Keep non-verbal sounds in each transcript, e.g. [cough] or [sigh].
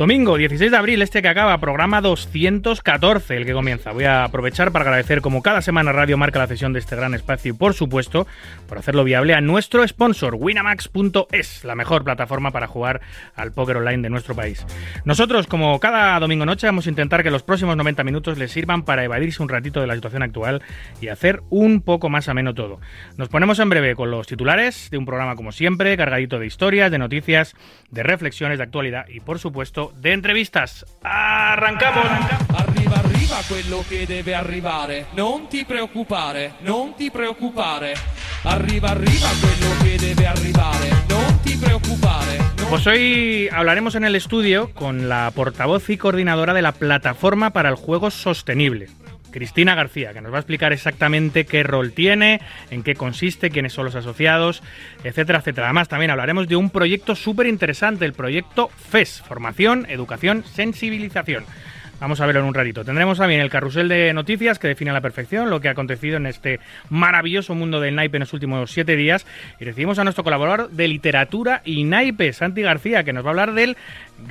Domingo 16 de abril, este que acaba, programa 214, el que comienza. Voy a aprovechar para agradecer, como cada semana Radio marca la cesión de este gran espacio y, por supuesto, por hacerlo viable a nuestro sponsor, Winamax.es, la mejor plataforma para jugar al póker online de nuestro país. Nosotros, como cada domingo noche, vamos a intentar que los próximos 90 minutos les sirvan para evadirse un ratito de la situación actual y hacer un poco más ameno todo. Nos ponemos en breve con los titulares de un programa, como siempre, cargadito de historias, de noticias, de reflexiones, de actualidad y, por supuesto, de entrevistas. ¡Arrancamos! Arriva, arriva quello che deve arrivare. Non ti preoccupare, non ti preoccupare. Arriva, arriva quello che debe arrivare. Non ti preoccupare. Pues hoy hablaremos en el estudio con la portavoz y coordinadora de la Plataforma para el Juego Sostenible, Cristina García, que nos va a explicar exactamente qué rol tiene, en qué consiste, quiénes son los asociados, etcétera, etcétera. Además, también hablaremos de un proyecto súper interesante, el proyecto FES, Formación, Educación, Sensibilización. Vamos a verlo en un ratito. Tendremos también el carrusel de noticias que define a la perfección lo que ha acontecido en este maravilloso mundo del naipe en los últimos siete días. Y recibimos a nuestro colaborador de literatura y naipe, Santi García, que nos va a hablar del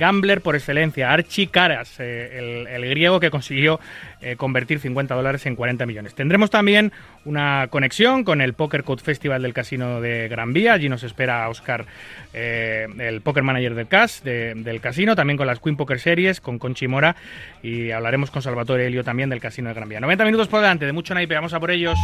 gambler por excelencia, Archie Caras, eh, el, griego que consiguió eh, convertir 50 dólares en 40 millones. Tendremos también una conexión con el Poker Code Festival del Casino de Gran Vía. Allí nos espera Oscar, eh, el Poker Manager del CAS, del casino, también con las Queen Poker Series, con Conchi Mora y hablaremos con Salvatore Helio también del Casino de Gran Vía. 90 minutos por delante, de mucho naipe, vamos a por ellos.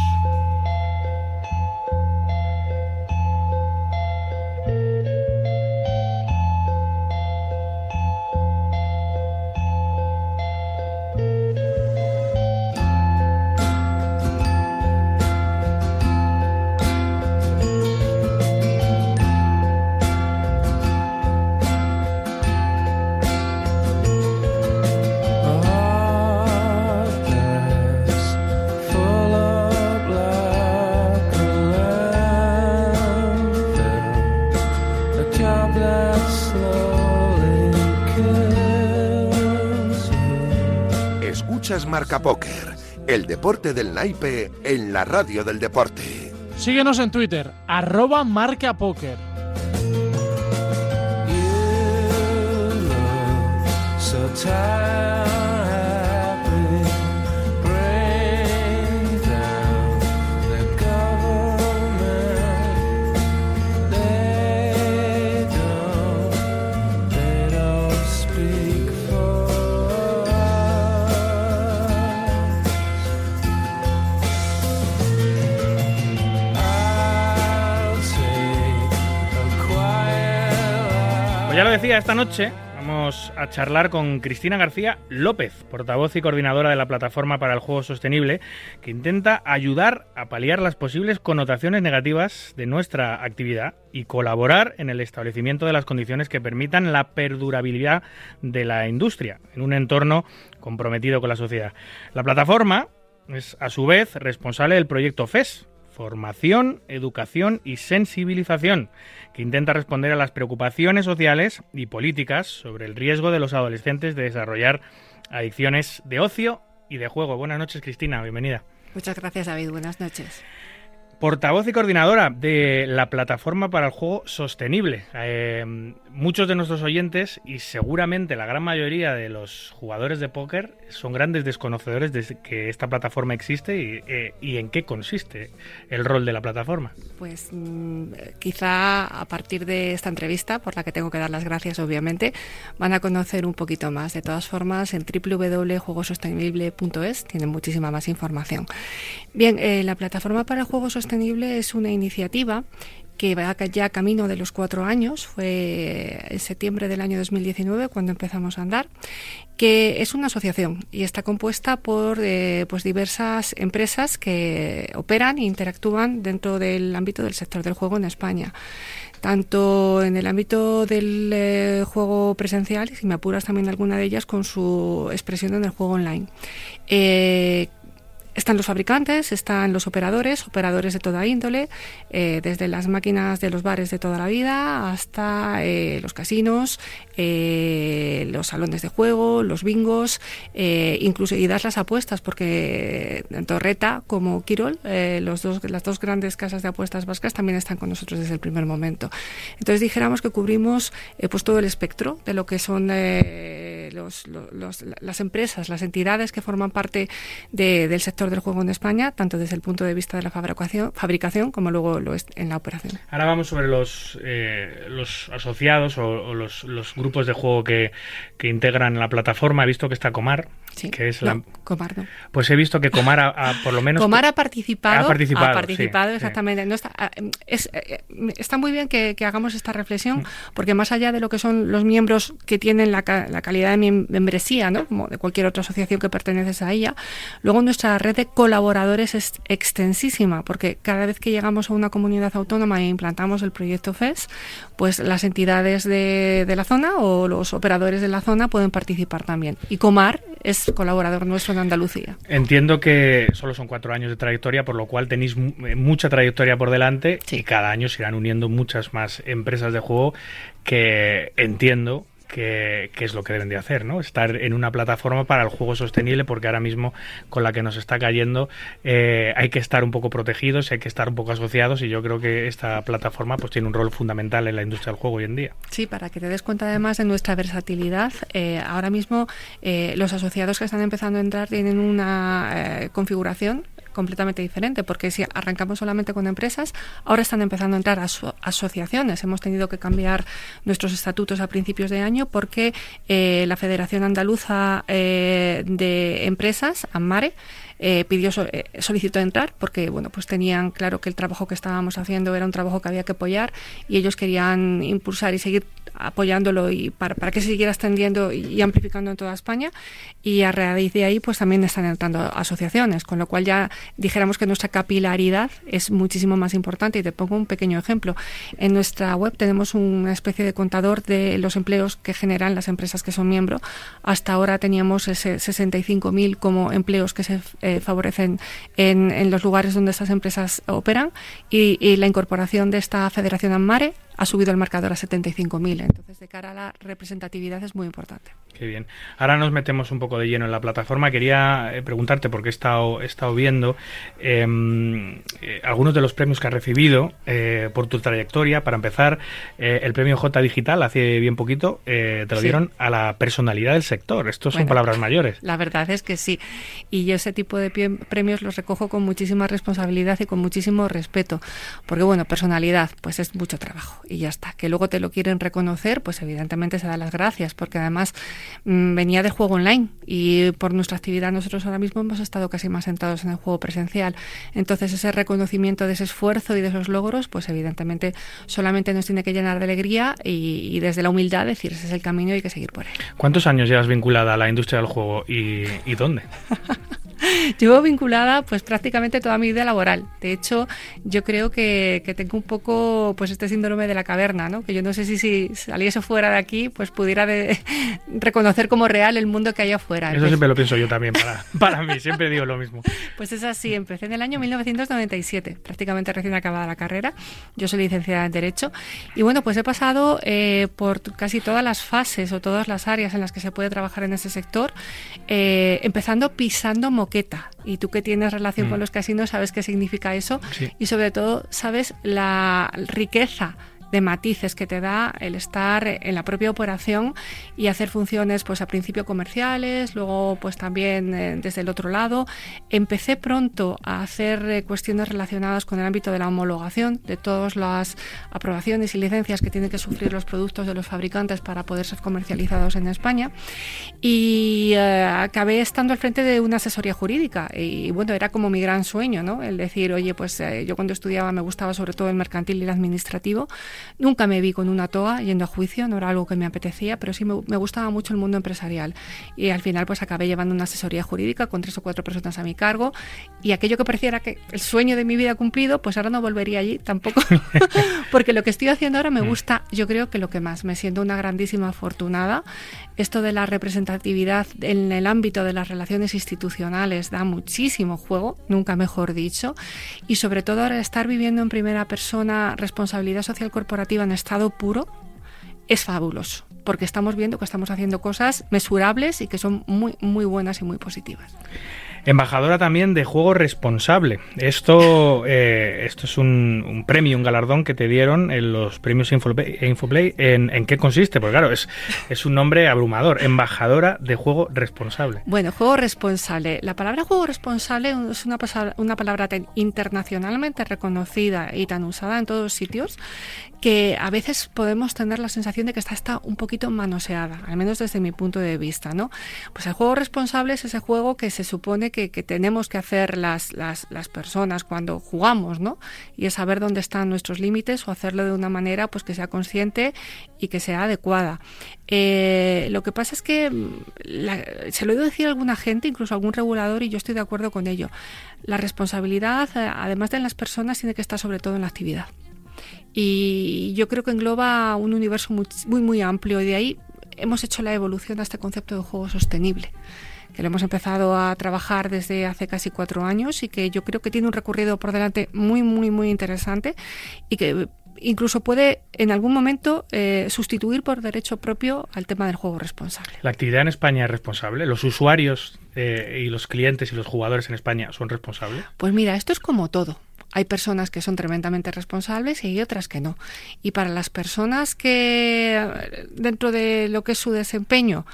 Marca Póker, el deporte del naipe en la radio del deporte. Síguenos en Twitter, arroba Marca Póker. Decía, esta noche vamos a charlar con Cristina García López, portavoz y coordinadora de la Plataforma para el Juego Sostenible, que intenta ayudar a paliar las posibles connotaciones negativas de nuestra actividad y colaborar en el establecimiento de las condiciones que permitan la perdurabilidad de la industria en un entorno comprometido con la sociedad. La plataforma es, a su vez, responsable del proyecto FES, Formación, Educación y Sensibilización, que intenta responder a las preocupaciones sociales y políticas sobre el riesgo de los adolescentes de desarrollar adicciones de ocio y de juego. Buenas noches, Cristina, bienvenida. Muchas gracias, David. Buenas noches portavoz y coordinadora de la plataforma para el juego sostenible. Eh, muchos de nuestros oyentes y seguramente la gran mayoría de los jugadores de póker son grandes desconocedores de que esta plataforma existe y, eh, en qué consiste el rol de la plataforma. Pues mm, quizá a partir de esta entrevista, por la que tengo que dar las gracias obviamente, van a conocer un poquito más. De todas formas, en www.juegosostenible.es tienen muchísima más información. Bien, eh, la plataforma para el juego sostenible Sostenible es una iniciativa que va ya camino de los cuatro años, fue en septiembre del año 2019 cuando empezamos a andar, que es una asociación y está compuesta por eh, pues diversas empresas que operan e interactúan dentro del ámbito del sector del juego en España tanto en el ámbito del eh, juego presencial, si me apuras también alguna de ellas, con su expresión en el juego online. Eh, están los fabricantes, están los operadores, operadores de toda índole, eh, desde las máquinas de los bares de toda la vida hasta eh, los casinos, eh, los salones de juego, los bingos, incluso y dar las apuestas, porque tanto Reta como Quirol, los dos, las dos grandes casas de apuestas vascas, también están con nosotros desde el primer momento. Entonces dijéramos que cubrimos pues todo el espectro de lo que son las empresas, las entidades que forman parte del sector del juego en España, tanto desde el punto de vista de la fabricación, fabricación como luego en la operación. Ahora vamos sobre los, eh, asociados o, los, grupos de juego que, que, integran la plataforma. He visto que está Comar, que es la... Comar no. Pues he visto que Comar ha, por lo menos... Comar ha participado. Ha participado, ha participado exactamente. No está, ah, es, eh, está muy bien que, hagamos esta reflexión, mm. porque más allá de lo que son los miembros que tienen la, la calidad de membresía, ¿no? como de cualquier otra asociación que perteneces a ella, luego nuestra red de colaboradores es extensísima, porque cada vez que llegamos a una comunidad autónoma e implantamos el proyecto FES, pues las entidades de, de la zona o los operadores de la zona pueden participar también. Y Comar es colaborador nuestro en Andalucía. Entiendo que solo son cuatro años de trayectoria, por lo cual tenéis eh, mucha trayectoria por delante y cada año se irán uniendo muchas más empresas de juego que entiendo que, es lo que deben de hacer, ¿no? Estar en una plataforma para el juego sostenible, porque ahora mismo con la que nos está cayendo eh, hay que estar un poco protegidos, hay que estar un poco asociados y yo creo que esta plataforma pues tiene un rol fundamental en la industria del juego hoy en día. Sí, para que te des cuenta además de nuestra versatilidad, eh, ahora mismo eh, los asociados que están empezando a entrar tienen una configuración completamente diferente, porque si arrancamos solamente con empresas, ahora están empezando a entrar asociaciones. Hemos tenido que cambiar nuestros estatutos a principios de año porque eh, la Federación Andaluza eh, de Empresas, AMARE, eh, pidió eh, solicitó entrar porque bueno pues tenían claro que el trabajo que estábamos haciendo era un trabajo que había que apoyar y ellos querían impulsar y seguir apoyándolo y para, para que se siguiera extendiendo y amplificando en toda España. Y a raíz de ahí pues también están entrando asociaciones con lo cual ya dijéramos que nuestra capilaridad es muchísimo más importante. Y te pongo un pequeño ejemplo. En nuestra web tenemos una especie de contador de los empleos que generan las empresas que son miembros hasta ahora teníamos ese 65.000 como empleos que se eh, favorecen en, en, los lugares donde estas empresas operan y, y la incorporación de esta federación AMARE ha subido el marcador a 75.000. Entonces, de cara a la representatividad es muy importante. Qué bien. Ahora nos metemos un poco de lleno en la plataforma. Quería eh, preguntarte, porque he estado, he estado viendo em, eh, algunos de los premios que has recibido eh, por tu trayectoria. Para empezar, el premio J Digital, hace bien poquito, te lo dieron a la personalidad del sector. Estos son palabras mayores. La verdad es que sí. Y yo ese tipo de premios los recojo con muchísima responsabilidad y con muchísimo respeto. Porque, bueno, personalidad, pues es mucho trabajo y ya está. Que luego te lo quieren reconocer, pues evidentemente se da las gracias, porque además mm, venía de juego online y por nuestra actividad nosotros ahora mismo hemos estado casi más sentados en el juego presencial. Entonces ese reconocimiento de ese esfuerzo y de esos logros, pues evidentemente solamente nos tiene que llenar de alegría y, desde la humildad decir ese es el camino y hay que seguir por él. ¿Cuántos años llevas vinculada a la industria del juego y, y dónde? [laughs] [laughs] Llevo vinculada pues prácticamente toda mi vida laboral. De hecho, yo creo que, que, tengo un poco pues este síndrome de la caverna, ¿no? Que yo no sé si, si saliese fuera de aquí, pues pudiera de, [laughs] reconocer como real el mundo que hay afuera. Eso siempre lo pienso yo también para, [laughs] para mí, siempre digo lo mismo. Pues es así, empecé en el año 1997, prácticamente recién acabada la carrera. Yo soy licenciada en Derecho y bueno, pues he pasado eh, por casi todas las fases o todas las áreas en las que se puede trabajar en ese sector, eh, empezando pisando Y tú que tienes relación con mm. los casinos sabes qué significa eso. Y sobre todo sabes la riqueza de matices que te da el estar en la propia operación y hacer funciones pues a principio comerciales, luego pues también eh, desde el otro lado. Empecé pronto a hacer eh, cuestiones relacionadas con el ámbito de la homologación de todas las aprobaciones y licencias que tienen que sufrir los productos de los fabricantes para poder ser comercializados en España y eh, acabé estando al frente de una asesoría jurídica y bueno, era como mi gran sueño, ¿no? El decir, oye, pues yo cuando estudiaba me gustaba sobre todo el mercantil y el administrativo Nunca me vi con una toa yendo a juicio, no era algo que me apetecía, pero sí me, gustaba mucho el mundo empresarial. Y al final pues acabé llevando una asesoría jurídica con tres o cuatro personas a mi cargo y aquello que pareciera que el sueño de mi vida cumplido, pues ahora no volvería allí tampoco, [laughs] [laughs] porque lo que estoy haciendo ahora me mm. gusta, yo creo que lo que más, me siento una grandísima afortunada Esto de la representatividad en el ámbito de las relaciones institucionales da muchísimo juego, nunca mejor dicho, y sobre todo estar viviendo en primera persona responsabilidad social corporativa en estado puro es fabuloso, porque estamos viendo que estamos haciendo cosas mesurables y que son muy, muy buenas y muy positivas. Embajadora también de juego responsable. Esto, eh, esto es un, premio, un galardón que te dieron en los premios Infoplay. ¿En, qué consiste? Porque claro, es, es un nombre abrumador. Embajadora de juego responsable. Bueno, juego responsable. La palabra juego responsable es una, una palabra internacionalmente reconocida y tan usada en todos sitios que a veces podemos tener la sensación de que está, está un poquito manoseada, al menos desde mi punto de vista, ¿no? Pues el juego responsable es ese juego que se supone que, tenemos que hacer las, las, las, personas cuando jugamos, ¿no? Y es saber dónde están nuestros límites o hacerlo de una manera pues que sea consciente y que sea adecuada. Eh, lo que pasa es que mm, se lo he oído decir a alguna gente, incluso a algún regulador, y yo estoy de acuerdo con ello. La responsabilidad, eh, además de en las personas, tiene que estar sobre todo en la actividad y yo creo que engloba un universo muy, muy, muy amplio y de ahí hemos hecho la evolución a este concepto de juego sostenible que lo hemos empezado a trabajar desde hace casi cuatro años y que yo creo que tiene un recorrido por delante muy, muy, muy interesante y que incluso puede en algún momento eh, sustituir por derecho propio al tema del juego responsable. ¿La actividad en España es responsable? ¿Los usuarios eh, y los clientes y los jugadores en España son responsables? Pues mira, esto es como todo. Hay personas que son tremendamente responsables y hay otras que no. Y para las personas que dentro de lo que es su desempeño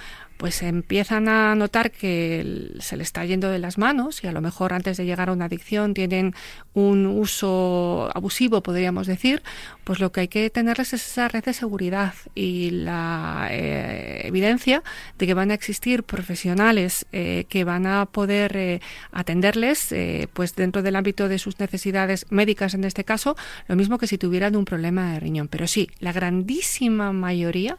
pues empiezan a notar que se le está yendo de las manos y a lo mejor antes de llegar a una adicción tienen un uso abusivo, podríamos decir, pues lo que hay que tenerles es esa red de seguridad y la eh, evidencia de que van a existir profesionales eh, que van a poder eh, atenderles pues dentro del ámbito de sus necesidades médicas en este caso, lo mismo que si tuvieran un problema de riñón. Pero sí, la grandísima mayoría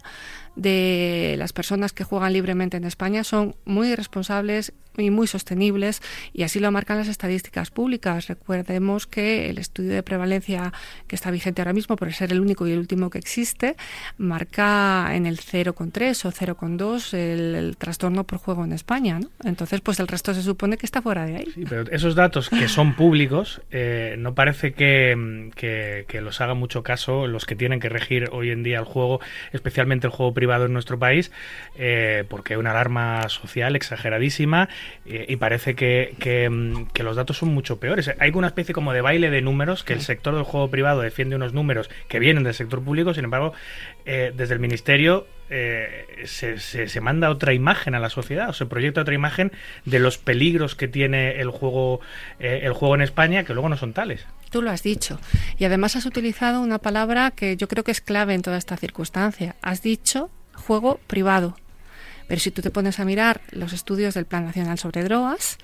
de las personas que juegan libremente en España son muy responsables y muy sostenibles y así lo marcan las estadísticas públicas. Recordemos que el estudio de prevalencia que está vigente ahora mismo, por ser el único y el último que existe, marca en el 0,3 o 0,2 el, el, trastorno por juego en España. ¿no? Entonces, pues el resto se supone que está fuera de ahí. Pero esos datos que son públicos, eh, no parece que, que, los haga mucho caso los que tienen que regir hoy en día el juego, especialmente el juego privado privado en nuestro país, eh, porque hay una alarma social exageradísima eh, y parece mm, que, los datos son mucho peores. Hay una especie como de baile de números, que el sector del juego privado defiende unos números que vienen del sector público, sin embargo, eh, desde el Ministerio se, se, manda otra imagen a la sociedad, o se proyecta otra imagen de los peligros que tiene el juego, el juego en España, que luego no son tales. Tú lo has dicho. Y además has utilizado una palabra que yo creo que es clave en toda esta circunstancia. Has dicho juego privado. Pero si tú te pones a mirar los estudios del Plan Nacional sobre Drogas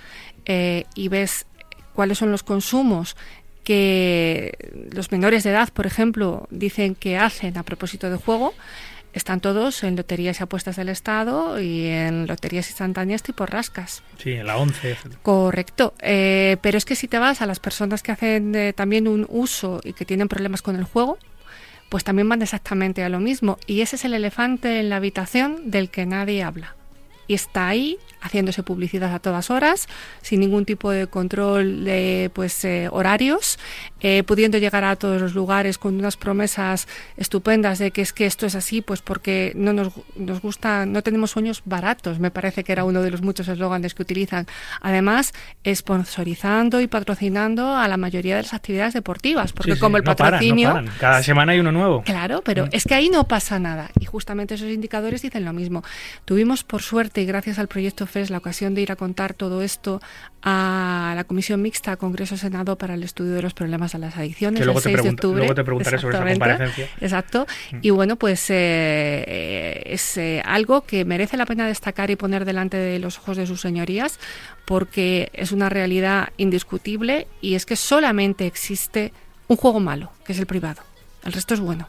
eh, y ves cuáles son los consumos que los menores de edad, por ejemplo, dicen que hacen a propósito de juego, están todos en loterías y apuestas del Estado y en loterías instantáneas tipo rascas. Sí, en la 11. Correcto. Eh, pero es que si te vas a las personas que hacen eh, también un uso y que tienen problemas con el juego, pues también van exactamente a lo mismo. Y ese es el elefante en la habitación del que nadie habla. Y está ahí haciéndose publicidad a todas horas, sin ningún tipo de control de pues eh, horarios, eh, pudiendo llegar a todos los lugares con unas promesas estupendas de que es que esto es así, pues porque no nos, nos gusta, no tenemos sueños baratos, me parece que era uno de los muchos eslóganes que utilizan. Además, sponsorizando y patrocinando a la mayoría de las actividades deportivas, porque como el patrocinio... Cada semana hay uno nuevo. Claro, pero mm. es que ahí no pasa nada. Y justamente esos indicadores dicen lo mismo. Tuvimos, por suerte, y gracias al proyecto la ocasión de ir a contar todo esto a la Comisión Mixta Congreso-Senado para el estudio de los problemas de las adicciones el 6 de octubre. Luego te preguntaré sobre esa comparecencia. Exacto. Mm. Y bueno, pues eh, eh, es eh, algo que merece la pena destacar y poner delante de los ojos de sus señorías porque es una realidad indiscutible y es que solamente existe un juego malo, que es el privado. El resto es bueno.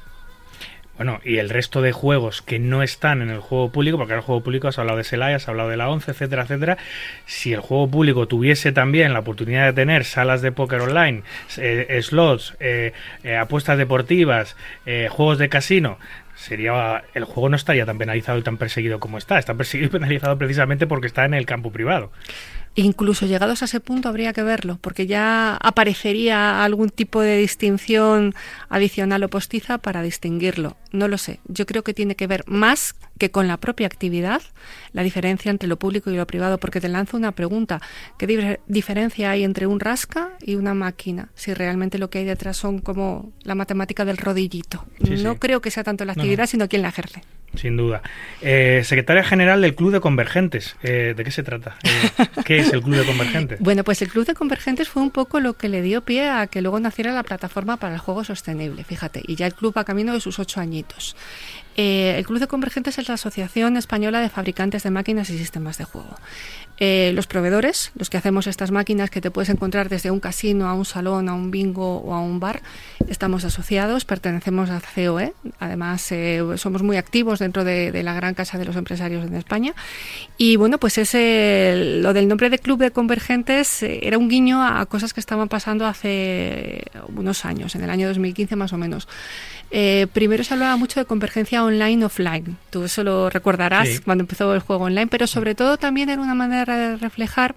Bueno, y el resto de juegos que no están en el juego público, porque en el juego público has hablado de Selaya, has hablado de la 11, etcétera, etcétera. Si el juego público tuviese también la oportunidad de tener salas de póker online, eh, slots, eh, eh, apuestas deportivas, juegos de casino, sería el juego no estaría tan penalizado y tan perseguido como está. Está perseguido y penalizado precisamente porque está en el campo privado. Incluso llegados a ese punto habría que verlo, porque ya aparecería algún tipo de distinción adicional o postiza para distinguirlo. No lo sé. Yo creo que tiene que ver más que con la propia actividad la diferencia entre lo público y lo privado, porque te lanzo una pregunta. ¿Qué diferencia hay entre un rasca y una máquina? Si realmente lo que hay detrás son como la matemática del rodillito. no creo que sea tanto la actividad, sino quien la ejerce. Sin duda. Eh, secretaria general del Club de Convergentes. Eh, ¿De qué se trata? Eh, ¿Qué es el Club de Convergentes? [laughs] Bueno, pues el Club de Convergentes fue un poco lo que le dio pie a que luego naciera la plataforma para el juego sostenible, fíjate. Y ya el club va camino de sus ocho añitos. Eh, el Club de Convergentes es la Asociación Española de Fabricantes de Máquinas y Sistemas de Juego. Eh, los proveedores, los que hacemos estas máquinas que te puedes encontrar desde un casino a un salón, a un bingo o a un bar, estamos asociados, pertenecemos a COE, además eh, somos muy activos dentro de, la gran casa de los empresarios en España. Y bueno, pues ese, lo del nombre de Club de Convergentes era un guiño a cosas que estaban pasando hace unos años, en el año 2015 más o menos. Eh, primero se hablaba mucho de convergencia online-offline. Tú eso lo recordarás cuando empezó el juego online, pero sobre todo también era una manera de reflejar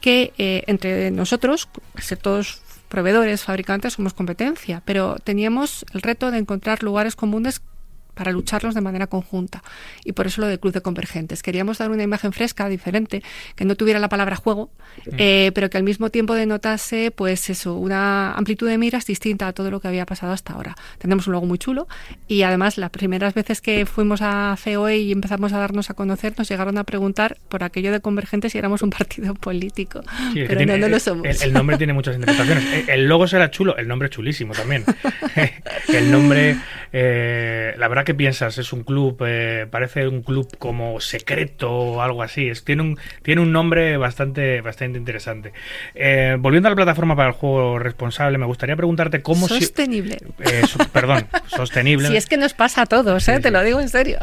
que eh, entre nosotros, ser todos proveedores, fabricantes, somos competencia, pero teníamos el reto de encontrar lugares comunes para lucharlos de manera conjunta. Y por eso lo de Club de Convergentes. Queríamos dar una imagen fresca, diferente, que no tuviera la palabra juego, eh, pero que al mismo tiempo denotase, pues eso, una amplitud de miras distinta a todo lo que había pasado hasta ahora. Tenemos un logo muy chulo y además las primeras veces que fuimos a COE y empezamos a darnos a conocer, nos llegaron a preguntar por aquello de Convergentes si éramos un [laughs] partido político. pero no, no, lo somos. El, nombre tiene muchas interpretaciones. [laughs] El, logo será chulo, el nombre es chulísimo también. [laughs] el nombre, eh, la verdad ¿qué piensas? ¿Es un club, eh, parece un club como secreto o algo así? Es, tiene, un, tiene un nombre bastante, bastante interesante. Eh, volviendo a la plataforma para el juego responsable, me gustaría preguntarte cómo... Sostenible. Eh, perdón, [laughs] sostenible. Si es que nos pasa a todos, te lo digo en serio.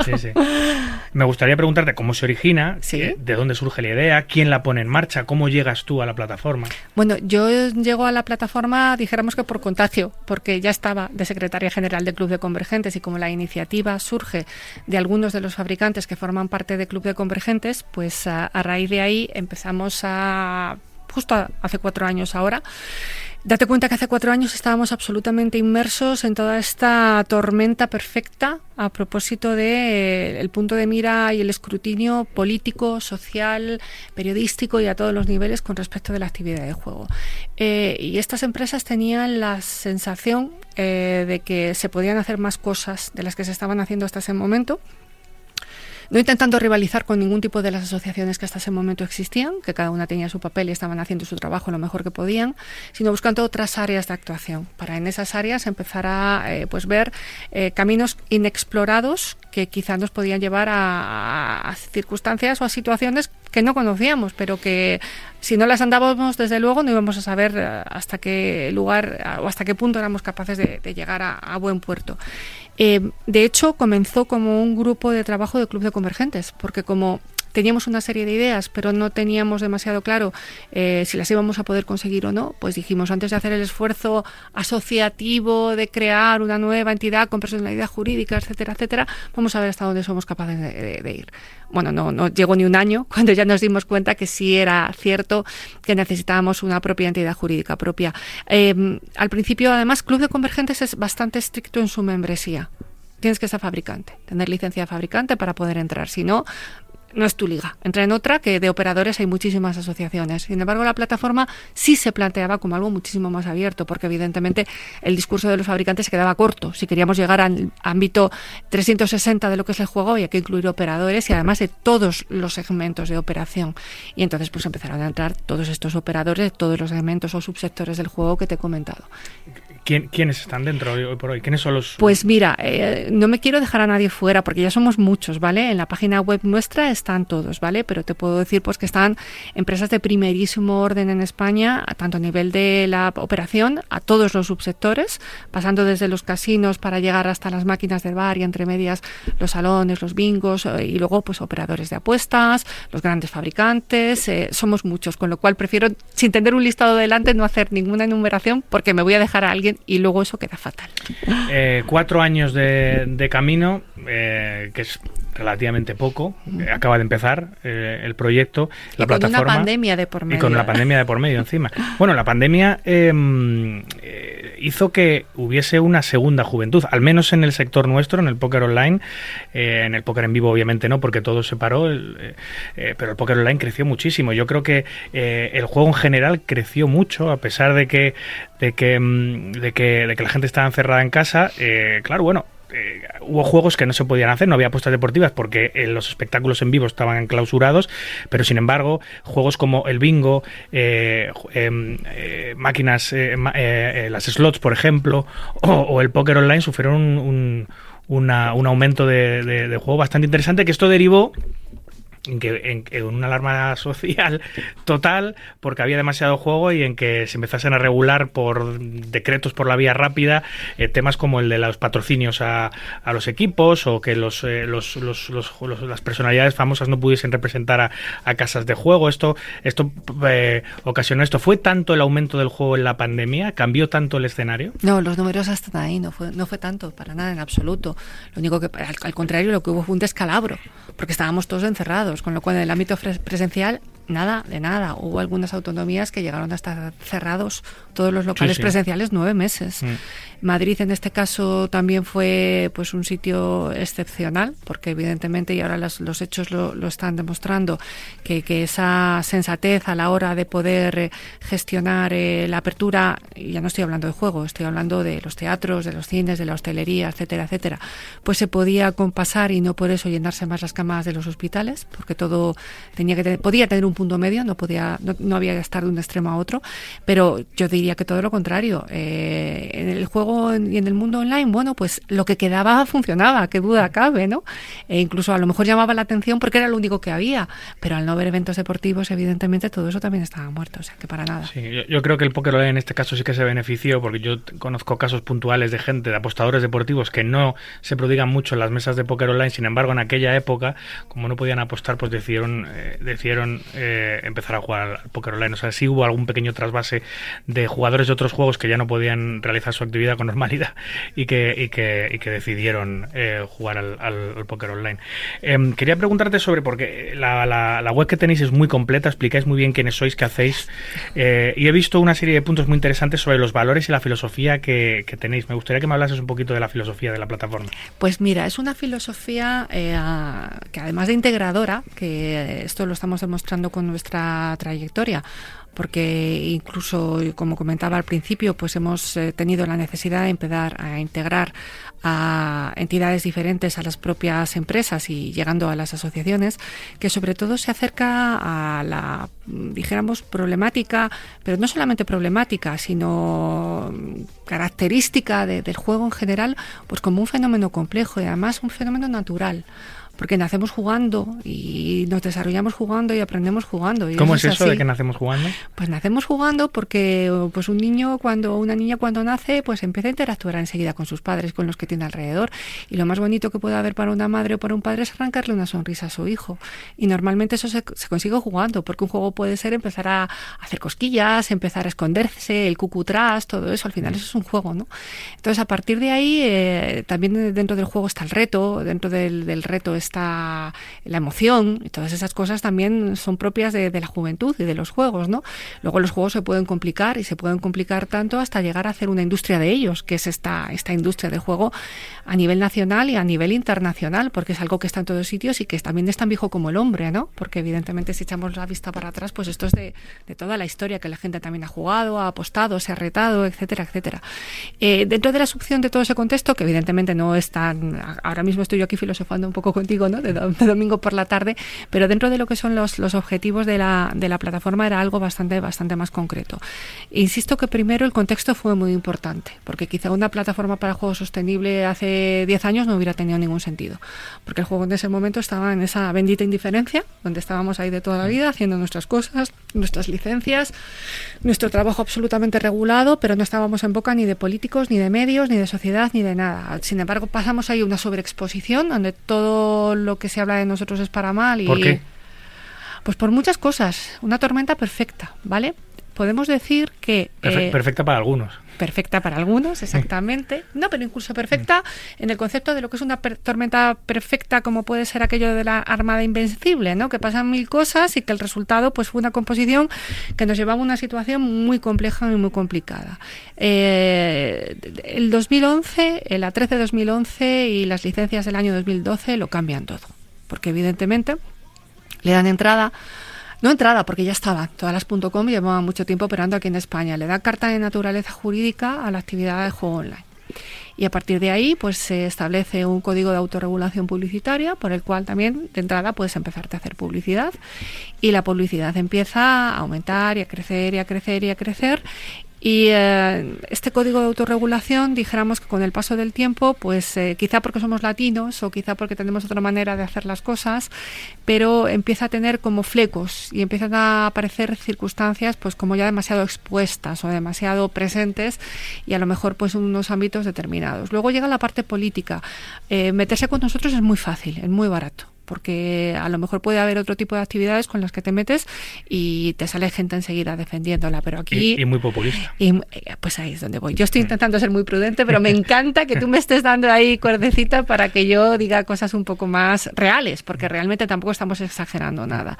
Me gustaría preguntarte cómo se origina, de dónde surge la idea, quién la pone en marcha, cómo llegas tú a la plataforma. Bueno, yo llego a la plataforma, dijéramos que por contagio, porque ya estaba de secretaria general del Club de Convergentes y como la iniciativa surge de algunos de los fabricantes que forman parte del Club de Convergentes, pues a, raíz de ahí empezamos a, justo hace cuatro años ahora, Date cuenta que hace cuatro años estábamos absolutamente inmersos en toda esta tormenta perfecta a propósito de eh, punto de mira y el escrutinio político, social, periodístico y a todos los niveles con respecto de la actividad de juego. Eh, y estas empresas tenían la sensación eh, de que se podían hacer más cosas de las que se estaban haciendo hasta ese momento no intentando rivalizar con ningún tipo de las asociaciones que hasta ese momento existían, que cada una tenía su papel y estaban haciendo su trabajo lo mejor que podían, sino buscando otras áreas de actuación, para en esas áreas empezar a eh, pues ver eh, caminos inexplorados que quizás nos podían llevar a, circunstancias o a situaciones que no conocíamos, pero que si no las andábamos, desde luego, no íbamos a saber eh, hasta qué lugar o hasta qué punto éramos capaces de, llegar a buen puerto. Eh, de hecho, comenzó como un grupo de trabajo de Club de Convergentes, porque como teníamos una serie de ideas, pero no teníamos demasiado claro eh, si las íbamos a poder conseguir o no, pues dijimos, antes de hacer el esfuerzo asociativo de crear una nueva entidad con personalidad jurídica, etcétera, etcétera, vamos a ver hasta dónde somos capaces de, ir. Bueno, no, llegó ni un año [laughs] cuando ya nos dimos cuenta que sí era cierto que necesitábamos una propia entidad jurídica propia. Em, al principio, además, Club de Convergentes es bastante estricto en su membresía tienes que ser fabricante, tener licencia de fabricante para poder entrar. Si no, no es tu liga. Entra en otra que de operadores hay muchísimas asociaciones. Sin embargo, la plataforma sí se planteaba como algo muchísimo más abierto, porque evidentemente el discurso de los fabricantes quedaba corto. Si queríamos llegar al ámbito 360 de lo que es el juego, había que incluir operadores y además de todos los segmentos de operación. Y entonces pues empezaron a entrar todos estos operadores, todos los segmentos o subsectores del juego que te he comentado. ¿Quiénes están dentro hoy, por hoy? ¿Quiénes son los...? Pues mira, eh, no me quiero dejar a nadie fuera porque ya somos muchos, ¿vale? En la página web nuestra está están todos, ¿vale? Pero te puedo decir pues que están empresas de primerísimo orden en España, tanto a nivel de la operación, a todos los subsectores, pasando desde los casinos para llegar hasta las máquinas del bar y entre medias los salones, los bingos eh, y luego pues operadores de apuestas, los grandes fabricantes, eh, somos muchos, con lo cual prefiero sin tener un listado delante no hacer ninguna enumeración porque me voy a dejar a alguien y luego eso queda fatal. Eh, cuatro años de, camino, que es relativamente poco. acaba de empezar el proyecto, la plataforma. Con una pandemia de por medio. Y con la pandemia de por medio encima. Bueno, la pandemia em, hizo que hubiese una segunda juventud, al menos en el sector nuestro, en el póker online. Eh, en el póker en vivo, obviamente no, porque todo se paró, eh, eh, pero el póker online creció muchísimo. Yo creo que el juego en general creció mucho, a pesar de que, de que, mm, de que, de que la gente estaba encerrada en casa. claro, bueno, eh, hubo juegos que no se podían hacer, no había apuestas deportivas porque eh, los espectáculos en vivo estaban clausurados, pero sin embargo, juegos como el bingo, eh, em, máquinas, las slots, por ejemplo, o, el póker online sufrieron un, un, aumento de, de, juego bastante interesante que esto derivó en que en, una alarma [laughs] social total porque había demasiado juego y en que se empezasen a regular por decretos por la vía rápida eh, temas como el de los patrocinios a, a los equipos o que los, eh, los, los, las personalidades famosas no pudiesen representar a, a casas de juego. Esto esto eh, ocasionó esto. Fue tanto el aumento del juego en la pandemia cambió tanto el escenario no los números están ahí. No fue no fue tanto para nada en absoluto. Lo único que al contrario lo que hubo fue un descalabro porque estábamos todos encerrados con lo cual en el ámbito presencial nada, de nada. Hubo algunas autonomías que llegaron a estar cerrados todos los locales presenciales nueve meses. Mm. Madrid en este caso también fue pues un sitio excepcional porque evidentemente y ahora los hechos lo, lo, están demostrando que, que, esa sensatez a la hora de poder eh, gestionar eh, la apertura y ya no estoy hablando de juego estoy hablando de los teatros de los cines de la hostelería etcétera etcétera pues se podía compasar y no por eso llenarse más las camas de los hospitales porque todo tenía que podía tener un punto medio, no podía, no, había que estar de un extremo a otro, pero yo diría que todo lo contrario. Eh, en el juego y en el mundo online, bueno, pues lo que quedaba [laughs] funcionaba, qué duda cabe, ¿no? E incluso a lo mejor llamaba la atención porque era lo único que había, pero al no haber eventos deportivos, evidentemente todo eso también estaba muerto, o sea que para nada. Sí, yo, creo que el póker en este caso sí que se benefició, porque yo conozco casos puntuales de gente, de apostadores deportivos que no se prodigan mucho en las mesas de póker online, sin embargo, en aquella época, como no podían apostar, pues decidieron, eh, decidieron eh, empezar a jugar al póker online. O sea, sí hubo algún pequeño trasvase de jugadores de otros juegos que ya no podían realizar su actividad con normalidad y que, y que, y que decidieron eh, jugar al, al, póker online. Em, quería preguntarte sobre, porque la, la, web que tenéis es muy completa, explicáis muy bien quiénes sois, qué hacéis, eh, y he visto una serie de puntos muy interesantes sobre los valores y la filosofía que, que, tenéis. Me gustaría que me hablases un poquito de la filosofía de la plataforma. Pues mira, es una filosofía eh, que además de integradora, que esto lo estamos demostrando con nuestra trayectoria porque incluso como comentaba al principio pues hemos eh, tenido la necesidad de empezar a integrar a entidades diferentes a las propias empresas y llegando a las asociaciones que sobre todo se acerca a la dijéramos problemática pero no solamente problemática sino característica del juego en general pues como un fenómeno complejo y además un fenómeno natural porque nacemos jugando y nos desarrollamos jugando y aprendemos jugando. Y ¿Cómo es eso de que nacemos jugando? Pues nacemos jugando porque pues un niño cuando una niña cuando nace pues empieza a interactuar enseguida con sus padres, con los que tiene alrededor y lo más bonito que puede haber para una madre o para un padre es arrancarle una sonrisa a su hijo y normalmente eso se, consigue jugando porque un juego puede ser empezar a hacer cosquillas, empezar a esconderse, el cucutras, todo eso, al final mm. eso es un juego, ¿no? Entonces a partir de ahí eh, también dentro del juego está el reto, dentro del, del reto está la emoción y todas esas cosas también son propias de, la juventud y de los juegos, ¿no? Luego los juegos se pueden complicar y se pueden complicar tanto hasta llegar a hacer una industria de ellos, que es esta, esta industria del juego a nivel nacional y a nivel internacional, porque es algo que está en todos sitios y que también es tan viejo como el hombre, ¿no? Porque evidentemente si echamos la vista para atrás, pues esto es de, toda la historia que la gente también ha jugado, ha apostado, se ha retado, etcétera, etcétera. Eh, dentro de la succión de todo ese contexto, que evidentemente no es tan... Ahora mismo estoy yo aquí filosofando un poco contigo, contigo, ¿no? De, domingo por la tarde, pero dentro de lo que son los, los objetivos de la, de la plataforma era algo bastante, bastante más concreto. Insisto que primero el contexto fue muy importante, porque quizá una plataforma para juego sostenible hace 10 años no hubiera tenido ningún sentido, porque el juego en ese momento estaba en esa bendita indiferencia, donde estábamos ahí de toda la vida haciendo nuestras cosas, nuestras licencias, nuestro trabajo absolutamente regulado, pero no estábamos en boca ni de políticos, ni de medios, ni de sociedad, ni de nada. Sin embargo, pasamos ahí una sobreexposición donde todo lo que se habla de nosotros es para mal y ¿Por qué? pues por muchas cosas, una tormenta perfecta, ¿vale? Podemos decir que Perfe- eh, perfecta para algunos. Perfecta para algunos, exactamente. No, pero incluso perfecta en el concepto de lo que es una per- tormenta perfecta, como puede ser aquello de la Armada Invencible, ¿no? Que pasan mil cosas y que el resultado pues fue una composición que nos llevaba a una situación muy compleja y muy complicada. Eh, el 2011, eh, la 13-2011 y las licencias del año 2012 lo cambian todo, porque evidentemente le dan entrada no entrada, porque ya estaba. Todas las .com llevaban mucho tiempo operando aquí en España. Le da carta de naturaleza jurídica a la actividad de juego online. Y a partir de ahí, pues se establece un código de autorregulación publicitaria por el cual también de entrada puedes empezarte a hacer publicidad. Y la publicidad empieza a aumentar y a crecer y a crecer y a crecer. Y eh, este código de autorregulación, dijéramos que con el paso del tiempo, pues eh, quizá porque somos latinos o quizá porque tenemos otra manera de hacer las cosas, pero empieza a tener como flecos y empiezan a aparecer circunstancias pues como ya demasiado expuestas o demasiado presentes y a lo mejor pues unos ámbitos determinados. Luego llega la parte política. Eh, meterse con nosotros es muy fácil, es muy barato porque a lo mejor puede haber otro tipo de actividades con las que te metes y te sale gente enseguida defendiéndola, pero aquí... Y, y muy populista. Y, eh, pues ahí es donde voy. Yo estoy intentando ser muy prudente, pero me [laughs] encanta que tú me estés dando ahí cuerdecita para que yo diga cosas un poco más reales, porque realmente tampoco estamos exagerando nada.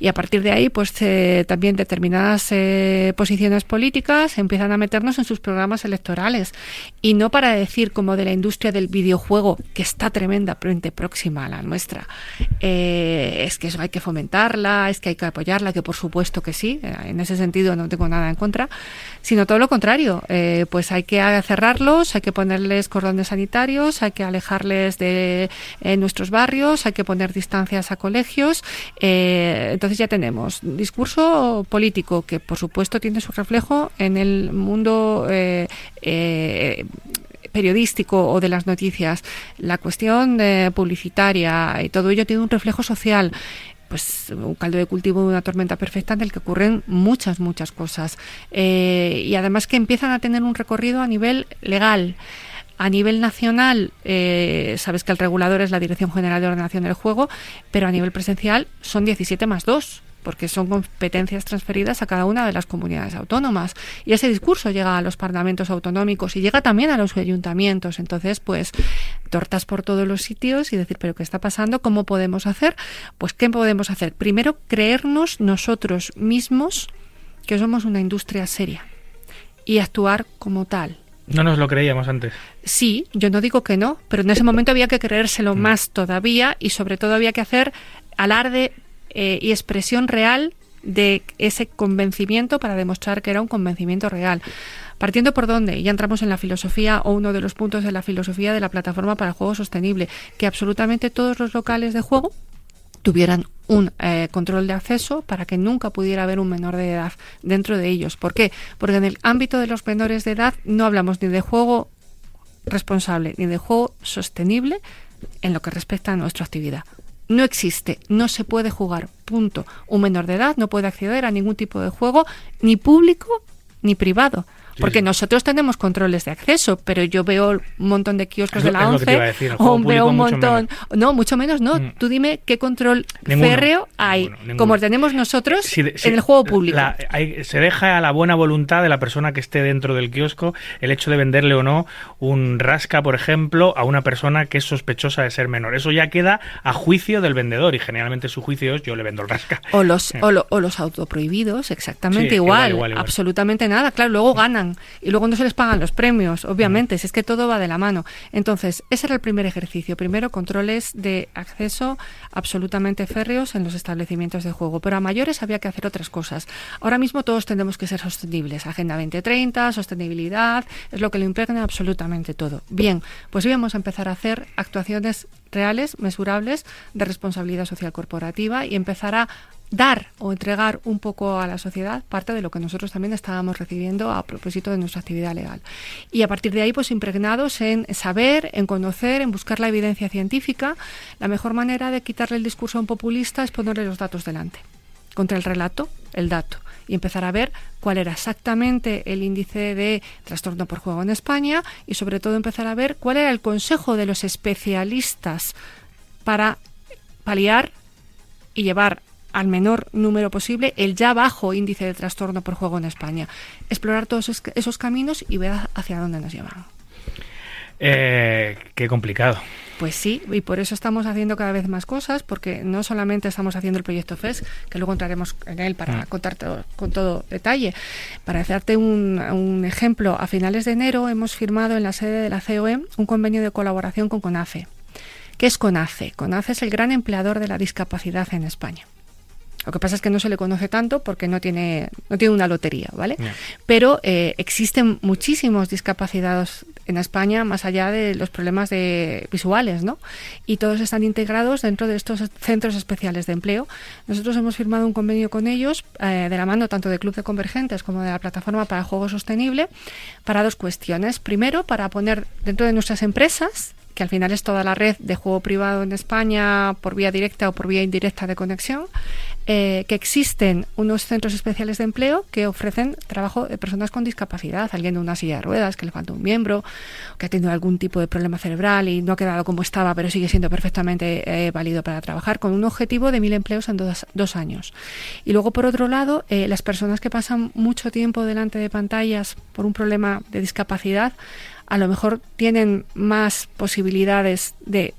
Y a partir de ahí, pues eh, también determinadas eh, posiciones políticas empiezan a meternos en sus programas electorales. Y no para decir como de la industria del videojuego, que está tremendamente próxima a la nuestra, eh, es que eso hay que fomentarla, es que hay que apoyarla, que por supuesto que sí, eh, en ese sentido no tengo nada en contra, sino todo lo contrario, eh, pues hay que cerrarlos, hay que ponerles cordones sanitarios, hay que alejarles de eh, nuestros barrios, hay que poner distancias a colegios, eh, entonces ya tenemos discurso político que por supuesto tiene su reflejo en el mundo periodístico o de las noticias, la cuestión eh, publicitaria y todo ello tiene un reflejo social pues un caldo de cultivo de una tormenta perfecta en el que ocurren muchas, muchas cosas. Eh, y además que empiezan a tener un recorrido a nivel legal. A nivel nacional, eh, sabes que el regulador es la Dirección General de Ordenación del Juego, pero a nivel presencial son 17 más 2 porque son competencias transferidas a cada una de las comunidades autónomas. Y ese discurso llega a los parlamentos autonómicos y llega también a los ayuntamientos. Entonces, pues, tortas por todos los sitios y decir, pero ¿qué está pasando? ¿Cómo podemos hacer? Pues, ¿qué podemos hacer? Primero, creernos nosotros mismos que somos una industria seria y actuar como tal. No nos lo creíamos antes. Sí, yo no digo que no, pero en ese momento había que creérselo mm. más todavía y sobre todo había que hacer alarde eh, y expresión real de ese convencimiento para demostrar que era un convencimiento real. Partiendo por dónde, ya entramos en la filosofía o uno de los puntos de la filosofía de la plataforma para el juego sostenible, que absolutamente todos los locales de juego tuvieran un eh, control de acceso para que nunca pudiera haber un menor de edad dentro de ellos. ¿Por qué? Porque en el ámbito de los menores de edad no hablamos ni de juego responsable ni de juego sostenible en lo que respecta a nuestra actividad no existe, no se puede jugar, punto. Un menor de edad no puede acceder a ningún tipo de juego, ni público ni privado. Porque sí. nosotros tenemos controles de acceso, pero yo veo un montón de kioscos de la lo, 11 decir, o veo un montón. No, mucho menos no. Mm. Tú dime qué control ninguno, férreo hay, ninguno, ninguno. como tenemos nosotros si, en el juego público. La, hay, se deja a la buena voluntad de la persona que esté dentro del kiosco el hecho de venderle o no un rasca, por ejemplo, a una persona que es sospechosa de ser menor. Eso ya queda a juicio del vendedor y generalmente su juicio es yo le vendo el rasca. O los, o, lo, o los autoprohibidos, exactamente sí, igual, igual, igual, igual, absolutamente nada. Claro, luego ganan y luego no se les pagan los premios, obviamente, si es que todo va de la mano. Entonces, ese era el primer ejercicio. Primero, controles de acceso absolutamente férreos en los establecimientos de juego. Pero a mayores había que hacer otras cosas. Ahora mismo todos tenemos que ser sostenibles. Agenda 2030, sostenibilidad, es lo que lo impregna absolutamente todo. Bien, pues íbamos a empezar a hacer actuaciones reales, mesurables, de responsabilidad social corporativa y empezar a dar o entregar un poco a la sociedad parte de lo que nosotros también estábamos recibiendo a propósito de nuestra actividad legal. Y a partir de ahí, pues impregnados en saber, en conocer, en buscar la evidencia científica, la mejor manera de quitarle el discurso a un populista es ponerle los datos delante. Contra el relato, el dato. Y empezar a ver cuál era exactamente el índice de trastorno por juego en España y sobre todo empezar a ver cuál era el consejo de los especialistas para paliar y llevar al menor número posible el ya bajo índice de trastorno por juego en España. Explorar todos esos caminos y ver hacia dónde nos llevan. Eh, qué complicado. Pues sí, y por eso estamos haciendo cada vez más cosas, porque no solamente estamos haciendo el proyecto FES, que luego entraremos en él para mm. contarte con todo detalle. Para hacerte un, un, ejemplo, a finales de enero hemos firmado en la sede de la COE un convenio de colaboración con CONACE. ¿Qué es CONACE? CONACE es el gran empleador de la discapacidad en España. Lo que pasa es que no se le conoce tanto porque no tiene, no tiene una lotería, ¿vale? Pero eh, existen muchísimos discapacitados en España más allá de los problemas de visuales, ¿no? Y todos están integrados dentro de estos centros especiales de empleo. Nosotros hemos firmado un convenio con ellos eh, de la mano tanto del Club de Convergentes como de la Plataforma para Juego Sostenible para dos cuestiones. Primero, para poner dentro de nuestras empresas que al final es toda la red de juego privado en España por vía directa o por vía indirecta de conexión, eh, que existen unos centros especiales de empleo que ofrecen trabajo de personas con discapacidad, alguien de una silla de ruedas, que le falta un miembro, que ha tenido algún tipo de problema cerebral y no ha quedado como estaba, pero sigue siendo perfectamente eh, válido para trabajar, con un objetivo de mil empleos en dos, años. Y luego, por otro lado, eh, las personas que pasan mucho tiempo delante de pantallas por un problema de discapacidad, a lo mejor tienen más posibilidades de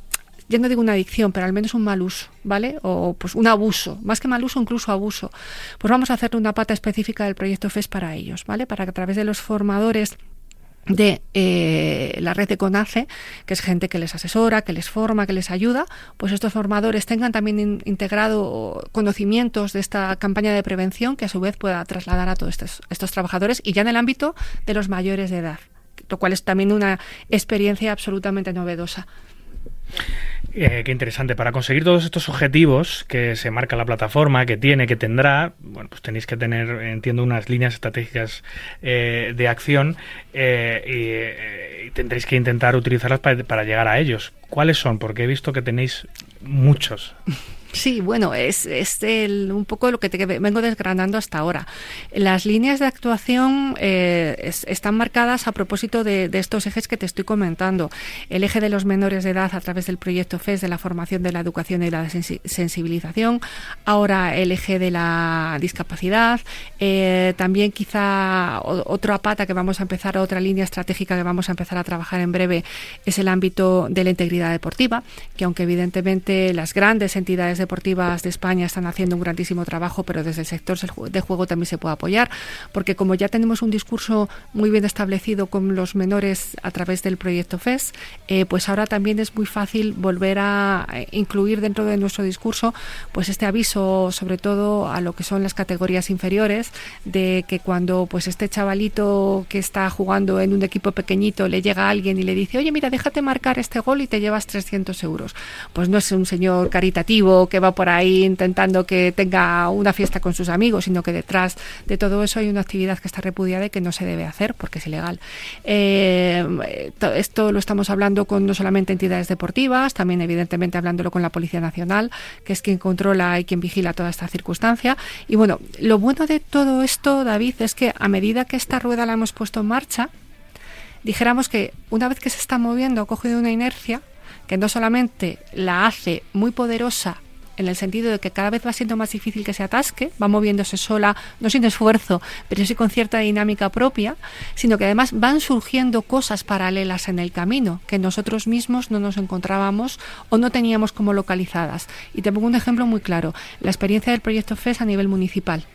ya no digo una adicción, pero al menos un mal uso, ¿vale? O pues un abuso, más que mal uso, incluso abuso. Pues vamos a hacer una pata específica del proyecto FES para ellos, ¿vale? Para que a través de los formadores de eh, la red de CONACE, que es gente que les asesora, que les forma, que les ayuda, pues estos formadores tengan también integrado conocimientos de esta campaña de prevención que a su vez pueda trasladar a todos estos trabajadores y ya en el ámbito de los mayores de edad lo cual es también una experiencia absolutamente novedosa. Eh, qué interesante. Para conseguir todos estos objetivos que se marca la plataforma, que tiene, que tendrá, bueno, pues tenéis que tener, entiendo, unas líneas estratégicas eh, de acción eh, y, tendréis que intentar utilizarlas para, para llegar a ellos. ¿Cuáles son? Porque he visto que tenéis muchos. Sí, bueno, es, es un poco lo que te vengo desgranando hasta ahora. Las líneas de actuación eh, están marcadas a propósito de, estos ejes que te estoy comentando. El eje de los menores de edad a través del proyecto FES de la formación de la educación y la sensibilización. Ahora el eje de la discapacidad. Eh, también quizá otra pata que vamos a empezar, otra línea estratégica que vamos a empezar a trabajar en breve es el ámbito de la integridad deportiva, que aunque evidentemente las grandes entidades deportivas de España están haciendo un grandísimo trabajo, pero desde el sector de juego también se puede apoyar, porque como ya tenemos un discurso muy bien establecido con los menores a través del proyecto FES, eh, pues ahora también es muy fácil volver a eh, incluir dentro de nuestro discurso pues este aviso, sobre todo a lo que son las categorías inferiores, de que cuando pues este chavalito que está jugando en un equipo pequeñito le llega a alguien y le dice, oye, mira, déjate marcar este gol y te llevas 300 euros. Pues no es un señor caritativo que va por ahí intentando que tenga una fiesta con sus amigos, sino que detrás de todo eso hay una actividad que está repudiada y que no se debe hacer porque es ilegal. Eh, esto lo estamos hablando con no solamente entidades deportivas, también evidentemente hablándolo con la Policía Nacional, que es quien controla y quien vigila toda esta circunstancia. Y bueno, lo bueno de todo esto, David, es que a medida que esta rueda la hemos puesto en marcha, dijéramos que una vez que se está moviendo, ha cogido una inercia que no solamente la hace muy poderosa en el sentido de que cada vez va siendo más difícil que se atasque, va moviéndose sola, no sin esfuerzo, pero sí con cierta dinámica propia, sino que además van surgiendo cosas paralelas en el camino que nosotros mismos no nos encontrábamos o no teníamos como localizadas. Y te pongo un ejemplo muy claro, la experiencia del proyecto FES a nivel municipal.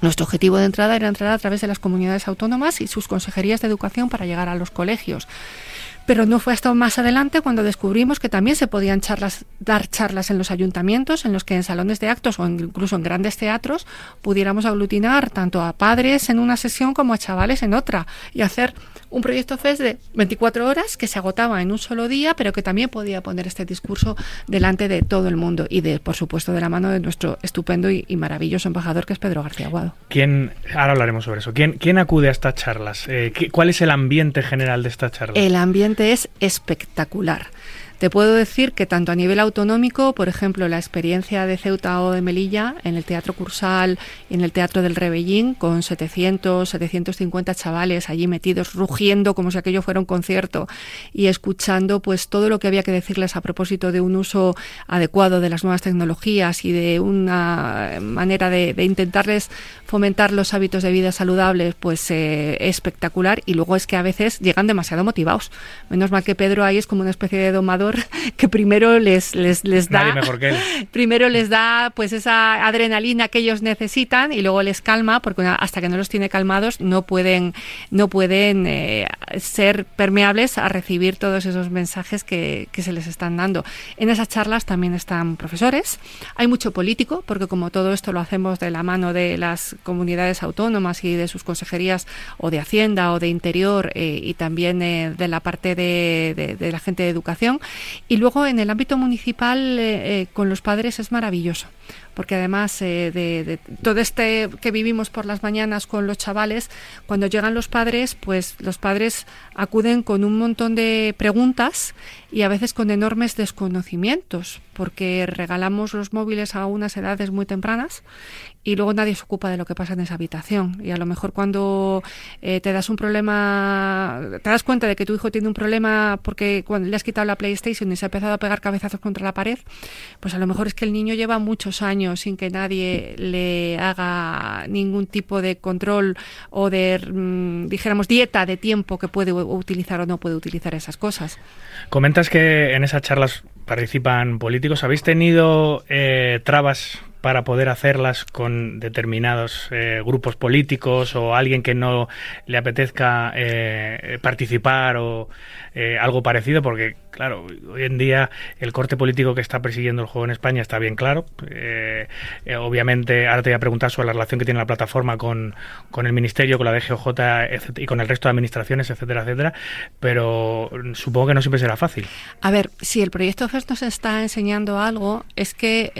Nuestro objetivo de entrada era entrar a través de las comunidades autónomas y sus consejerías de educación para llegar a los colegios. Pero no fue hasta más adelante cuando descubrimos que también se podían charlas, dar charlas en los ayuntamientos, en los que en salones de actos o incluso en grandes teatros pudiéramos aglutinar tanto a padres en una sesión como a chavales en otra y hacer un proyecto FES de 24 horas que se agotaba en un solo día, pero que también podía poner este discurso delante de todo el mundo y de, por supuesto, de la mano de nuestro estupendo y, maravilloso embajador que es Pedro García Aguado. ¿Quién, ahora hablaremos sobre eso, ¿quién, quién acude a estas charlas? Eh, ¿Cuál es el ambiente general de estas charlas? El ambiente es espectacular. Te puedo decir que tanto a nivel autonómico, por ejemplo, la experiencia de Ceuta o de Melilla en el Teatro Cursal y en el Teatro del Rebellín, con 700, 750 chavales allí metidos, rugiendo como si aquello fuera un concierto y escuchando pues todo lo que había que decirles a propósito de un uso adecuado de las nuevas tecnologías y de una manera de, intentarles fomentar los hábitos de vida saludables, pues eh, espectacular. Y luego es que a veces llegan demasiado motivados. Menos mal que Pedro ahí es como una especie de [laughs] que primero les, les, les da [laughs] primero les da pues esa adrenalina que ellos necesitan y luego les calma porque hasta que no los tiene calmados no pueden no pueden eh, ser permeables a recibir todos esos mensajes que, que se les están dando. En esas charlas también están profesores, hay mucho político porque como todo esto lo hacemos de la mano de las comunidades autónomas y de sus consejerías o de Hacienda o de Interior eh, y también eh, de la parte de, de la gente de educación, y luego en el ámbito municipal eh, eh, con los padres es maravilloso porque además eh, de, todo este que vivimos por las mañanas con los chavales, cuando llegan los padres, pues los padres acuden con un montón de preguntas y a veces con enormes desconocimientos, porque regalamos los móviles a unas edades muy tempranas y luego nadie se ocupa de lo que pasa en esa habitación. Y a lo mejor cuando eh, te das un problema, te das cuenta de que tu hijo tiene un problema porque cuando le has quitado la PlayStation y se ha empezado a pegar cabezazos contra la pared, pues a lo mejor es que el niño lleva muchos sin que nadie le haga ningún tipo de control o de, mm, dijéramos, dieta de tiempo que puede utilizar o no puede utilizar esas cosas. Comentas que en esas charlas participan políticos. ¿Habéis tenido eh, trabas para poder hacerlas con determinados eh, grupos políticos o alguien que no le apetezca eh, participar o algo parecido, porque claro, hoy en día el corte político que está persiguiendo el juego en España está bien claro. obviamente, ahora te voy a preguntar sobre la relación que tiene la plataforma con, con el Ministerio, con la DGOJ y con el resto de administraciones, etcétera, etcétera, pero supongo que no siempre será fácil. A ver, si el proyecto FES nos está enseñando algo, es que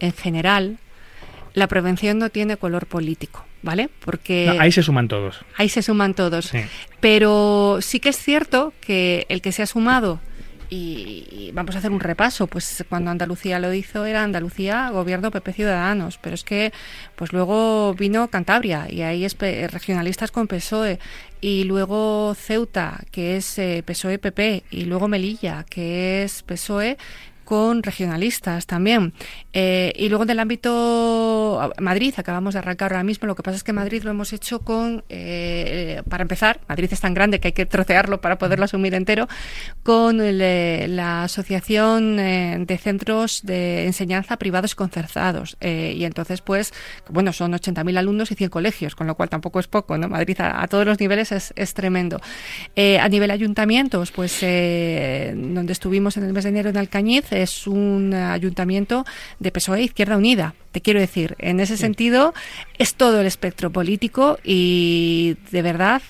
en general general, la prevención no tiene color político, ¿vale? Porque ahí se suman todos. Ahí se suman todos. Pero sí que es cierto que el que se ha sumado y, vamos a hacer un repaso, pues cuando Andalucía lo hizo era Andalucía, gobierno PP Ciudadanos, pero es que pues luego vino Cantabria y ahí es regionalistas con PSOE y luego Ceuta, que es eh, PSOE PP y luego Melilla, que es PSOE con regionalistas también. Eh, y luego del ámbito Madrid, acabamos de arrancar ahora mismo, lo que pasa es que Madrid lo hemos hecho con, eh, para empezar, Madrid es tan grande que hay que trocearlo para poderlo asumir entero, con eh, la Asociación de Centros de Enseñanza Privados Concertados. y entonces, pues, bueno, son 80.000 alumnos y 100 colegios, con lo cual tampoco es poco, ¿no? Madrid a, todos los niveles es, es tremendo. a nivel ayuntamientos, pues, donde estuvimos en el mes de enero en Alcañiz, es un ayuntamiento de PSOE Izquierda Unida. Te quiero decir, en ese sentido es todo el espectro político y de verdad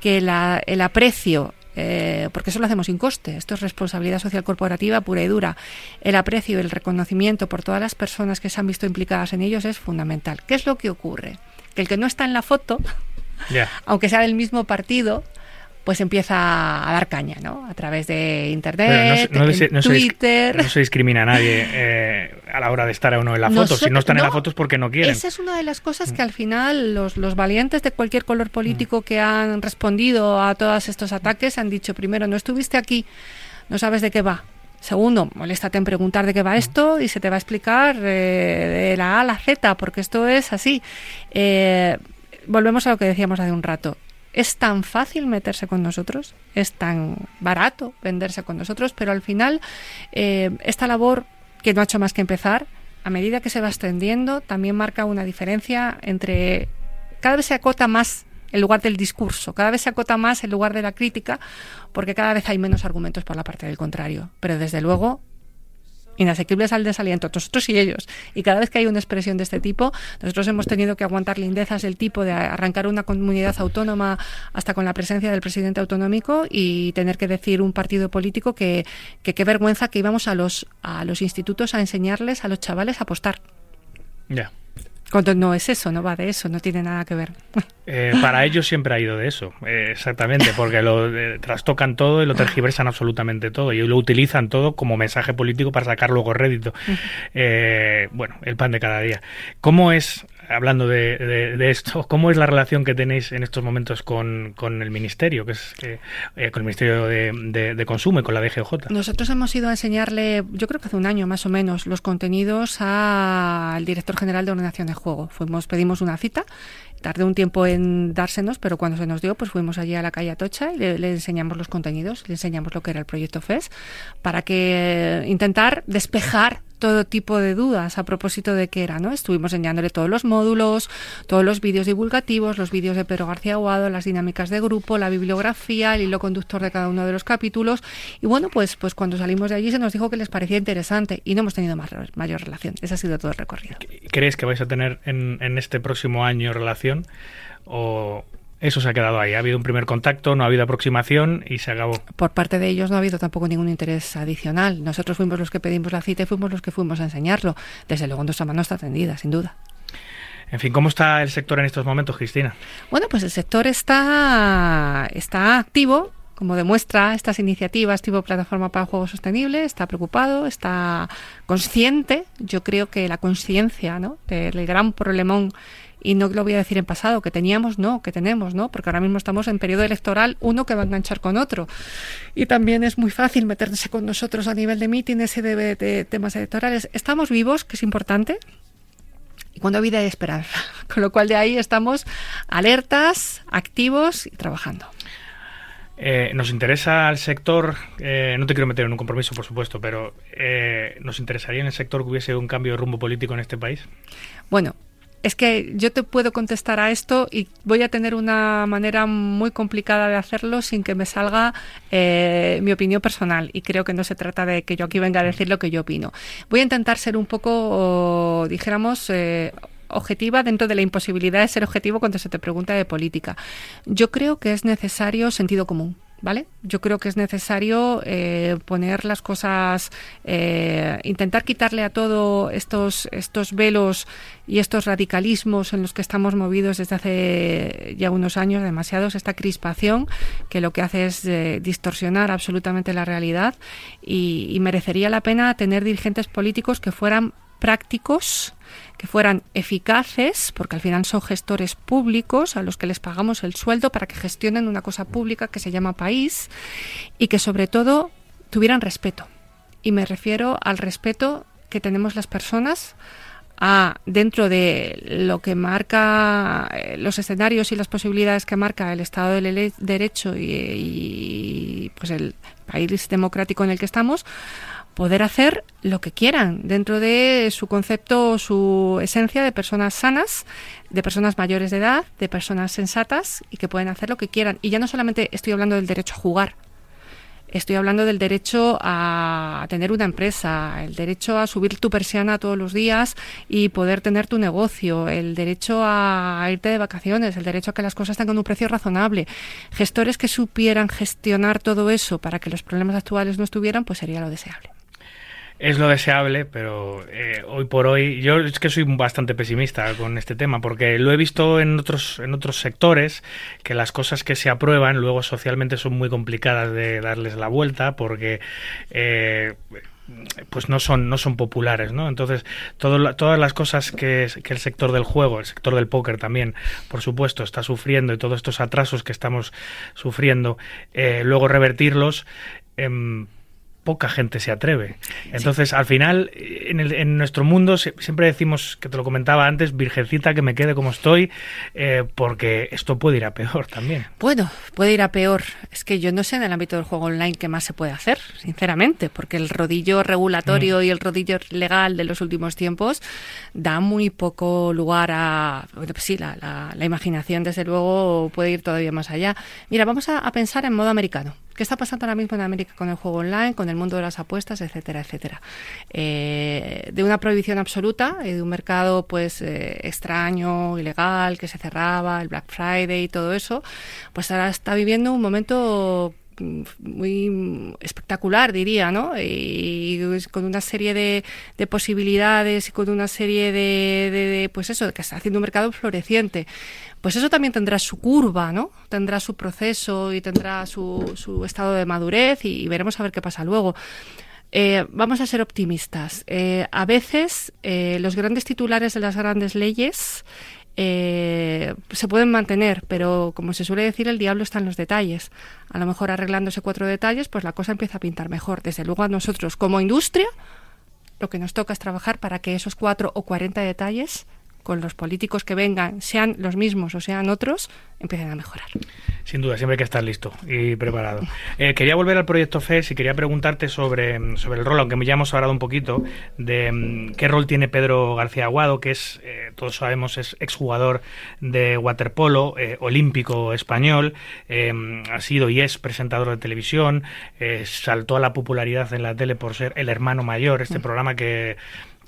que el aprecio eh, porque eso lo hacemos sin coste. Esto es responsabilidad social corporativa pura y dura. El aprecio y el reconocimiento por todas las personas que se han visto implicadas en ellos es fundamental. ¿Qué es lo que ocurre? Que el que no está en la foto, [laughs] aunque sea del mismo partido, pues empieza a dar caña, ¿no? A través de Internet, Twitter... no se discrimina a nadie eh, a la hora de estar a uno en la foto. si no están en la foto es porque no quieren. Esa es una de las cosas que al final los, los valientes de cualquier color político que han respondido a todos estos ataques han dicho, primero, no estuviste aquí, no sabes de qué va. Segundo, moléstate en preguntar de qué va esto y se te va a explicar eh, de la A a la Z, porque esto es así. Eh, volvemos a lo que decíamos hace un rato es tan fácil meterse con nosotros, es tan barato venderse con nosotros, pero al final eh, esta labor que no ha hecho más que empezar, a medida que se va extendiendo, también marca una diferencia entre cada vez se acota más el lugar del discurso. Cada vez se acota más el lugar de la crítica porque cada vez hay menos argumentos por la parte del contrario. Pero desde luego inasequibles al desaliento, nosotros y ellos. Y cada vez que hay una expresión de este tipo, nosotros hemos tenido que aguantar lindezas del tipo de arrancar una comunidad autónoma hasta con la presencia del presidente autonómico y tener que decir un partido político que qué vergüenza que íbamos a los, a los institutos a enseñarles a los chavales a apostar. Ya. Cuando no es eso, no va de eso, no tiene nada que ver. Eh, para ellos siempre ha ido de eso, eh, exactamente, porque lo eh, trastocan todo y lo tergiversan absolutamente todo y lo utilizan todo como mensaje político para sacar luego rédito. bueno, el pan de cada día. ¿Cómo es hablando de, esto, [laughs] ¿cómo es la relación que tenéis en estos momentos con, el Ministerio, que es eh, con el Ministerio de, Consumo y con la DGJ? Nosotros hemos ido a enseñarle, yo creo que hace un año más o menos, los contenidos al director general de ordenación de juego. Fuimos, pedimos una cita tardé un tiempo en dársenos, pero cuando se nos dio, pues fuimos allí a la calle Atocha y le, enseñamos los contenidos, le enseñamos lo que era el proyecto FES, para que intentar despejar todo tipo de dudas a propósito de qué era, ¿no? Estuvimos enseñándole todos los módulos, todos los vídeos divulgativos, los vídeos de Pedro García Aguado, las dinámicas de grupo, la bibliografía, el hilo conductor de cada uno de los capítulos. Y bueno, pues, pues cuando salimos de allí se nos dijo que les parecía interesante y no hemos tenido más, mayor relación. Ese ha sido todo el recorrido. ¿Crees que vais a tener en, en este próximo año relación? ¿O eso se ha quedado ahí. Ha habido un primer contacto, no ha habido aproximación y se acabó. Por parte de ellos no ha habido tampoco ningún interés adicional. Nosotros fuimos los que pedimos la cita y fuimos los que fuimos a enseñarlo. Desde luego nuestra mano está tendida, sin duda. En fin, ¿cómo está el sector en estos momentos, Cristina? Bueno, pues el sector está, está activo, como demuestra estas iniciativas tipo Plataforma para Juego Sostenible, está preocupado, está consciente. Yo creo que la conciencia ¿no? del gran problemón y no lo voy a decir en pasado, que teníamos, no, que tenemos, ¿no? Porque ahora mismo estamos en periodo electoral, uno que va a enganchar con otro. Y también es muy fácil meterse con nosotros a nivel de mítines y de, temas electorales. Estamos vivos, que es importante, y cuando vida hay esperanza. [laughs] Con lo cual de ahí estamos alertas, activos y trabajando. Eh, nos interesa el sector, eh, no te quiero meter en un compromiso, por supuesto, pero eh, ¿nos interesaría en el sector que hubiese un cambio de rumbo político en este país? Bueno, es que yo te puedo contestar a esto y voy a tener una manera muy complicada de hacerlo sin que me salga eh, mi opinión personal. Y creo que no se trata de que yo aquí venga a decir lo que yo opino. Voy a intentar ser un poco, dijéramos, eh, objetiva dentro de la imposibilidad de ser objetivo cuando se te pregunta de política. Yo creo que es necesario sentido común. ¿Vale? Yo creo que es necesario eh, poner las cosas, eh, intentar quitarle a todo estos, estos velos y estos radicalismos en los que estamos movidos desde hace ya unos años, demasiados, esta crispación que lo que hace es eh, distorsionar absolutamente la realidad y merecería la pena tener dirigentes políticos que fueran prácticos, que fueran eficaces, porque al final son gestores públicos a los que les pagamos el sueldo para que gestionen una cosa pública que se llama país y que sobre todo tuvieran respeto. Y me refiero al respeto que tenemos las personas a, dentro de lo que marca eh, los escenarios y las posibilidades que marca el Estado del Derecho y, y pues el país democrático en el que estamos, poder hacer lo que quieran dentro de su concepto, su esencia de personas sanas, de personas mayores de edad, de personas sensatas y que pueden hacer lo que quieran. Y ya no solamente estoy hablando del derecho a jugar, estoy hablando del derecho a tener una empresa, el derecho a subir tu persiana todos los días y poder tener tu negocio, el derecho a irte de vacaciones, el derecho a que las cosas tengan un precio razonable. Gestores que supieran gestionar todo eso para que los problemas actuales no estuvieran, pues sería lo deseable es lo deseable, pero eh, hoy por hoy yo es que soy bastante pesimista con este tema porque lo he visto en otros en otros sectores que las cosas que se aprueban luego socialmente son muy complicadas de darles la vuelta porque eh, pues no son no son populares no entonces todas las cosas que, que, el sector del juego el sector del póker también por supuesto está sufriendo y todos estos atrasos que estamos sufriendo eh, luego revertirlos em, poca gente se atreve. Entonces, al final, en, en, nuestro mundo siempre decimos, que te lo comentaba antes, virgencita, que me quede como estoy, eh, porque esto puede ir a peor también. Bueno, puede ir a peor. Es que yo no sé en el ámbito del juego online qué más se puede hacer, sinceramente, porque el rodillo regulatorio mm. y el rodillo legal de los últimos tiempos da muy poco lugar a... Pues sí, la, la, imaginación, desde luego, puede ir todavía más allá. Mira, vamos a pensar en modo americano. ¿Qué está pasando ahora mismo en América con el juego online, con el mundo de las apuestas, etcétera, etcétera? Eh, de una prohibición absoluta, y de un mercado pues eh, extraño, ilegal, que se cerraba, el Black Friday y todo eso, pues ahora está viviendo un momento muy espectacular, diría, ¿no? Y con una serie de, posibilidades y con una serie de, pues eso, que está haciendo un mercado floreciente pues eso también tendrá su curva, ¿no? Tendrá su proceso y tendrá su, su estado de madurez y, veremos a ver qué pasa luego. Eh, vamos a ser optimistas. Eh, a veces eh, los grandes titulares de las grandes leyes se pueden mantener, pero como se suele decir, el diablo está en los detalles. A lo mejor arreglándose cuatro detalles, pues la cosa empieza a pintar mejor. Desde luego a nosotros como industria, lo que nos toca es trabajar para que esos cuatro o cuarenta detalles con los políticos que vengan, sean los mismos o sean otros, empiecen a mejorar. Sin duda, siempre hay que estar listo y preparado. Eh, quería volver al proyecto FES y quería preguntarte sobre, sobre el rol, aunque ya hemos hablado un poquito, de mm, qué rol tiene Pedro García Aguado, que es, eh, todos sabemos, es exjugador de waterpolo, eh, olímpico español, ha sido y es presentador de televisión, saltó a la popularidad en la tele por ser el hermano mayor, este mm. programa que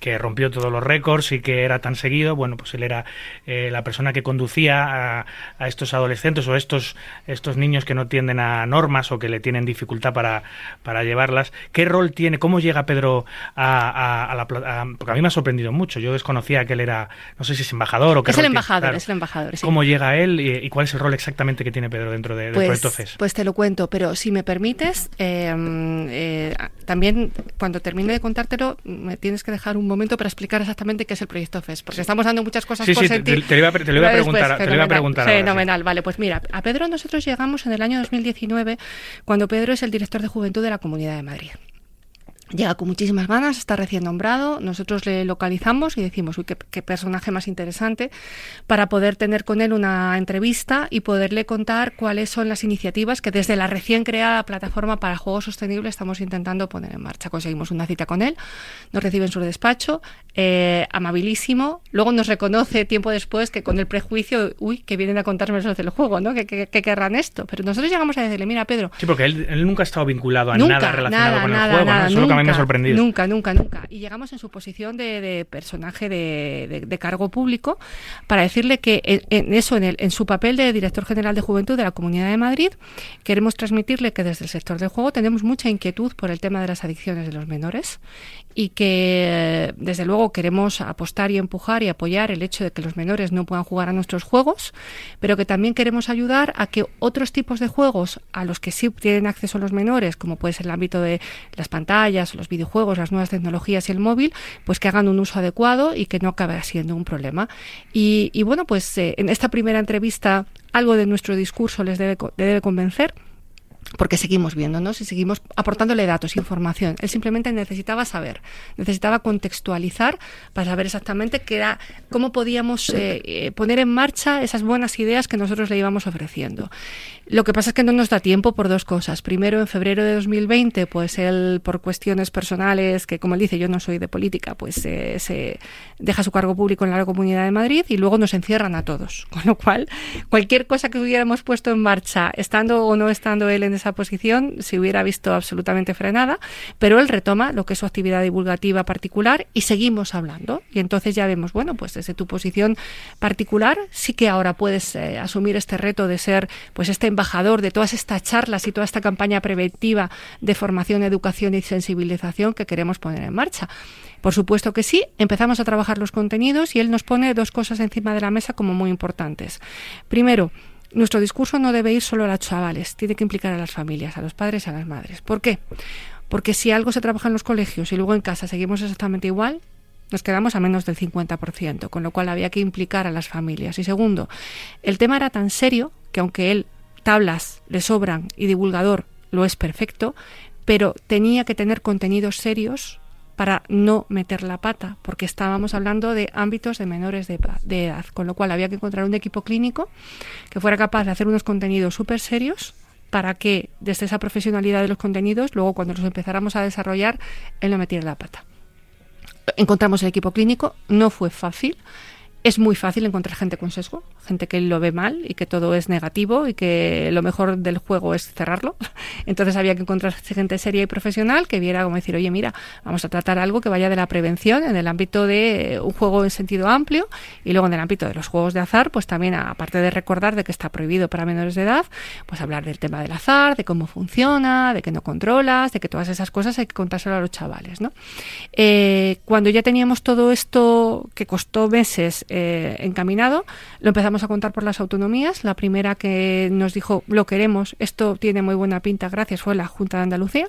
que rompió todos los récords y que era tan seguido, bueno, pues él era eh, la persona que conducía a, estos adolescentes o estos, estos niños que no tienden a normas o que le tienen dificultad para, para llevarlas. ¿Qué rol tiene? ¿Cómo llega Pedro a, la... porque a mí me ha sorprendido mucho. Yo desconocía que él era, no sé si es embajador o qué Es el embajador, es el embajador. ¿Cómo llega él y, cuál es el rol exactamente que tiene Pedro dentro de, del pues, proyecto? Pues te lo cuento, pero si me permites, em, eh, también cuando termine de contártelo, me tienes que dejar un momento para explicar exactamente qué es el proyecto FES, porque estamos dando muchas cosas por sí, Te, lo iba, a preguntar. te lo iba a preguntar fenomenal, vale. Pues mira, a Pedro nosotros llegamos en el año 2019, cuando Pedro es el director de Juventud de la Comunidad de Madrid. Llega con muchísimas ganas, está recién nombrado, nosotros le localizamos y decimos, uy, qué, personaje más interesante, para poder tener con él una entrevista y poderle contar cuáles son las iniciativas que desde la recién creada plataforma para juegos sostenibles estamos intentando poner en marcha. Conseguimos una cita con él, nos recibe en su despacho, eh, amabilísimo, luego nos reconoce tiempo después que con el prejuicio, uy, que vienen a contarme eso del juego, ¿no? Que, querrán esto. Pero nosotros llegamos a decirle, mira, Pedro. Sí, porque él, nunca ha estado vinculado a nada relacionado con el juego, ¿no? Me ha sorprendido. Nunca, nunca, nunca. Y llegamos en su posición de, personaje de, cargo público para decirle que en, eso, en, el, en su papel de director general de Juventud de la Comunidad de Madrid, queremos transmitirle que desde el sector del juego tenemos mucha inquietud por el tema de las adicciones de los menores y que desde luego queremos apostar y empujar y apoyar el hecho de que los menores no puedan jugar a nuestros juegos, pero que también queremos ayudar a que otros tipos de juegos a los que sí tienen acceso los menores, como puede ser el ámbito de las pantallas, los videojuegos, las nuevas tecnologías y el móvil, pues que hagan un uso adecuado y que no acabe siendo un problema. Y, bueno, pues eh, en esta primera entrevista algo de nuestro discurso les debe, debe convencer porque seguimos viéndonos y seguimos aportándole datos, información. Él simplemente necesitaba saber, necesitaba contextualizar para saber exactamente qué era, cómo podíamos eh, eh, poner en marcha esas buenas ideas que nosotros le íbamos ofreciendo. Lo que pasa es que no nos da tiempo por dos cosas. Primero, en febrero de 2020, pues él, por cuestiones personales, que como él dice, yo no soy de política, pues eh, se deja su cargo público en la Comunidad de Madrid y luego nos encierran a todos. [laughs] Con lo cual, cualquier cosa que hubiéramos puesto en marcha, estando o no estando él en esa posición, se hubiera visto absolutamente frenada, pero él retoma lo que es su actividad divulgativa particular y seguimos hablando. Y entonces ya vemos, bueno, pues desde tu posición particular, sí que ahora puedes eh, asumir este reto de ser, pues este embajador de todas estas charlas y toda esta campaña preventiva de formación, educación y sensibilización que queremos poner en marcha. Por supuesto que sí, empezamos a trabajar los contenidos y él nos pone dos cosas encima de la mesa como muy importantes. Primero, nuestro discurso no debe ir solo a los chavales, tiene que implicar a las familias, a los padres y a las madres. ¿Por qué? Porque si algo se trabaja en los colegios y luego en casa seguimos exactamente igual, nos quedamos a menos del 50%, con lo cual había que implicar a las familias. Y segundo, el tema era tan serio que aunque él tablas le sobran y divulgador lo es perfecto, pero tenía que tener contenidos serios para no meter la pata, porque estábamos hablando de ámbitos de menores de, edad, con lo cual había que encontrar un equipo clínico que fuera capaz de hacer unos contenidos súper serios para que desde esa profesionalidad de los contenidos, luego cuando los empezáramos a desarrollar, él no metiera la pata. Encontramos el equipo clínico, no fue fácil, es muy fácil encontrar gente con sesgo, gente que lo ve mal y que todo es negativo y que lo mejor del juego es cerrarlo. [laughs] Entonces había que encontrar gente seria y profesional que viera como decir, oye, mira, vamos a tratar algo que vaya de la prevención en el ámbito de un juego en sentido amplio y luego en el ámbito de los juegos de azar, pues también aparte de recordar de que está prohibido para menores de edad, pues hablar del tema del azar, de cómo funciona, de que no controlas, de que todas esas cosas hay que contárselo a los chavales, ¿no? Eh, cuando ya teníamos todo esto que costó meses eh, encaminado, lo empezamos a contar por las autonomías. La primera que nos dijo, lo queremos, esto tiene muy buena pinta, gracias, fue la Junta de Andalucía.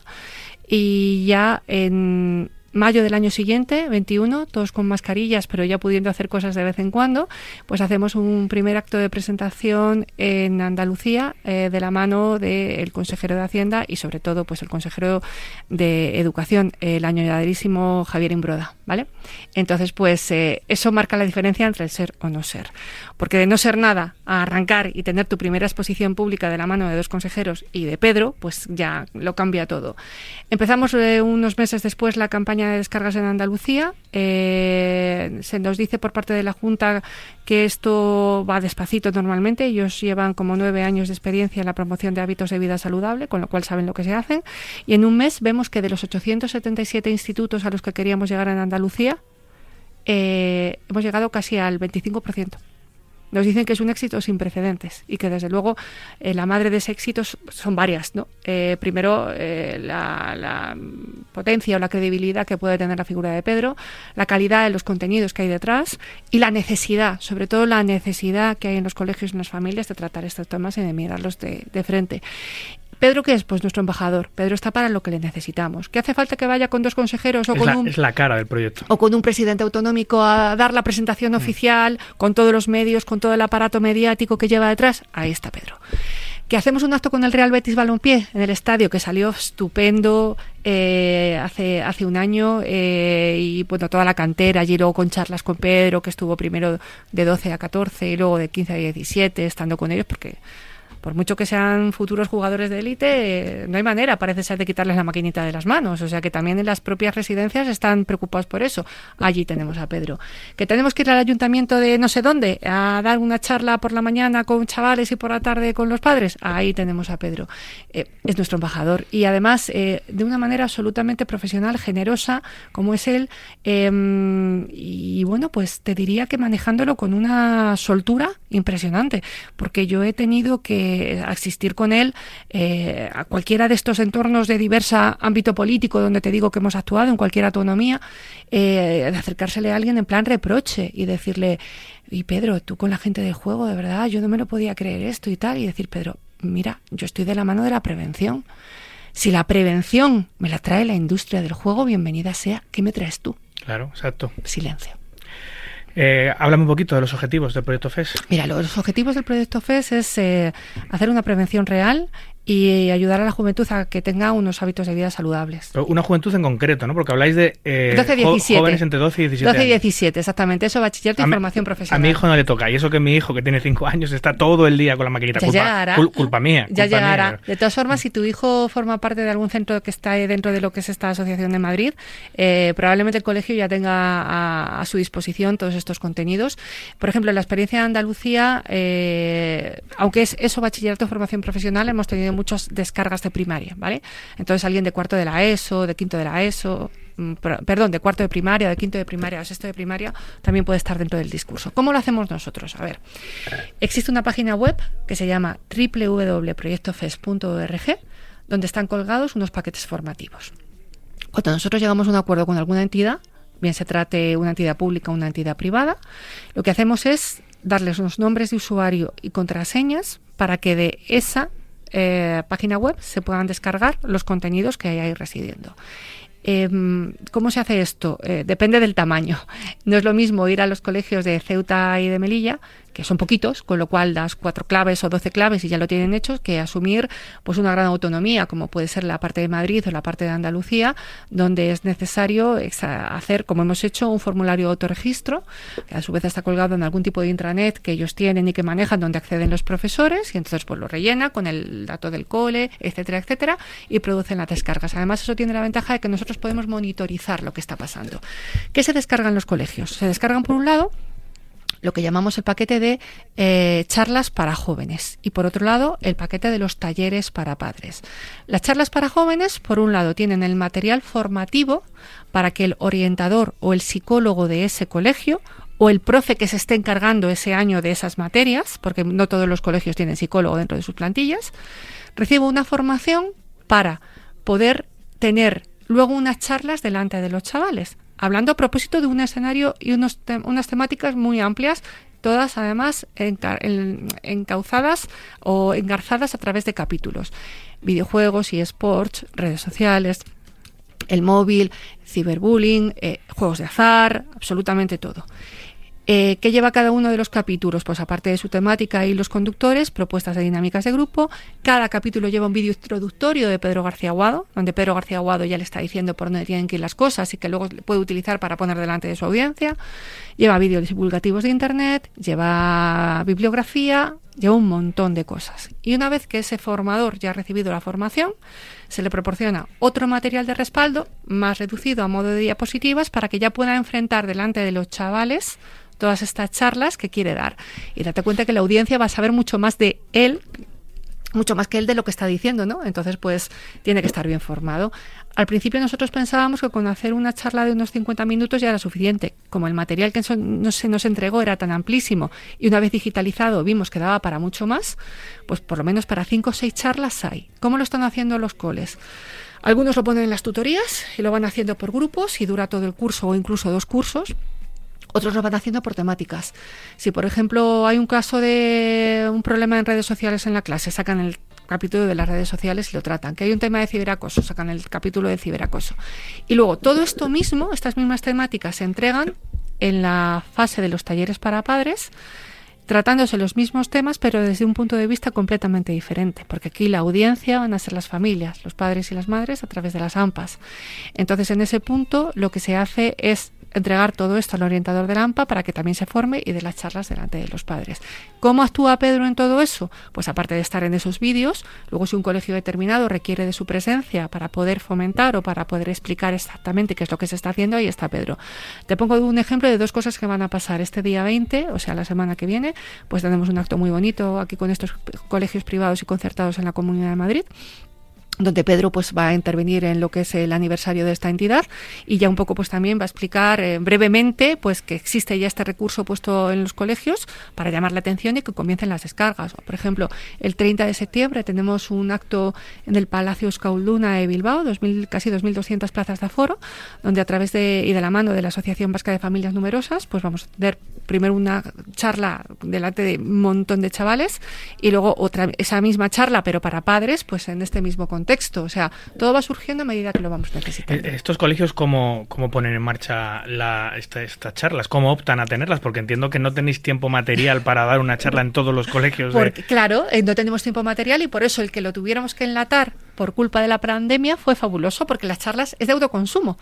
Y ya en mayo del año siguiente, 21, todos con mascarillas, pero ya pudiendo hacer cosas de vez en cuando, pues hacemos un primer acto de presentación en Andalucía eh, de la mano del consejero de Hacienda y sobre todo pues el consejero de Educación, el añadidísimo Javier Imbroda, ¿vale? Entonces, pues eh, eso marca la diferencia entre el ser o no ser. Porque de no ser nada a arrancar y tener tu primera exposición pública de la mano de dos consejeros y de Pedro, pues ya lo cambia todo. Empezamos eh, unos meses después la campaña de descargas en Andalucía. Eh, se nos dice por parte de la Junta que esto va despacito normalmente. Ellos llevan como nueve años de experiencia en la promoción de hábitos de vida saludable, con lo cual saben lo que se hacen. Y en un mes vemos que de los 877 institutos a los que queríamos llegar en Andalucía, eh, hemos llegado casi al 25% nos dicen que es un éxito sin precedentes y que desde luego eh, la madre de ese éxito son varias. ¿no? Eh, primero, eh, la, potencia o la credibilidad que puede tener la figura de Pedro, la calidad de los contenidos que hay detrás y la necesidad, sobre todo la necesidad que hay en los colegios y en las familias de tratar estos temas y de mirarlos de, de frente. Pedro, ¿qué es? Pues nuestro embajador. Pedro está para lo que le necesitamos. ¿Qué hace falta que vaya con dos consejeros o es con la, un es la cara del proyecto. o con un presidente autonómico a dar la presentación oficial con todos los medios, con todo el aparato mediático que lleva detrás? Ahí está Pedro. Que hacemos un acto con el Real Betis Balompié en el estadio que salió estupendo eh, hace hace un año eh, y bueno toda la cantera allí luego con charlas con Pedro que estuvo primero de 12 a 14 y luego de 15 a 17 estando con ellos porque por mucho que sean futuros jugadores de élite, eh, no hay manera, parece ser, de quitarles la maquinita de las manos. O sea que también en las propias residencias están preocupados por eso. Allí tenemos a Pedro. Que tenemos que ir al ayuntamiento de no sé dónde a dar una charla por la mañana con chavales y por la tarde con los padres. Ahí tenemos a Pedro. Eh, es nuestro embajador. Y además, eh, de una manera absolutamente profesional, generosa, como es él. em, y bueno, pues te diría que manejándolo con una soltura impresionante. Porque yo he tenido que asistir con él eh, a cualquiera de estos entornos de diversa ámbito político donde te digo que hemos actuado, en cualquier autonomía, eh, de acercársele a alguien en plan reproche y decirle, y Pedro, tú con la gente del juego, de verdad, yo no me lo podía creer esto y tal, y decir, Pedro, mira, yo estoy de la mano de la prevención. Si la prevención me la trae la industria del juego, bienvenida sea. ¿Qué me traes tú? Claro, exacto. Silencio. Eh, háblame un poquito de los objetivos del proyecto FES. Mira, los objetivos del proyecto FES es eh, hacer una prevención real y ayudar a la juventud a que tenga unos hábitos de vida saludables. Una juventud en concreto, ¿no? Porque habláis de eh, 12 jo- 17. jóvenes entre 12 y 17 12 y años. 17, exactamente. Eso, bachillerato y A formación A profesional. mi hijo no le toca. Y eso que mi hijo, que tiene 5 años, está todo el día con la maquinita. Ya culpa, llegará. cul- culpa mía. Ya llegará. mía. De todas formas, si tu hijo forma parte de algún centro que está dentro de lo que es esta asociación de Madrid, eh, probablemente el colegio ya tenga a, a su disposición todos estos contenidos. Por ejemplo, en la experiencia de Andalucía, eh, aunque es eso, bachillerato, formación profesional, hemos tenido muchas descargas de primaria, ¿vale? Entonces, alguien de cuarto de la ESO, de quinto de la ESO, mm, per- perdón, de cuarto de primaria, de quinto de primaria o sexto de primaria, también puede estar dentro del discurso. ¿Cómo lo hacemos nosotros? A ver, existe una página web que se llama www.proyectofes.org donde están colgados unos paquetes formativos. Cuando nosotros llegamos a un acuerdo con alguna entidad, bien se trate una entidad pública o una entidad privada, lo que hacemos es darles unos nombres de usuario y contraseñas para que de esa eh, página web se puedan descargar los contenidos que hay ahí residiendo. Em, ¿Cómo se hace esto? Eh, depende del tamaño. [laughs] No es lo mismo ir a los colegios de Ceuta y de Melilla que son poquitos, con lo cual das cuatro claves o doce claves y ya lo tienen hecho, que asumir pues una gran autonomía, como puede ser la parte de Madrid o la parte de Andalucía, donde es necesario hacer, como hemos hecho, un formulario de autorregistro, que a su vez está colgado en algún tipo de intranet que ellos tienen y que manejan, donde acceden los profesores, y entonces pues lo rellena con el dato del cole, etcétera, etcétera, y producen las descargas. Además, eso tiene la ventaja de que nosotros podemos monitorizar lo que está pasando. ¿Qué se descarga en los colegios? Se descargan por un lado lo que llamamos el paquete de eh, charlas para jóvenes y por otro lado el paquete de los talleres para padres. Las charlas para jóvenes, por un lado, tienen el material formativo para que el orientador o el psicólogo de ese colegio o el profe que se esté encargando ese año de esas materias, porque no todos los colegios tienen psicólogo dentro de sus plantillas, reciba una formación para poder tener luego unas charlas delante de los chavales hablando a propósito de un escenario y unos unas temáticas muy amplias todas además encauzadas o engarzadas a través de capítulos. Videojuegos y sports, redes sociales, el móvil, ciberbullying, eh, juegos de azar, absolutamente todo. Eh, ¿Qué lleva cada uno de los capítulos? Pues aparte de su temática y los conductores, propuestas de dinámicas de grupo. Cada capítulo lleva un vídeo introductorio de Pedro García Aguado, donde Pedro García Aguado ya le está diciendo por dónde tienen que ir las cosas y que luego puede utilizar para poner delante de su audiencia. Lleva vídeos divulgativos de Internet, lleva bibliografía, lleva un montón de cosas. Y una vez que ese formador ya ha recibido la formación, se le proporciona otro material de respaldo más reducido a modo de diapositivas para que ya pueda enfrentar delante de los chavales todas estas charlas que quiere dar. Y date cuenta que la audiencia va a saber mucho más de él mucho más que él de lo que está diciendo, ¿no? Entonces, pues tiene que estar bien formado. Al principio nosotros pensábamos que con hacer una charla de unos 50 minutos ya era suficiente. Como el material que se nos entregó era tan amplísimo y una vez digitalizado vimos que daba para mucho más, pues por lo menos para 5 o 6 charlas hay. ¿Cómo lo están haciendo los coles? Algunos lo ponen en las tutorías y lo van haciendo por grupos y dura todo el curso o incluso dos cursos. Otros lo van haciendo por temáticas. Si, por ejemplo, hay un caso de un problema en redes sociales en la clase, sacan el capítulo de las redes sociales y lo tratan. Que hay un tema de ciberacoso, sacan el capítulo de ciberacoso. Y luego, todo esto mismo, estas mismas temáticas, se entregan en la fase de los talleres para padres, tratándose los mismos temas, pero desde un punto de vista completamente diferente, porque aquí la audiencia van a ser las familias, los padres y las madres a través de las AMPAs. Entonces, en ese punto, lo que se hace es entregar todo esto al orientador de la AMPA para que también se forme y dé las charlas delante de los padres. ¿Cómo actúa Pedro en todo eso? Pues aparte de estar en esos vídeos, luego si un colegio determinado requiere de su presencia para poder fomentar o para poder explicar exactamente qué es lo que se está haciendo, ahí está Pedro. Te pongo un ejemplo de dos cosas que van a pasar. Este día 20, o sea, la semana que viene, pues tenemos un acto muy bonito aquí con estos colegios privados y concertados en la Comunidad de Madrid donde Pedro pues va a intervenir en lo que es el aniversario de esta entidad y ya un poco pues también va a explicar eh, brevemente pues que existe ya este recurso puesto en los colegios para llamar la atención y que comiencen las descargas. Por ejemplo, el 30 de septiembre tenemos un acto en el Palacio Escauduna de Bilbao, 2000, casi 2.200 plazas de aforo, donde a través de y de la mano de la Asociación Vasca de Familias Numerosas pues vamos a tener primero una charla delante de un montón de chavales y luego otra esa misma charla pero para padres pues en este mismo contexto texto, O sea, todo va surgiendo a medida que lo vamos necesitando. Eh, ¿Estos colegios cómo, cómo ponen en marcha la, estas charlas? ¿Cómo optan a tenerlas? Porque entiendo que no tenéis tiempo material para dar una charla en todos los colegios. Porque, Claro, eh, no tenemos tiempo material y por eso el que lo tuviéramos que enlatar por culpa de la pandemia fue fabuloso porque las charlas es de autoconsumo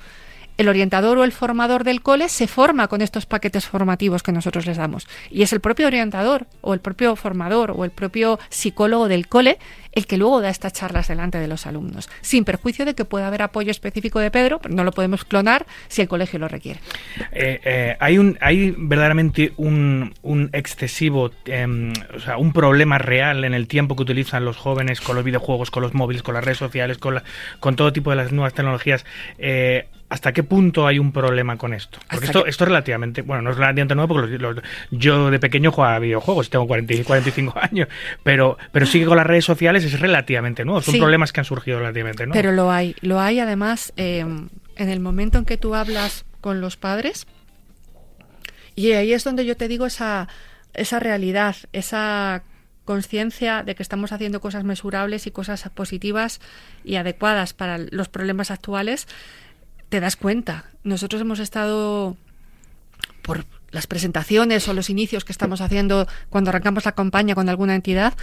el orientador o el formador del cole se forma con estos paquetes formativos que nosotros les damos. Y es el propio orientador o el propio formador o el propio psicólogo del cole el que luego da estas charlas delante de los alumnos, sin perjuicio de que pueda haber apoyo específico de Pedro, pero no lo podemos clonar si el colegio lo requiere. Eh, eh, hay, un, hay verdaderamente un, excesivo, em, o sea, un problema real en el tiempo que utilizan los jóvenes con los videojuegos, con los móviles, con las redes sociales, con, con todo tipo de las nuevas tecnologías. Eh, ¿Hasta qué punto hay un problema con esto? Porque esto, esto es relativamente, bueno, no es relativamente nuevo porque yo de pequeño jugaba videojuegos, tengo 40, 45 [laughs] años, pero, pero sí que con las redes sociales es relativamente nuevo, son problemas que han surgido relativamente nuevos. Pero lo hay, lo hay además eh, en el momento en que tú hablas con los padres, y ahí es donde yo te digo esa, esa realidad, esa conciencia de que estamos haciendo cosas mesurables y cosas positivas y adecuadas para los problemas actuales te das cuenta. Nosotros hemos estado por las presentaciones o los inicios que estamos haciendo cuando arrancamos la campaña con alguna entidad,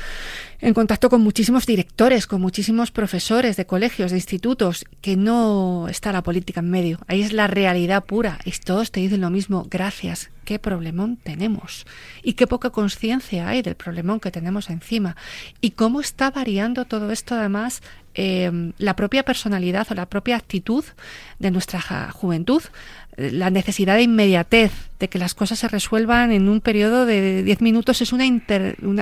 en contacto con muchísimos directores, con muchísimos profesores de colegios, de institutos, que no está la política en medio. Ahí es la realidad pura. Y todos te dicen lo mismo. Gracias. Qué problemón tenemos. Y qué poca conciencia hay del problemón que tenemos encima. Y cómo está variando todo esto, además, eh, la propia personalidad o la propia actitud de nuestra juventud la necesidad de inmediatez, de que las cosas se resuelvan en un periodo de 10 minutos es una,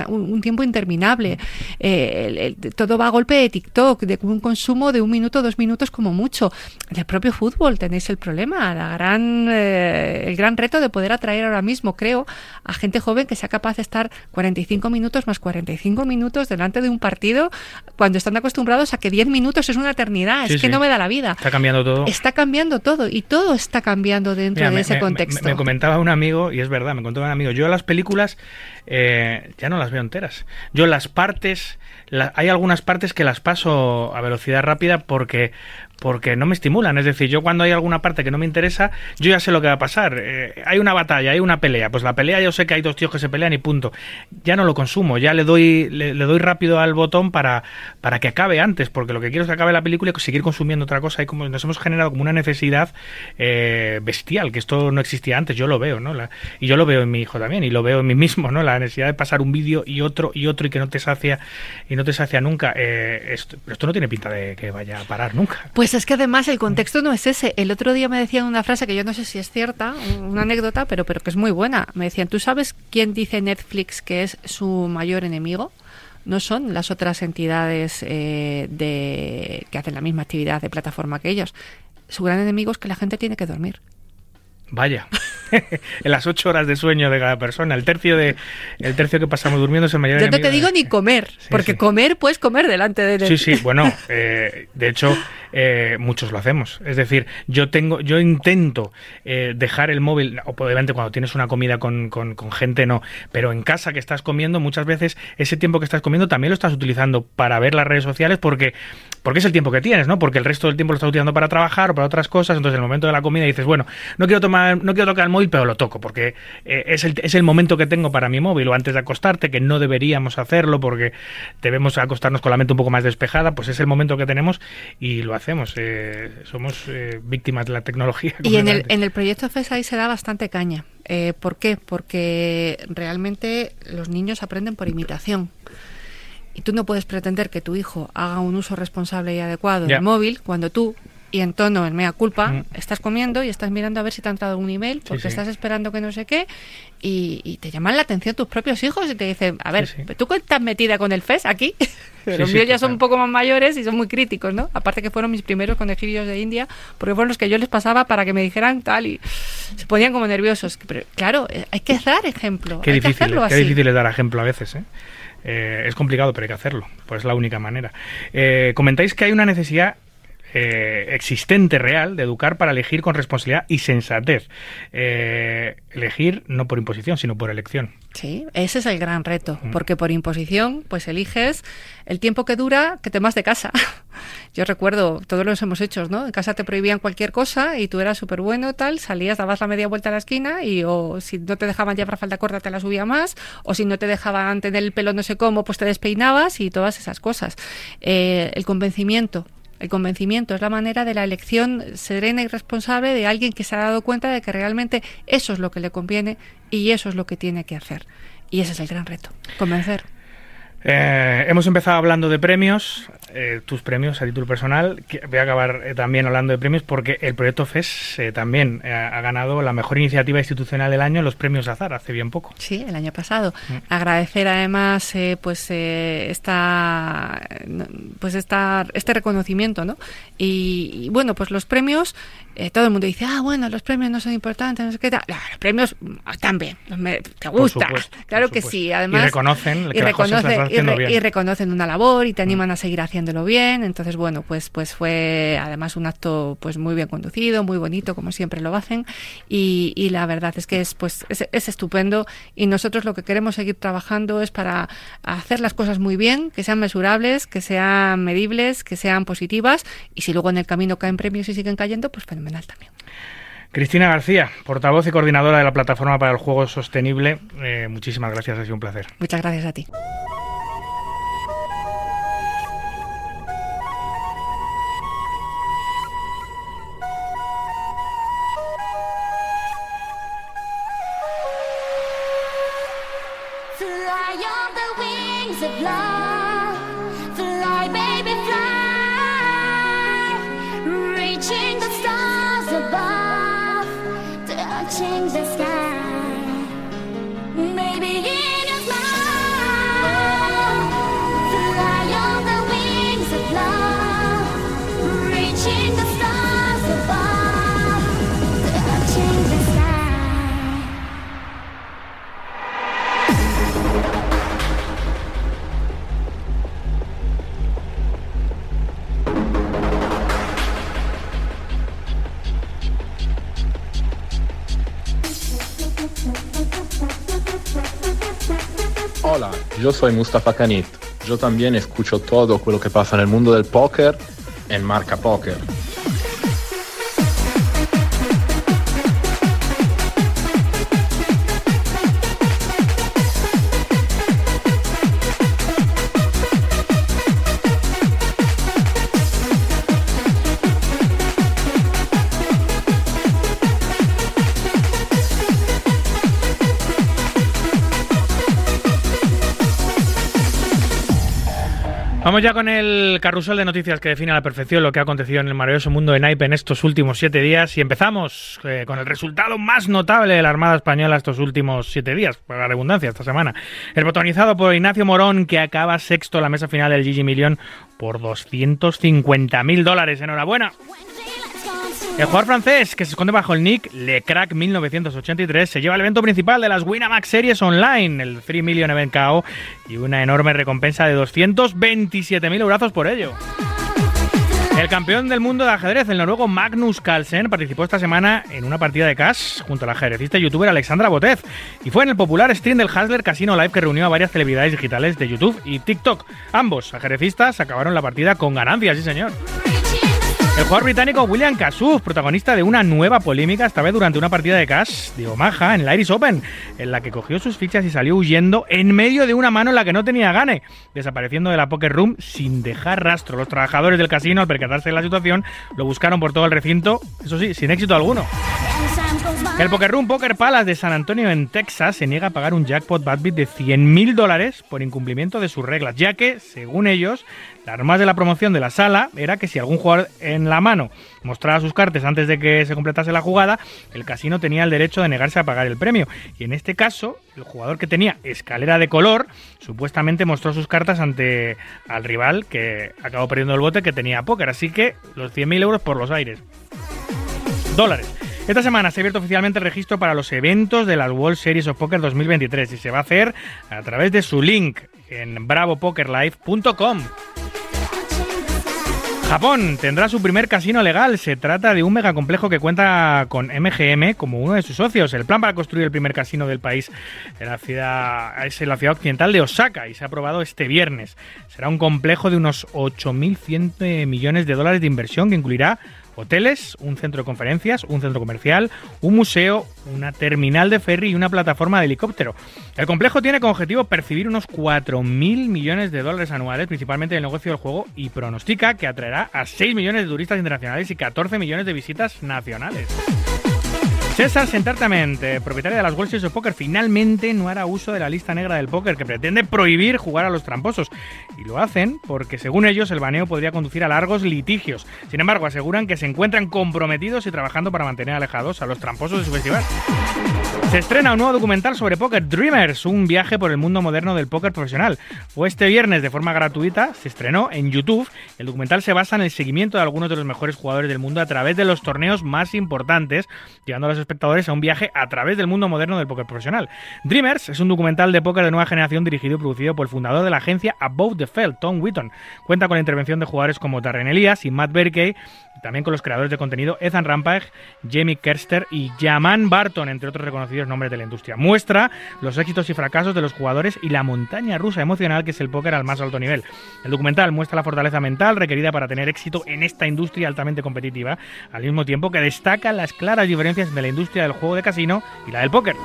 un, tiempo interminable. Eh, todo va a golpe de TikTok, de un consumo de un minuto, dos minutos como mucho. En el propio fútbol tenéis el problema, la gran, eh, el gran reto de poder atraer ahora mismo, creo, a gente joven que sea capaz de estar 45 minutos más 45 minutos delante de un partido cuando están acostumbrados a que 10 minutos es una eternidad. es que no me da la vida. Está cambiando todo. Está cambiando todo y todo está cambiando dentro de ese contexto. me comentaba un amigo, y es verdad, me contó un amigo, yo las películas eh, ya no las veo enteras. Yo las partes, hay algunas partes que las paso a velocidad rápida porque porque no me estimulan. Es decir, yo cuando hay alguna parte que no me interesa, yo ya sé lo que va a pasar. Eh, hay una batalla, hay una pelea. Pues la pelea yo sé que hay dos tíos que se pelean y punto. Ya no lo consumo, ya le doy, le, doy rápido al botón para, para que acabe antes, porque lo que quiero es que acabe la película y seguir consumiendo otra cosa. Y como nos hemos generado como una necesidad eh, bestial, que esto no existía antes, yo lo veo, ¿no? y yo lo veo en mi hijo también, y lo veo en mí mismo, ¿no? La necesidad de pasar un vídeo y otro y otro y que no te sacia y no te sacia nunca. Eh, esto, esto no tiene pinta de que vaya a parar nunca. Pues es que además el contexto no es ese. El otro día me decían una frase que yo no sé si es cierta, una anécdota, pero, pero que es muy buena. Me decían, ¿tú sabes quién dice Netflix que es su mayor enemigo? no son las otras entidades eh, de, que hacen la misma actividad de plataforma que ellos. Su gran enemigo es que la gente tiene que dormir. Vaya, [laughs] en las ocho horas de sueño de cada persona, el tercio de el tercio que pasamos durmiendo es el mayor. Yo no te digo ni comer, porque comer puedes comer delante de él. Sí, sí, bueno, eh, de hecho eh, muchos lo hacemos. Es decir, yo tengo, yo intento eh, dejar el móvil, obviamente cuando tienes una comida con, con, gente no, pero en casa que estás comiendo muchas veces ese tiempo que estás comiendo también lo estás utilizando para ver las redes sociales porque porque es el tiempo que tienes, ¿no? Porque el resto del tiempo lo estás utilizando para trabajar o para otras cosas. Entonces, en el momento de la comida dices, bueno, no quiero tomar, no quiero tocar el móvil, pero lo toco, porque eh, es, el, es el momento que tengo para mi móvil. O antes de acostarte, que no deberíamos hacerlo porque debemos acostarnos con la mente un poco más despejada, pues es el momento que tenemos y lo hacemos. Eh, somos eh, víctimas de la tecnología. Y en el, en el proyecto FES ahí se da bastante caña. ¿Por qué? Porque realmente los niños aprenden por imitación. Y tú no puedes pretender que tu hijo haga un uso responsable y adecuado del móvil cuando tú, y en tono, en mea culpa, mm. estás comiendo y estás mirando a ver si te ha entrado un email porque estás esperando que no sé qué y, te llaman la atención tus propios hijos y te dicen, a ver, ¿tú estás metida con el FES aquí? [laughs] los míos ya son un poco más mayores y son muy críticos, ¿no? Aparte que fueron mis primeros conejillos de India, porque fueron los que yo les pasaba para que me dijeran tal y se ponían como nerviosos. Pero claro, eh, hay que dar ejemplo. Qué hay difícil, que hacerlo qué difícil es dar ejemplo a veces, ¿eh? Eh, es complicado, pero hay que hacerlo. Pues es la única manera. Eh, comentáis que hay una necesidad eh, existente real de educar para elegir con responsabilidad y sensatez. elegir no por imposición, sino por elección. Sí, ese es el gran reto, porque por imposición, pues eliges el tiempo que dura que te vas de casa. [laughs] Yo recuerdo, todos los hemos hecho, ¿no? En casa te prohibían cualquier cosa y tú eras súper bueno, tal, salías, dabas la media vuelta a la esquina y o si no te dejaban llevar falda corta te la subía más, o si no te dejaban tener el pelo no sé cómo, pues te despeinabas y todas esas cosas. Eh, el convencimiento, el convencimiento es la manera de la elección serena y responsable de alguien que se ha dado cuenta de que realmente eso es lo que le conviene y eso es lo que tiene que hacer. Y ese es el gran reto, convencer. Eh, hemos empezado hablando de premios, eh, tus premios a título personal. Voy a acabar eh, también hablando de premios porque el proyecto FES también ha ganado la mejor iniciativa institucional del año en los premios Azar hace bien poco. Sí, el año pasado. Mm. Agradecer además pues esta, pues esta, este reconocimiento, ¿no? Y, bueno, pues los premios, todo el mundo dice, ah, bueno, los premios no son importantes, no sé qué tal. los premios están bien, te gusta. claro que sí. Además, y reconocen y reconocen, y, reconocen una labor y te animan a seguir haciéndolo bien. Entonces, bueno, pues, pues fue además un acto pues muy bien conducido, muy bonito, como siempre lo hacen. Y, y la verdad es que es, pues, es, es, estupendo. Y nosotros lo que queremos seguir trabajando es para hacer las cosas muy bien, que sean mesurables, que sean medibles, que sean positivas. Y si luego en el camino caen premios y siguen cayendo, pues fenomenal también. Cristina García, portavoz y coordinadora de la Plataforma para el Juego Sostenible, eh, muchísimas gracias, ha sido un placer. Muchas gracias a ti. Soy Mustafa Kanit. Yo también escucho todo lo que pasa en el mundo del póker en Marca Póker. Ya con el carrusel de noticias que define a la perfección lo que ha acontecido en el maravilloso mundo de naipe en estos últimos siete días y empezamos eh, con el resultado más notable de la Armada Española estos últimos siete días, por la redundancia, esta semana. El botonizado por Ignacio Morón que acaba sexto en la mesa final del Gigi Million por 250.000 dólares. Enhorabuena. El jugador francés que se esconde bajo el nick LeCrack 1983 se lleva el evento principal de las Winamax Series Online, el 3 Million Event KO, y una enorme recompensa de 227.000 euros por ello. El campeón del mundo de ajedrez, el noruego Magnus Carlsen, participó esta semana en una partida de cash junto al ajedrecista y youtuber Alexandra Botez y fue en el popular stream del Hasler Casino Live que reunió a varias celebridades digitales de YouTube y TikTok. Ambos ajedrecistas acabaron la partida con ganancias, sí señor. El jugador británico William Kasuf, protagonista de una nueva polémica, esta vez durante una partida de cash de Omaha en el Iris Open, en la que cogió sus fichas y salió huyendo en medio de una mano en la que no tenía gane, desapareciendo de la poker room sin dejar rastro. Los trabajadores del casino, al percatarse de la situación, lo buscaron por todo el recinto, eso sí, sin éxito alguno. El Poker Room Poker Palace de San Antonio en Texas se niega a pagar un jackpot Badbit de 100.000 dólares por incumplimiento de sus reglas, ya que, según ellos, la norma de la promoción de la sala era que si algún jugador en la mano mostraba sus cartas antes de que se completase la jugada, el casino tenía el derecho de negarse a pagar el premio. Y en este caso, el jugador que tenía escalera de color supuestamente mostró sus cartas ante al rival que acabó perdiendo el bote que tenía póker. Así que los 100.000 euros por los aires. Dólares. Esta semana se ha abierto oficialmente el registro para los eventos de las World Series of Poker 2023 y se va a hacer a través de su link en bravopokerlive.com. Japón tendrá su primer casino legal. Se trata de un megacomplejo que cuenta con MGM como uno de sus socios. El plan para construir el primer casino del país en la ciudad, es en la ciudad occidental de Osaka y se ha aprobado este viernes. Será un complejo de unos 8.100 millones de dólares de inversión que incluirá hoteles, un centro de conferencias, un centro comercial, un museo, una terminal de ferry y una plataforma de helicóptero. El complejo tiene como objetivo percibir unos 4.000 millones de dólares anuales, principalmente del negocio del juego, y pronostica que atraerá a 6 millones de turistas internacionales y 14 millones de visitas nacionales. César Sentartamente, propietario de las Series of Poker, finalmente no hará uso de la lista negra del póker que pretende prohibir jugar a los tramposos. Y lo hacen porque, según ellos, el baneo podría conducir a largos litigios. Sin embargo, aseguran que se encuentran comprometidos y trabajando para mantener alejados a los tramposos de su festival. Se estrena un nuevo documental sobre Poker Dreamers, un viaje por el mundo moderno del póker profesional. Fue este viernes de forma gratuita, se estrenó en YouTube. El documental se basa en el seguimiento de algunos de los mejores jugadores del mundo a través de los torneos más importantes, llevando a espectadores a un viaje a través del mundo moderno del póker profesional. Dreamers es un documental de póker de nueva generación dirigido y producido por el fundador de la agencia Above the Fell, Tom Whitton. Cuenta con la intervención de jugadores como Darren Elias y Matt Berkey, y también con los creadores de contenido Ethan Rampage, Jamie Kerster y Jaman Barton, entre otros reconocidos nombres de la industria. Muestra los éxitos y fracasos de los jugadores y la montaña rusa emocional que es el póker al más alto nivel. El documental muestra la fortaleza mental requerida para tener éxito en esta industria altamente competitiva, al mismo tiempo que destaca las claras diferencias de la industria del juego de casino y la del póker.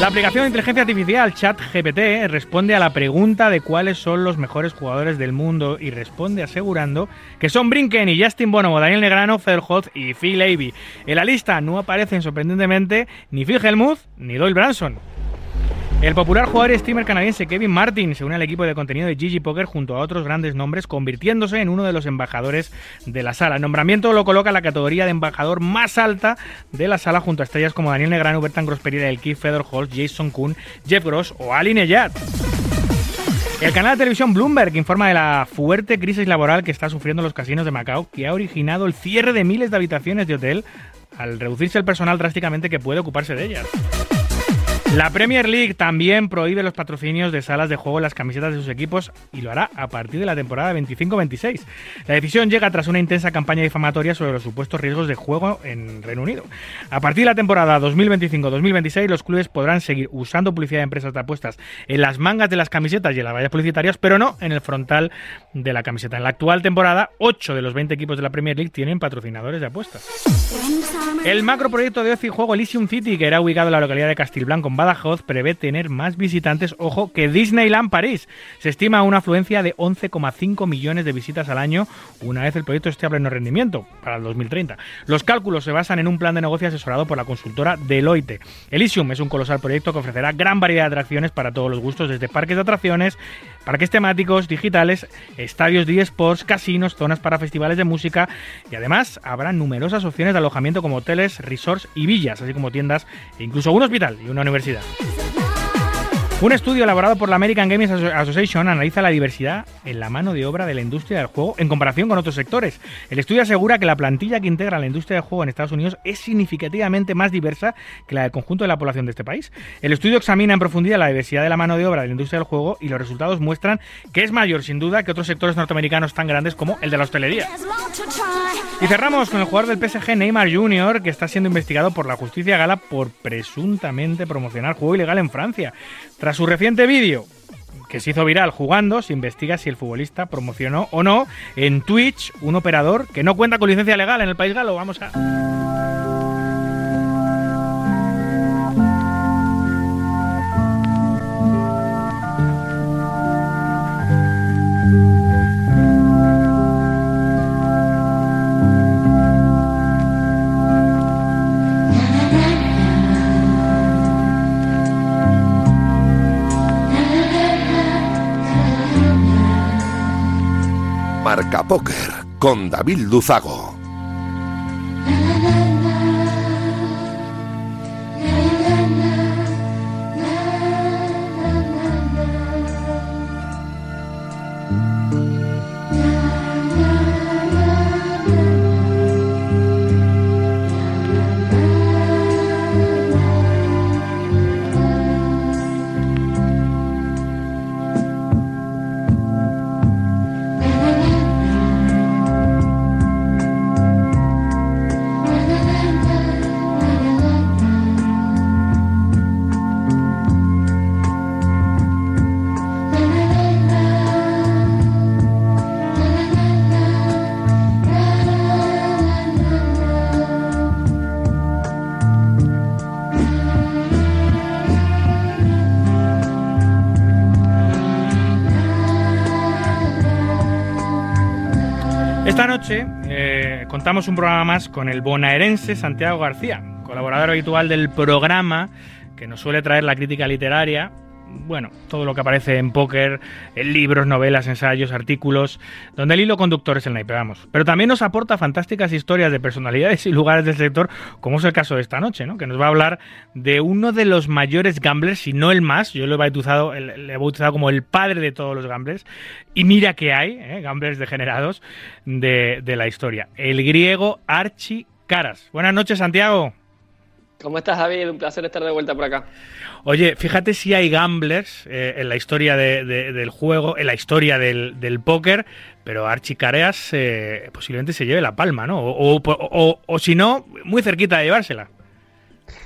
La aplicación de inteligencia artificial ChatGPT responde a la pregunta de cuáles son los mejores jugadores del mundo y responde asegurando que son Brinken y Justin Bonomo, Daniel Negrano, Federholt y Phil Avey. En la lista no aparecen sorprendentemente ni Phil Hellmuth ni Doyle Branson. El popular jugador y streamer canadiense Kevin Martin se une al equipo de contenido de GG Poker junto a otros grandes nombres, convirtiéndose en uno de los embajadores de la sala. El nombramiento lo coloca en la categoría de embajador más alta de la sala junto a estrellas como Daniel Negrano, Bertan Grosperia, El Keith Federholz, Jason Kuhn, Jeff Gross o Ali Neyat. El canal de televisión Bloomberg informa de la fuerte crisis laboral que está sufriendo los casinos de Macao, que ha originado el cierre de miles de habitaciones de hotel al reducirse el personal drásticamente que puede ocuparse de ellas. La Premier League también prohíbe los patrocinios de salas de juego en las camisetas de sus equipos y lo hará a partir de la temporada 25-26. La decisión llega tras una intensa campaña difamatoria sobre los supuestos riesgos de juego en Reino Unido. A partir de la temporada 2025-2026 los clubes podrán seguir usando publicidad de empresas de apuestas en las mangas de las camisetas y en las vallas publicitarias, pero no en el frontal de la camiseta. En la actual temporada, 8 de los 20 equipos de la Premier League tienen patrocinadores de apuestas. El macroproyecto de ocio y juego Elysium City, que era ubicado en la localidad de Castilblanco, Badajoz, prevé tener más visitantes, ojo, que Disneyland París. Se estima una afluencia de 11,5 millones de visitas al año una vez el proyecto esté a pleno rendimiento, para el 2030. Los cálculos se basan en un plan de negocio asesorado por la consultora Deloitte. Elysium es un colosal proyecto que ofrecerá gran variedad de atracciones para todos los gustos, desde parques de atracciones, parques temáticos, digitales, estadios de esports, casinos, zonas para festivales de música y además habrá numerosas opciones de alojamiento como hoteles, resorts y villas, así como tiendas e incluso un hospital y una universidad publicidad. Un estudio elaborado por la American Gaming Association analiza la diversidad en la mano de obra de la industria del juego en comparación con otros sectores. El estudio asegura que la plantilla que integra la industria del juego en Estados Unidos es significativamente más diversa que la del conjunto de la población de este país. El estudio examina en profundidad la diversidad de la mano de obra de la industria del juego y los resultados muestran que es mayor sin duda que otros sectores norteamericanos tan grandes como el de la hostelería. Y cerramos con el jugador del PSG Neymar Jr. que está siendo investigado por la justicia gala por presuntamente promocionar juego ilegal en Francia. Tras su reciente vídeo, que se hizo viral jugando, se investiga si el futbolista promocionó o no en Twitch un operador que no cuenta con licencia legal en el país galo. Vamos a... Póker con David Luzago. Un programa más con el bonaerense Santiago García, colaborador habitual del programa que nos suele traer la crítica literaria. Bueno, todo lo que aparece en póker, en libros, novelas, ensayos, artículos, donde el hilo conductor es el naipe, vamos. Pero también nos aporta fantásticas historias de personalidades y lugares del sector, como es el caso de esta noche, ¿no? Que nos va a hablar de uno de los mayores gamblers, si no el más, yo lo he bautizado, le he bautizado como el padre de todos los gamblers, y mira que hay, ¿eh? gamblers degenerados de, de la historia. El griego Archie Caras. Buenas noches, Santiago. ¿Cómo estás, David? Un placer estar de vuelta por acá. Oye, fíjate si hay gamblers eh, en la historia de, de, del juego, en la historia del, del póker, pero Archie Careas eh, posiblemente se lleve la palma, ¿no? O, o, o, o, si no, muy cerquita de llevársela.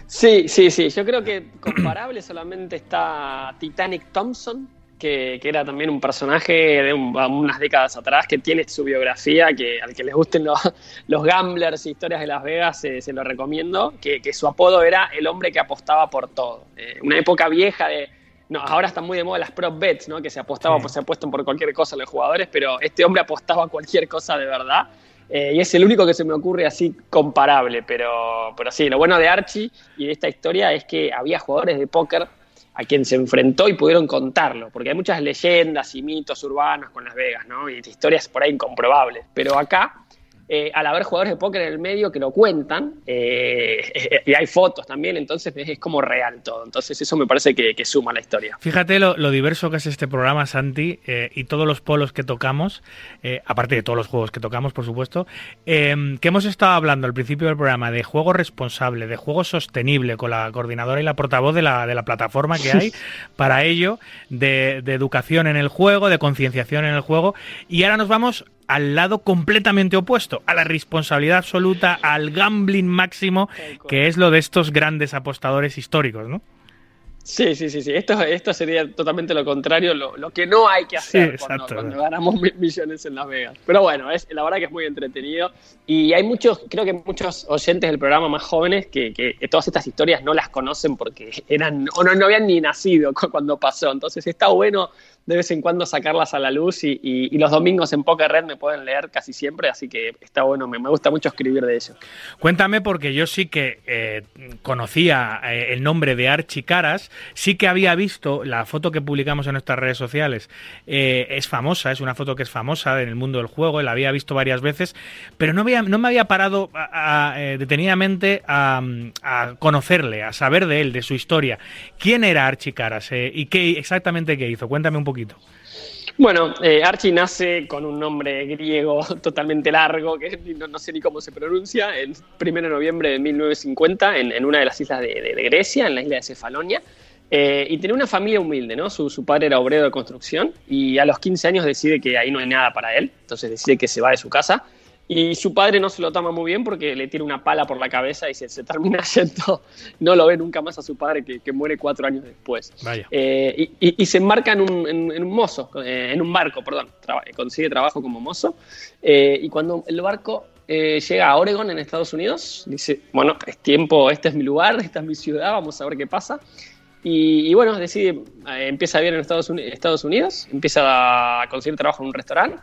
Sí, sí, sí. Yo creo que comparable solamente está Titanic Thompson, que, que era también un personaje de un- unas décadas atrás que tiene su biografía, que al que les gusten los, [laughs] los gamblers, historias de Las Vegas, eh, se lo recomiendo, que, que su apodo era el hombre que apostaba por todo. Eh, una época vieja de... No, ahora están muy de moda las prop bets, ¿no? Que se apostaba, Sí. pues se apuestan por cualquier cosa los jugadores, pero este hombre apostaba cualquier cosa de verdad. Eh, y es el único que se me ocurre así comparable, pero, pero sí, lo bueno de Archie y de esta historia es que había jugadores de póker a quien se enfrentó y pudieron contarlo, porque hay muchas leyendas y mitos urbanos con Las Vegas, ¿no? Y historias por ahí incomprobables, pero acá, eh, al haber jugadores de póker en el medio que lo cuentan, eh, [laughs] y hay fotos también, entonces es, como real todo, entonces eso me parece que, que suma la historia. Fíjate lo, lo diverso que es este programa, Santi, eh, y todos los polos que tocamos, aparte de todos los juegos que tocamos, por supuesto, eh, que hemos estado hablando al principio del programa de juego responsable, de juego sostenible, con la coordinadora y la portavoz de la, de la plataforma que [laughs] hay para ello, de, de educación en el juego, de concienciación en el juego, y ahora nos vamos al lado completamente opuesto, a la responsabilidad absoluta, al gambling máximo, que es lo de estos grandes apostadores históricos, ¿no? Sí, sí, sí, sí. Esto, esto sería totalmente lo contrario, lo, lo que no hay que hacer Sí, cuando, cuando ganamos mi- millones en Las Vegas. Pero bueno, es, la verdad que es muy entretenido. Y hay muchos, creo que muchos oyentes del programa más jóvenes que, que- todas estas historias no las conocen porque eran, o no, no habían ni nacido cu- cuando pasó. Entonces está bueno de vez en cuando sacarlas a la luz y, los domingos en Poker Red me pueden leer casi siempre, así que está bueno, me, gusta mucho escribir de ello. Cuéntame, porque yo sí que eh, conocía eh, el nombre de Archie Caras, sí que había visto la foto que publicamos en nuestras redes sociales. eh, es famosa, es una foto que es famosa en el mundo del juego, la había visto varias veces, pero no, había, me había parado detenidamente a, conocerle, a saber de él, de su historia. ¿Quién era Archie Caras y qué exactamente qué hizo? Cuéntame un Bueno, eh, Archie nace con un nombre griego [laughs] totalmente largo, que no, sé ni cómo se pronuncia, el 1 de noviembre de 1950 en, en una de las islas de Grecia, en la isla de Cefalonia. Eh, y tenía una familia humilde, ¿no? Su, su padre era obrero de construcción y a los 15 años decide que ahí no hay nada para él, entonces decide que se va de su casa. Y su padre no se lo toma muy bien porque le tira una pala por la cabeza y se, se termina [laughs] yendo. No lo ve nunca más a su padre que, que muere cuatro años después. Eh, y, y- y se embarca en un, en- en un mozo, eh, en un barco, perdón. Traba- consigue trabajo como mozo. Eh, y cuando el barco eh, llega a Oregon, en Estados Unidos, dice: Bueno, es tiempo, este es mi lugar, [laughs] esta es mi ciudad, vamos a ver qué pasa. Y, y bueno, decide, eh, empieza a vivir en Estados, Uni- Estados Unidos, empieza a conseguir trabajo en un restaurante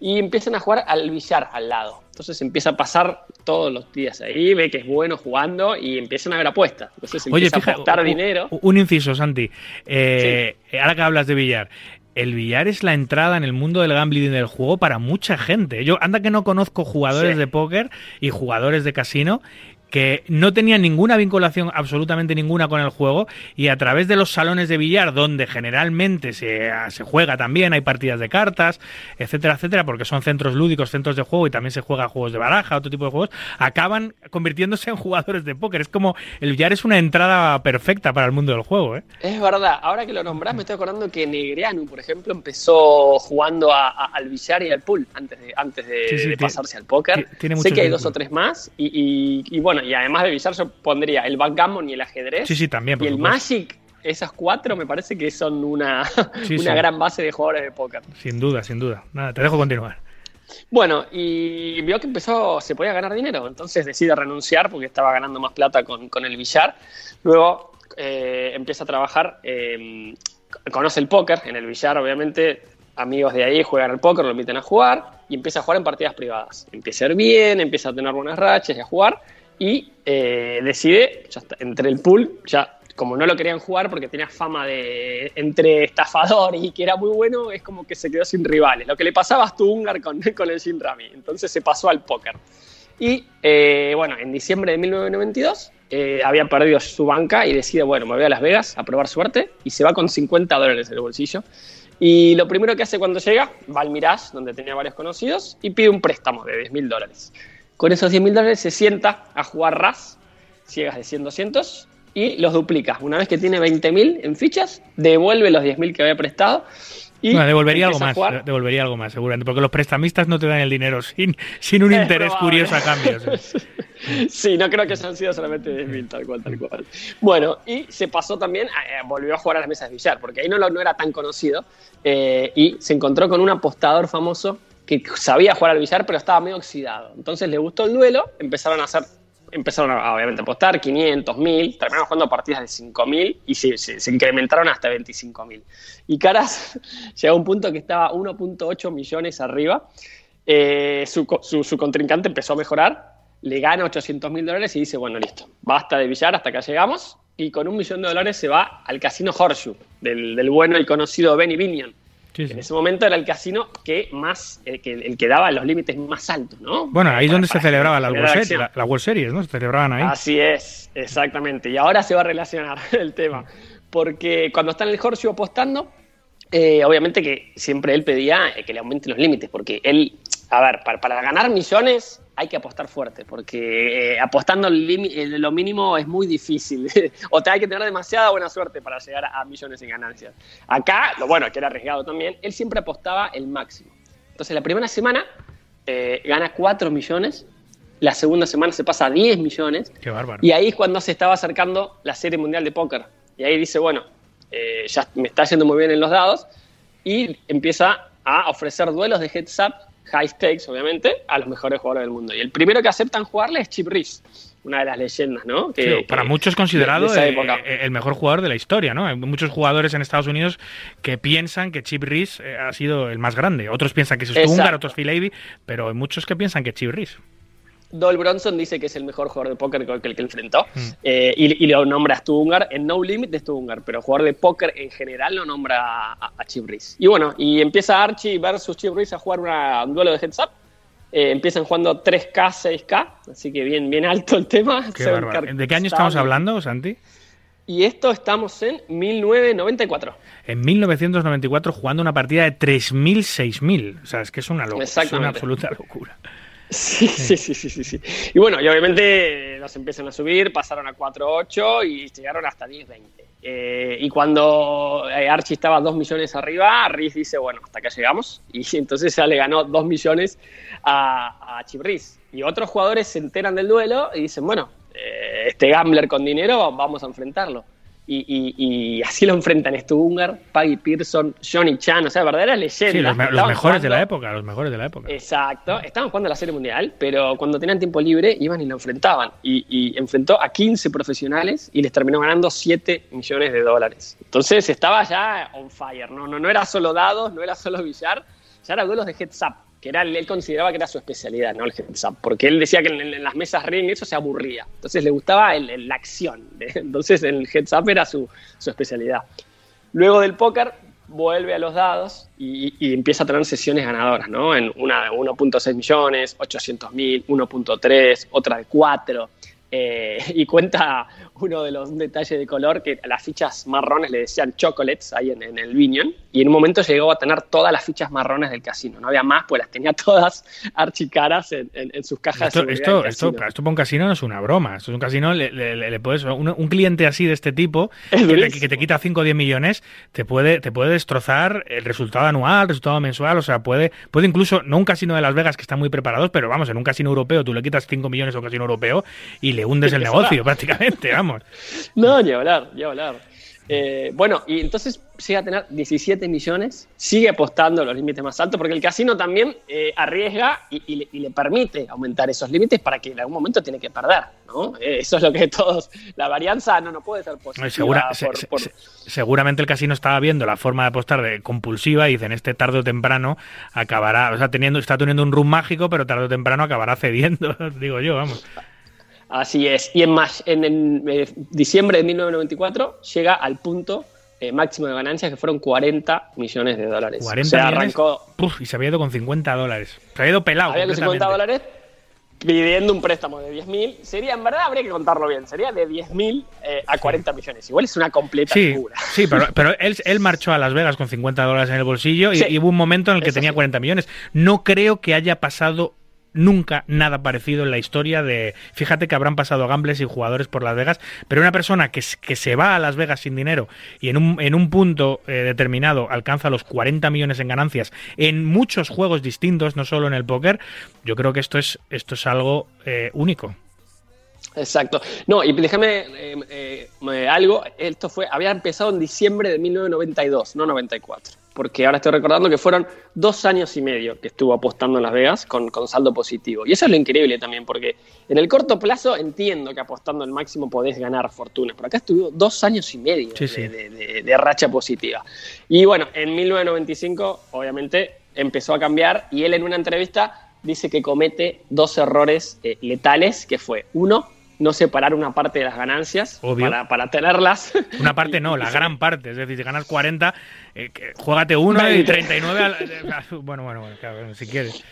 y empiezan a jugar al billar al lado. Entonces empieza a pasar todos los días ahí, ve que es bueno jugando y empiezan a haber apostas. Entonces Oye, empieza fija, a apostar dinero. un inciso, Santi. Eh, Ahora que hablas de billar, el billar es la entrada en el mundo del gambling y del juego para mucha gente. Yo, anda que no conozco jugadores Sí. de póker y jugadores de casino que no tenían ninguna vinculación, absolutamente ninguna con el juego, y a través de los salones de billar, donde generalmente se, se juega también, hay partidas de cartas, etcétera, etcétera, porque son centros lúdicos, centros de juego, y también se juega juegos de baraja, otro tipo de juegos, acaban convirtiéndose en jugadores de póker. Es como, el billar es una entrada perfecta para el mundo del juego, ¿eh? Es verdad, ahora que lo nombrás me estoy acordando que Negreanu, por ejemplo, empezó jugando a- a- al billar y al pool antes de, antes de, Sí, sí, de tiene- pasarse al póker. tiene sé que hay dos o tres más y, y- y bueno, y además de billar yo pondría el backgammon y el ajedrez. Sí, sí, también, por Y el. Magic, esas cuatro me parece que son una, [laughs] Sí, una sí. gran base de jugadores de póker. Sin duda, sin duda. Nada, te dejo continuar. Bueno, y vio que empezó, se podía ganar dinero, entonces decide renunciar porque estaba ganando más plata con, con el billar. Luego eh, empieza a trabajar, eh, conoce el póker en el billar, obviamente, amigos de ahí juegan al póker, lo invitan a jugar y empieza a jugar en partidas privadas. Empieza a ir bien, empieza a tener buenas rachas y a jugar y eh, decide, ya está, entre el pool, ya como no lo querían jugar porque tenía fama de entre estafador y que era muy bueno, es como que se quedó sin rivales. Lo que le pasaba a Stungar con, [laughs] con el Shin Rami. Entonces se pasó al póker. Y eh, bueno, en diciembre de 1992 eh, había perdido su banca y decide, bueno, me voy a Las Vegas a probar suerte y se va con 50 dólares en el bolsillo. Y lo primero que hace cuando llega, va al Mirage, donde tenía varios conocidos, y pide un préstamo de 10 mil dólares. Con esos 10 mil dólares se sienta a jugar RAS, ciegas de 100, 200, y los duplica. Una vez que tiene 20 mil en fichas, devuelve los 10 mil que había prestado. Y Bueno, devolvería algo más, devolvería algo más, seguramente, porque los prestamistas no te dan el dinero sin, sin un [laughs] Es interés probable. curioso a cambio. sí. [laughs] Sí, no creo que hayan sido solamente 10.000, tal cual, tal cual. Bueno, y se pasó también, eh, volvió a jugar a las mesas de billar, porque ahí no, lo- no era tan conocido, eh, y se encontró con un apostador famoso que sabía jugar al billar, pero estaba medio oxidado. Entonces le gustó el duelo, empezaron a hacer, empezaron a, obviamente apostar 500, 1000, terminaron jugando partidas de 5000 y se, incrementaron hasta 25.000. Y Caras [laughs] llegó a un punto que estaba 1.8 millones arriba. Eh, su- su contrincante empezó a mejorar, le gana 800 mil dólares y dice, bueno, listo, basta de billar, hasta acá llegamos. Y con un millón de dólares se va al casino Horseshoe, del, del bueno y conocido Benny Binion. Sí, sí. En ese momento era el casino que más, eh, que, el que daba los límites más altos, ¿no? Bueno, ahí es Para- donde se celebraba la generar World, acción. Series, la, la World Series, ¿no? Se celebraban ahí. Así es, exactamente. Y ahora se va a relacionar [laughs] el tema. Porque cuando está en el Horseshoe apostando, eh, obviamente que siempre él pedía eh, que le aumenten los límites, porque él, a ver, para, para ganar millones hay que apostar fuerte, porque eh, apostando eh, lo mínimo es muy difícil, [laughs] o te hay que tener demasiada buena suerte para llegar a, a millones en ganancias. Acá, lo bueno, que era arriesgado también, él siempre apostaba el máximo. Entonces la primera semana eh, gana 4 millones, la segunda semana se pasa a 10 millones, Qué bárbaro. y ahí es cuando se estaba acercando la Serie Mundial de Póker. Y ahí dice, bueno, eh, ya me está yendo muy bien en los dados. Y empieza a ofrecer duelos de heads up, high stakes, obviamente, a los mejores jugadores del mundo. Y el primero que aceptan jugarle es Chip Reese, una de las leyendas, ¿no? Que- Sí, para muchos considerado de esa eh, eh, el mejor jugador de la historia, ¿no? Hay muchos jugadores en Estados Unidos que piensan que Chip Reese eh, ha sido el más grande. Otros piensan que es. Ungar, otros Phil Ivey, pero hay muchos que piensan que Chip Reese. Doyle Bronson dice que es el mejor jugador de póker con el que enfrentó Mm. eh, y, y lo nombra a Stu Ungar en No Limit de Stu Ungar, pero jugador de póker en general lo nombra a, a Chip Reese. Y bueno, y empieza Archie versus Chip Reese a jugar una- un duelo de heads up. Eh, empiezan jugando 3K, 6K, así que bien, bien alto el tema. [laughs] Qué ¿De qué año estamos hablando, Santi? Y esto estamos en 1994. En 1994 jugando una partida de 3.000, 6.000. O sea, es que es una locura. Es una absoluta locura. Sí, sí, sí, sí, sí, sí. Y bueno, y obviamente los empiezan a subir, pasaron a 4.8 y llegaron hasta 10.20. Eh, y cuando eh, Archie estaba 2 millones arriba, Riz dice, bueno, hasta acá llegamos. Y [laughs] entonces ya le ganó 2 millones a, a Chip Reese. Y otros jugadores se enteran del duelo y dicen, bueno, eh, este gambler con dinero, vamos a enfrentarlo. Y, y- y así lo enfrentan Stu Ungar, Paggy Pearson, Johnny Chan, o sea, verdaderas leyendas. Sí, los, me- los mejores de la época, los mejores de la época. Exacto, estaban jugando la Serie Mundial, pero cuando tenían tiempo libre iban y lo enfrentaban. Y, y enfrentó a 15 profesionales y les terminó ganando 7 millones de dólares. Entonces estaba ya on fire, no, no, no era solo dados, no era solo billar, ya era duelos de heads up, que era, él consideraba que era su especialidad, ¿no? El heads up, porque él decía que en, las mesas ring eso se aburría. Entonces le gustaba el- la acción. [laughs] Entonces el heads up era su, su especialidad. Luego del póker vuelve a los dados y, empieza a tener sesiones ganadoras, ¿no? En una de 1.6 millones, 800 mil, 1.3, otra de 4. eh, [laughs] y cuenta uno de los un detalle de color que a las fichas marrones le decían chocolates ahí en, en el Vinion y en un momento llegó a tener todas las fichas marrones del casino. No había más, pues las tenía [laughs] todas archicaras en, en- en sus cajas Esto, de seguridad esto, esto, para un casino no es una broma. Esto es un casino, le, le- le- le puedes, un, un cliente así de este tipo, [laughs] Es que te, durísimo. que te quita 5 o 10 millones, te puede, te puede destrozar el resultado anual, el resultado mensual. O sea, puede, puede incluso, no un casino de Las Vegas que está muy preparados, pero vamos, en un casino europeo tú le quitas 5 millones a un casino europeo y le hundes [laughs] el negocio prácticamente, vamos. No, ni hablar, ni hablar. Eh, bueno, y entonces llega a tener 17 millones, sigue apostando a los límites más altos, porque el casino también eh, arriesga y, y le, y le permite aumentar esos límites para que en algún momento tiene que perder, ¿no? Eh, eso es lo que [laughs] todos, la varianza no, no puede ser positiva. Segura- se- por- se- por- se- seguramente el casino estaba viendo la forma de apostar de compulsiva y dicen este tarde o temprano acabará, o sea, teniendo, está teniendo un room mágico, pero tarde o temprano acabará cediendo, [laughs] digo yo, vamos. Así es. Y en, más, en, en, eh, diciembre de 1994 llega al punto eh, máximo de ganancias que fueron 40 millones de dólares. 40 o sea, millones, arrancó, puf, y se había ido con 50 dólares. Se había ido pelado. había que 50 completamente. dólares pidiendo un préstamo de 10.000. Sería, en verdad, habría que contarlo bien. Sería de 10.000 eh, a 40 millones. Igual es una completa Sí, locura. sí, pero, [laughs] pero él, él marchó a Las Vegas con 50 dólares en el bolsillo y, Sí. y hubo un momento en el que Eso tenía sí. 40 millones. No creo que haya pasado nunca nada parecido en la historia de... Fíjate que habrán pasado gambles y jugadores por Las Vegas, pero una persona que, que se va a Las Vegas sin dinero y en un, en un punto eh, determinado alcanza los 40 millones en ganancias en muchos juegos distintos, no solo en el póker, yo creo que esto es, esto es algo eh, único. Exacto. No, y déjame eh, eh, algo. Esto fue, había empezado en diciembre de 1992, no 94. Porque ahora estoy recordando que fueron dos años y medio que estuvo apostando en Las Vegas con, con saldo positivo. Y eso es lo increíble también, porque en el corto plazo entiendo que apostando al máximo podés ganar fortuna. Pero acá estuvo dos años y medio Sí, sí. de, de- de- de racha positiva. Y bueno, en 1995, obviamente, empezó a cambiar. Y él en una entrevista dice que comete dos errores eh, letales, que fue uno, no separar una parte de las ganancias Obvio. para, para tenerlas. [laughs] Una parte no, la gran parte. Es decir, si ganas 40, eh, juégate uno y 20. 39 al- eh, [laughs] Bueno, bueno, bueno, claro, si quieres.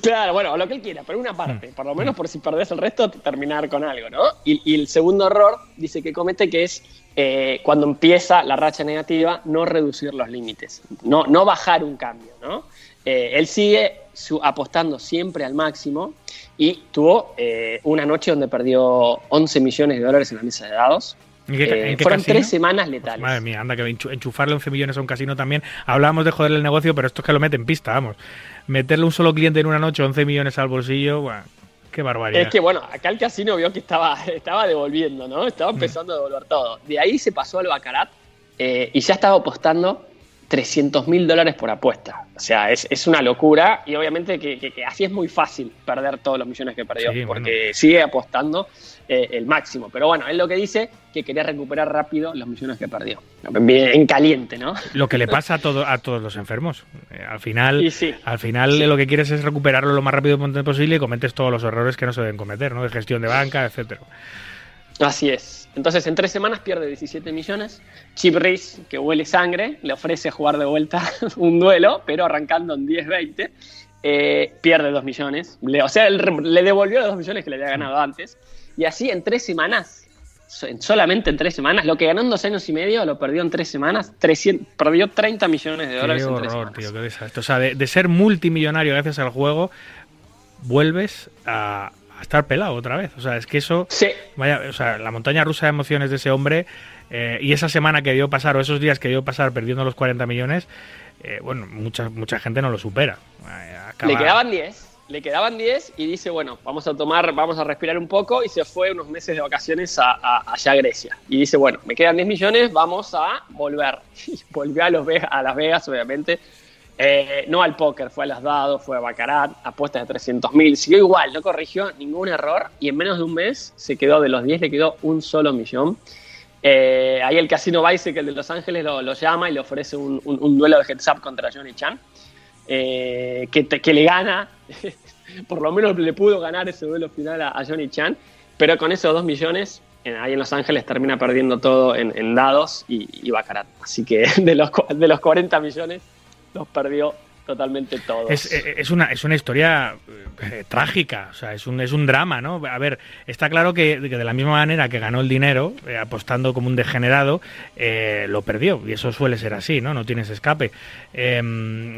Claro, bueno, lo que él quiera, pero una Mm. parte, por lo menos por si perdés el resto, terminar con algo, ¿no? Y, y el segundo error, dice que comete, que es eh, cuando empieza la racha negativa, no reducir los límites, no, no bajar un cambio, ¿no? Eh, él sigue su- apostando siempre al máximo y tuvo eh, una noche donde perdió 11 millones de dólares en la mesa de dados. ¿En qué, Eh, fueron casino? tres semanas Pues letales. madre mía, anda que enchu- enchufarle 11 millones a un casino también. Hablábamos de joderle el negocio, pero esto es que lo mete en pista, vamos. Meterle un solo cliente en una noche 11 millones al bolsillo, bueno, qué barbaridad. Es que bueno, acá el casino vio que estaba, [laughs] estaba devolviendo, ¿no? Estaba Mm. empezando a devolver todo. De ahí se pasó al Bacarat eh, y ya estaba apostando 300 mil dólares por apuesta. O sea, es, es una locura y obviamente que, que- que así es muy fácil perder todos los millones que perdió Sí, porque sigue apostando eh, el máximo. Pero bueno, él lo que dice que quería recuperar rápido los millones que perdió. En caliente, ¿no? Lo que le pasa a, todo, a todos los enfermos. Eh, al final, sí. al final lo que quieres es recuperarlo lo más rápido posible y cometes todos los errores que no se deben cometer, ¿no? De gestión de banca, etcétera. Así es. Entonces, en tres semanas pierde 17 millones. Chip Reese, que huele sangre, le ofrece jugar de vuelta [laughs] un duelo, pero arrancando en 10-20, eh, pierde 2 millones. Le- o sea, él le devolvió los 2 millones que le había ganado antes. Y así, en tres semanas, so- en- solamente en tres semanas, lo que ganó en dos años y medio, lo perdió en tres semanas. 300 perdió 30 millones de dólares Qué en tres horror, semanas. tío, qué desastre. O sea, de, de ser multimillonario gracias al juego, vuelves a, a estar pelado otra vez. O sea, es que eso... Sí, Vaya, o sea, la montaña rusa de emociones de ese hombre eh, y esa semana que debió pasar o esos días que debió pasar perdiendo los 40 millones, eh, bueno, mucha, mucha gente no lo supera. Acaba- Le quedaban 10, le quedaban 10 y dice, bueno, vamos a tomar, vamos a respirar un poco y se fue unos meses de vacaciones a, a- allá a Grecia. Y dice, bueno, me quedan 10 millones, vamos a volver. [laughs] Y volvió a, los a Las Vegas, obviamente. Eh, no al póker, fue a los dados, fue a Baccarat, apuestas de 300 mil, siguió igual, no corrigió ningún error y en menos de un mes se quedó de los 10, le quedó un solo millón. Eh, ahí el Casino el de Los Ángeles, lo, lo llama y le ofrece un, duelo de heads up contra Johnny Chan, eh, que, que le gana, [laughs] por lo menos le pudo ganar ese duelo final a, Johnny Chan, pero con esos dos millones, en- ahí en Los Ángeles termina perdiendo todo en, dados y, y. Así que [laughs] de los, de los 40 millones, los perdió totalmente todos. Es, eh, es una, es una historia eh, trágica, o sea, es un, es un drama, ¿no? A ver, está claro que, de la misma manera que ganó el dinero, eh, apostando como un degenerado, eh, lo perdió, y eso suele ser así, ¿no? No tienes escape. Eh,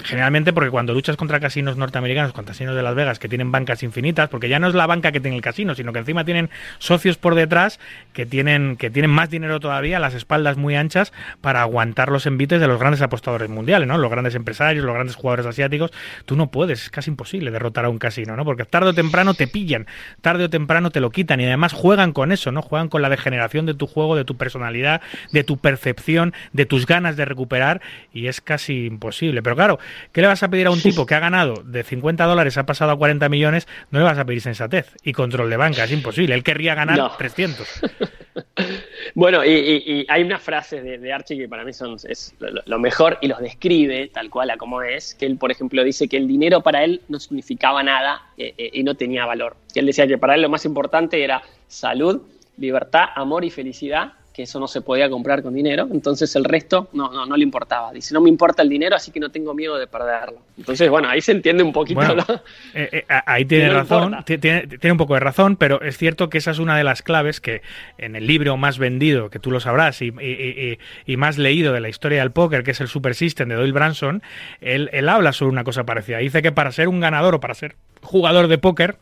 generalmente porque cuando luchas contra casinos norteamericanos, contra casinos de Las Vegas, que tienen bancas infinitas, porque ya no es la banca que tiene el casino, sino que encima tienen socios por detrás que tienen, que tienen más dinero todavía, las espaldas muy anchas, para aguantar los envites de los grandes apostadores mundiales, ¿no? Los grandes empresarios, los grandes jugadores asiáticos, tú no puedes, es casi imposible derrotar a un casino, ¿no? Porque tarde o temprano te pillan, tarde o temprano te lo quitan y además juegan con eso, ¿no? Juegan con la degeneración de tu juego, de tu personalidad, de tu percepción, de tus ganas de recuperar y es casi imposible. Pero claro, ¿qué le vas a pedir a un tipo que ha ganado de 50 dólares, ha pasado a 40 millones? No le vas a pedir sensatez y control de banca, es imposible. Él querría ganar No. 300. [laughs] Bueno, y, y- hay una frase de, Archie que para mí son, es lo, mejor y los describe tal cual a como es, que él, por ejemplo, dice que el dinero para él no significaba nada eh, eh, y no tenía valor. Y él decía que para él lo más importante era salud, libertad, amor y felicidad, que eso no se podía comprar con dinero, entonces el resto no, no, no le importaba. Dice, no me importa el dinero, así que no tengo miedo de perderlo. Entonces, bueno, ahí se entiende un poquito. Bueno, ¿no? eh, eh, ahí [laughs] tiene no razón, tiene, tiene un poco de razón, pero es cierto que esa es una de las claves que en el libro más vendido, que tú lo sabrás, y, y- y- y más leído de la historia del póker, que es el Super System de Doyle Branson, él, él habla sobre una cosa parecida. Dice que para ser un ganador o para ser jugador de póker,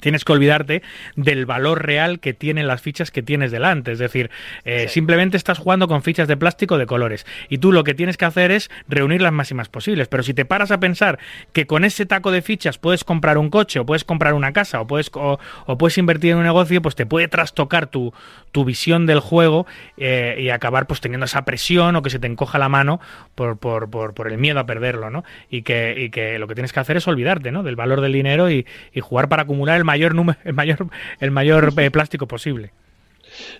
tienes que olvidarte del valor real que tienen las fichas que tienes delante. Es decir, eh, simplemente estás jugando con fichas de plástico de colores. Y tú lo que tienes que hacer es reunir las máximas posibles. Pero si te paras a pensar que con ese taco de fichas puedes comprar un coche, o puedes comprar una casa, o puedes, o, puedes invertir en un negocio, pues te puede trastocar tu, tu visión del juego eh, y acabar pues teniendo esa presión o que se te encoja la mano por, por, por, por el miedo a perderlo, ¿no? Y que, y que lo que tienes que hacer es olvidarte, ¿no? Del valor del dinero y, y jugar para acumular el mayor número, el mayor, el mayor eh, plástico posible.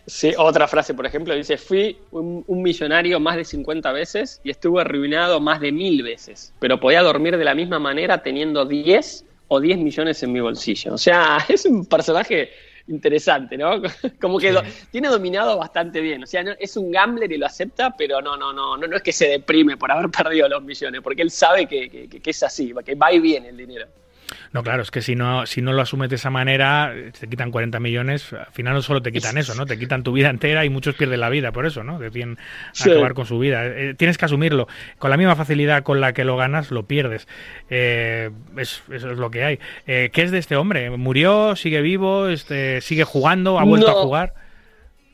Sí, otra frase, por ejemplo, dice, fui un, millonario más de 50 veces y estuve arruinado más de mil veces, pero podía dormir de la misma manera teniendo 10 o 10 millones en mi bolsillo. O sea, [laughs] es un personaje interesante, ¿no? [laughs] Como que tiene dominado bastante bien. O sea, es un gambler y lo acepta, pero no, no, no, no, no es que se deprime por haber [laughs] perdido los millones, porque él sabe que, que es así, que va y viene el dinero. No, claro, es que si no, si no lo asumes de esa manera, te quitan 40 millones, al final no solo te quitan eso, ¿no? Te quitan tu vida entera y muchos pierden la vida por eso, ¿no? Deciden acabar con su vida. Eh, tienes que asumirlo. Con la misma facilidad con la que lo ganas, lo pierdes. Eh, eso es lo que hay. Eh, ¿Qué es de este hombre? ¿Murió? ¿Sigue vivo? Este, ¿Sigue jugando? ¿Ha vuelto a jugar?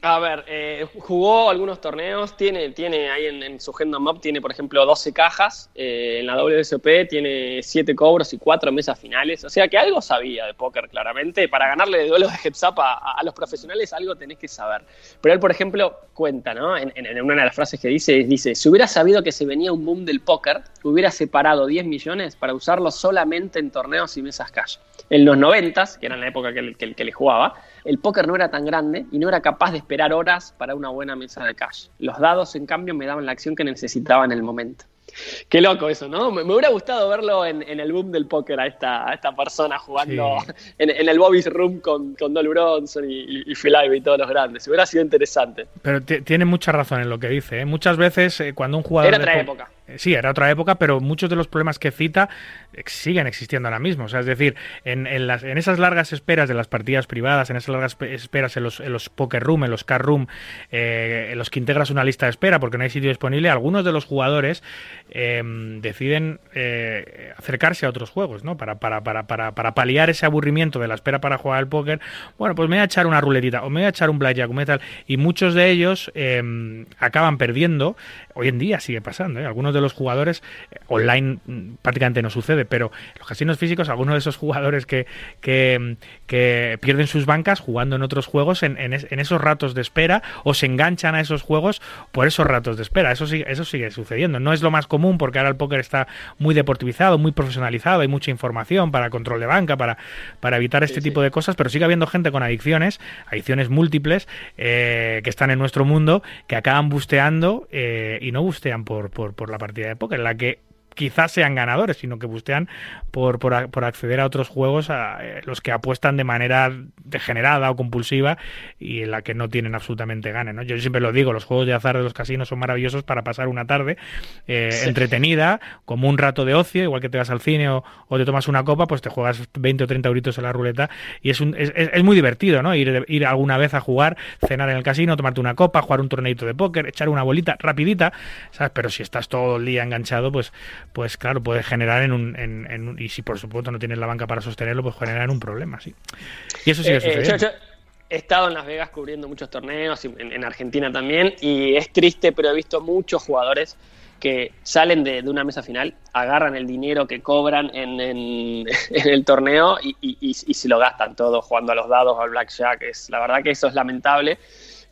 A ver, eh, jugó algunos torneos, tiene, tiene ahí en, su Agenda Map, tiene por ejemplo 12 cajas, eh, en la WSOP tiene 7 cobros y 4 mesas finales, o sea que algo sabía de póker claramente, para ganarle de duelos de heads up a, los profesionales algo tenés que saber. Pero él por ejemplo cuenta, ¿no? En, en, una de las frases que dice, dice, si hubiera sabido que se venía un boom del póker, hubiera separado 10 millones para usarlo solamente en torneos y mesas cash. En los 90, que era la época que, que, que le jugaba, el póker no era tan grande y no era capaz de esperar horas para una buena mesa de cash. Los dados, en cambio, me daban la acción que necesitaba en el momento. Qué loco eso, ¿no? Me, hubiera gustado verlo en, el boom del póker a esta, esta persona jugando [laughs] en, el Bobby's Room con, con Dol Bronson y, y, Phil Ivey y todos los grandes. Hubiera sido interesante. Pero tiene mucha razón en lo que dice. ¿eh? Muchas veces eh, cuando un jugador... Era otra época. Eh, sí, era otra época, pero muchos de los problemas que cita siguen existiendo ahora mismo. O sea, es decir, en, en, las, en esas largas esperas de las partidas privadas, en esas largas esperas en los, en los poker room, en los car room, eh, en los que integras una lista de espera porque no hay sitio disponible, algunos de los jugadores em, deciden eh, acercarse a otros juegos, ¿no? Para, para, para, para, para paliar ese aburrimiento de la espera para jugar al póker. Bueno, pues me voy a echar una ruletita o me voy a echar un blackjack o tal. Y muchos de ellos em, acaban perdiendo. Hoy en día sigue pasando, ¿eh? Algunos de los jugadores online mm, prácticamente no sucede pero los casinos físicos, algunos de esos jugadores que, que, pierden sus bancas jugando en otros juegos en, en, esos ratos de espera o se enganchan a esos juegos por esos ratos de espera. Eso, sigue, eso sigue sucediendo. No es lo más común porque ahora el póker está muy deportivizado, muy profesionalizado, hay mucha información para control de banca, para, para evitar este tipo de cosas, pero sigue habiendo gente con adicciones, adicciones múltiples, eh, que están en nuestro mundo, que acaban busteando eh, y no bustean por, por, por la partida de póker, en la que quizás sean ganadores, sino que bustean por, por, por acceder a otros juegos a eh, los que apuestan de manera degenerada o compulsiva y en la que no tienen absolutamente ganas. ¿no? Yo siempre lo digo, los juegos de azar de los casinos son maravillosos para pasar una tarde eh, entretenida, como un rato de ocio, igual que te vas al cine o, te tomas una copa, pues te juegas 20 o 30 euritos en la ruleta y es, un, es, es, muy divertido, ¿no? Ir, ir alguna vez a jugar, cenar en el casino, tomarte una copa, jugar un torneito de póker, echar una bolita rapidita, ¿sabes? Pero si estás todo el día enganchado, pues pues claro, puede generar en un, en, y si por supuesto no tienes la banca para sostenerlo, pues generar un problema, sí. Y eso sigue eh, eh, he estado en Las Vegas cubriendo muchos torneos, en, Argentina también, y es triste, pero he visto muchos jugadores que salen de, una mesa final, agarran el dinero que cobran en, [laughs] el torneo y, y, y, se lo gastan todo jugando a los dados, al blackjack. Es, la verdad que eso es lamentable.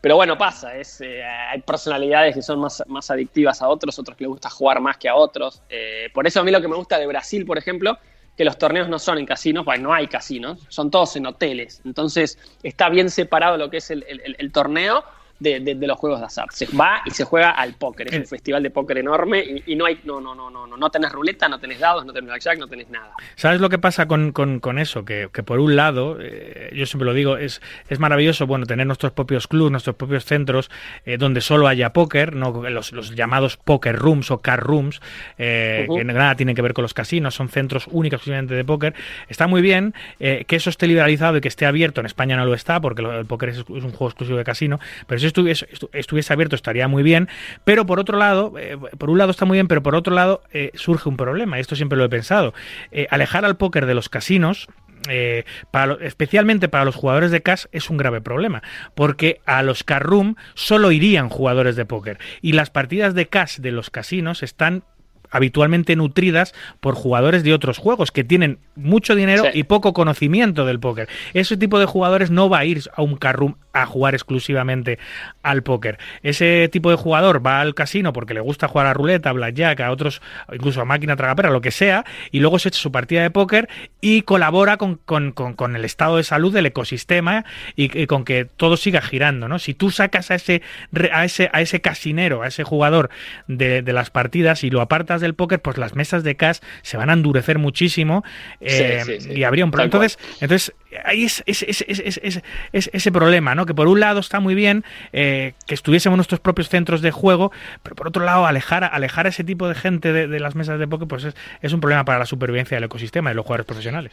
Pero bueno, pasa, es, eh, hay personalidades que son más, más adictivas a otros, otros que les gusta jugar más que a otros. Eh, por eso a mí lo que me gusta de Brasil, por ejemplo, que los torneos no son en casinos, bueno, no hay casinos, son todos en hoteles. Entonces está bien separado lo que es el, el torneo de, los juegos de azar. Se va y se juega al póker. Es un festival de póker enorme y, no hay, no, no, no, no, no, no tenés ruleta, no tenés dados, no tenés blackjack, no tenés nada. ¿Sabes lo que pasa con, con, eso? Que, que, por un lado, eh, yo siempre lo digo, es, es maravilloso, bueno, tener nuestros propios clubs, nuestros propios centros eh, donde solo haya póker, no los, los, llamados poker rooms o car rooms, eh, que nada tienen que ver con los casinos, son centros únicos exclusivamente de póker. Está muy bien que eso esté liberalizado y que esté abierto. En España no lo está porque el póker es, es un juego exclusivo de casino, pero si estuviese, estuviese abierto estaría muy bien, pero por otro lado, eh, por un lado está muy bien, pero por otro lado eh, surge un problema, y esto siempre lo he pensado. Eh, alejar al póker de los casinos eh, para especialmente para los jugadores de cash es un grave problema, porque a los room solo irían jugadores de póker y las partidas de cash de los casinos están habitualmente nutridas por jugadores de otros juegos que tienen mucho dinero y poco conocimiento del póker. Ese tipo de jugadores no va a ir a un carroom a jugar exclusivamente al póker. Ese tipo de jugador va al casino porque le gusta jugar a ruleta, a blackjack, a otros, incluso a máquina tragapera, lo que sea, y luego se echa su partida de póker y colabora con, el estado de salud del ecosistema y, con que todo siga girando, ¿no? Si tú sacas a ese, a ese, a ese casinero, a ese jugador de, de las partidas y lo apartas del póker, pues las mesas de cash se van a endurecer muchísimo eh, y habría un problema. Entonces, entonces ahí es, ese problema, ¿no? Que por un lado está muy bien eh, que estuviésemos nuestros propios centros de juego, pero por otro lado, alejar, alejar a ese tipo de gente de, las mesas de póker, pues es, un problema para la supervivencia del ecosistema de los jugadores profesionales.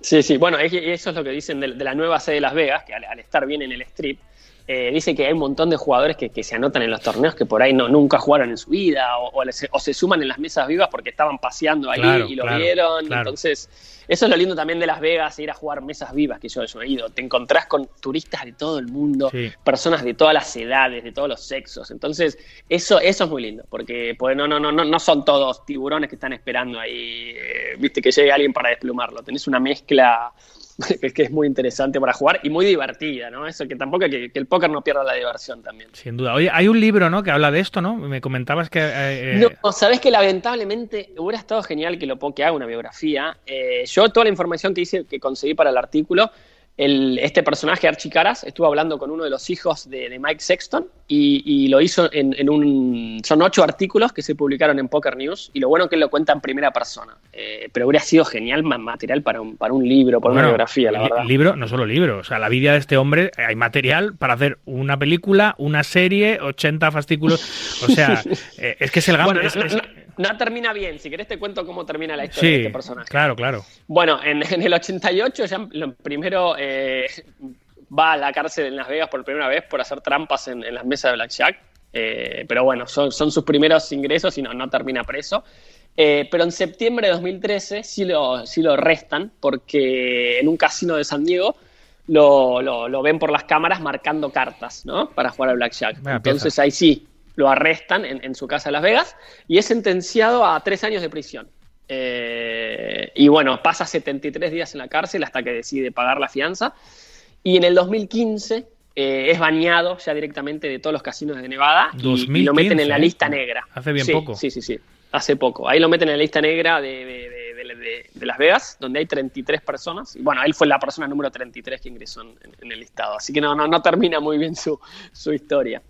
Sí, sí, bueno, eso es lo que dicen de, la nueva sede de Las Vegas, que al estar bien en el strip, eh, dice que hay un montón de jugadores que, se anotan en los torneos que por ahí no, nunca jugaron en su vida o, o, se suman en las mesas vivas porque estaban paseando ahí y lo vieron. Entonces, eso es lo lindo también de Las Vegas, ir a jugar mesas vivas que yo, he ido. Te encontrás con turistas de todo el mundo, personas de todas las edades, de todos los sexos. Entonces, eso, eso es muy lindo porque pues, no, no, no, no son todos tiburones que están esperando ahí, eh, viste, que llegue alguien para desplumarlo. Tenés una mezcla [laughs] que es muy interesante para jugar y muy divertida, ¿no? Eso que tampoco que, que el póker no pierda la diversión también. Sin duda. Oye, hay un libro, ¿no? Que habla de esto, ¿no? Me comentabas que... Eh, eh, no, sabes que lamentablemente hubiera estado genial que lo que haga una biografía. Eh, yo toda la información que hice, que conseguí para el artículo, este personaje, Archie Caras, estuvo hablando con uno de los hijos de, Mike Sexton y, lo hizo en, un... Son ocho artículos que se publicaron en Poker News y lo bueno que él lo cuenta en primera persona. Eh, pero hubiera sido genial material para un, para un libro, para una biografía, la verdad. Libro, no solo libro, o sea, la vida de este hombre, hay material para hacer una película, una serie, 80 fascículos, o sea, [laughs] eh, es que es el... Bueno, no termina bien. Si querés te cuento cómo termina la historia de este personaje. Claro, claro. Bueno, en, el 88 ya primero eh, va a la cárcel en Las Vegas por primera vez por hacer trampas en, las mesas de Blackjack. Eh, pero bueno, son, sus primeros ingresos y no, no termina preso. Eh, pero en septiembre de 2013 sí lo, sí lo arrestan porque en un casino de San Diego lo, lo, ven por las cámaras marcando cartas, ¿no? Para jugar al Blackjack. Entonces ahí sí, lo arrestan en, su casa de Las Vegas y es sentenciado a tres años de prisión. Eh, y bueno, pasa 73 días en la cárcel hasta que decide pagar la fianza. Y en el 2015 eh, es bañado ya directamente de todos los casinos de Nevada y, lo meten en la lista negra. Hace bien poco. Sí, sí, sí. Hace poco. Ahí lo meten en la lista negra de, Las Vegas, donde hay 33 personas. Y bueno, él fue la persona número 33 que ingresó en, el listado. Así que no, no, no termina muy bien su, su historia.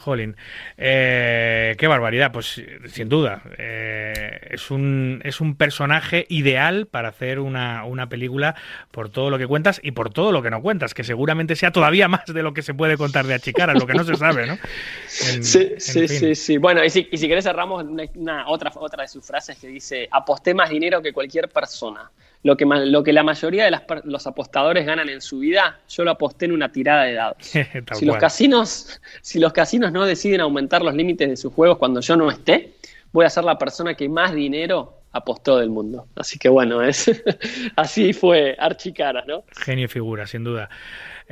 Jolín. Eh, qué barbaridad, pues sin duda. Eh, es, un, es un personaje ideal para hacer una, película por todo lo que cuentas y por todo lo que no cuentas, que seguramente sea todavía más de lo que se puede contar de Achicara, lo que no se sabe, ¿no? sí, sí, sí, sí. Bueno, y si, y si querés cerramos una, otra, otra de sus frases que dice, aposté más dinero que cualquier persona lo que, lo que la mayoría de los apostadores ganan en su vida, yo lo aposté en una tirada de dados. [laughs] si, los casinos, si los casinos no deciden aumentar los límites de sus juegos cuando yo no esté, voy a ser la persona que más dinero apostó del mundo. Así que bueno, es [laughs] así fue Archicara, ¿no? Genio figura, sin duda.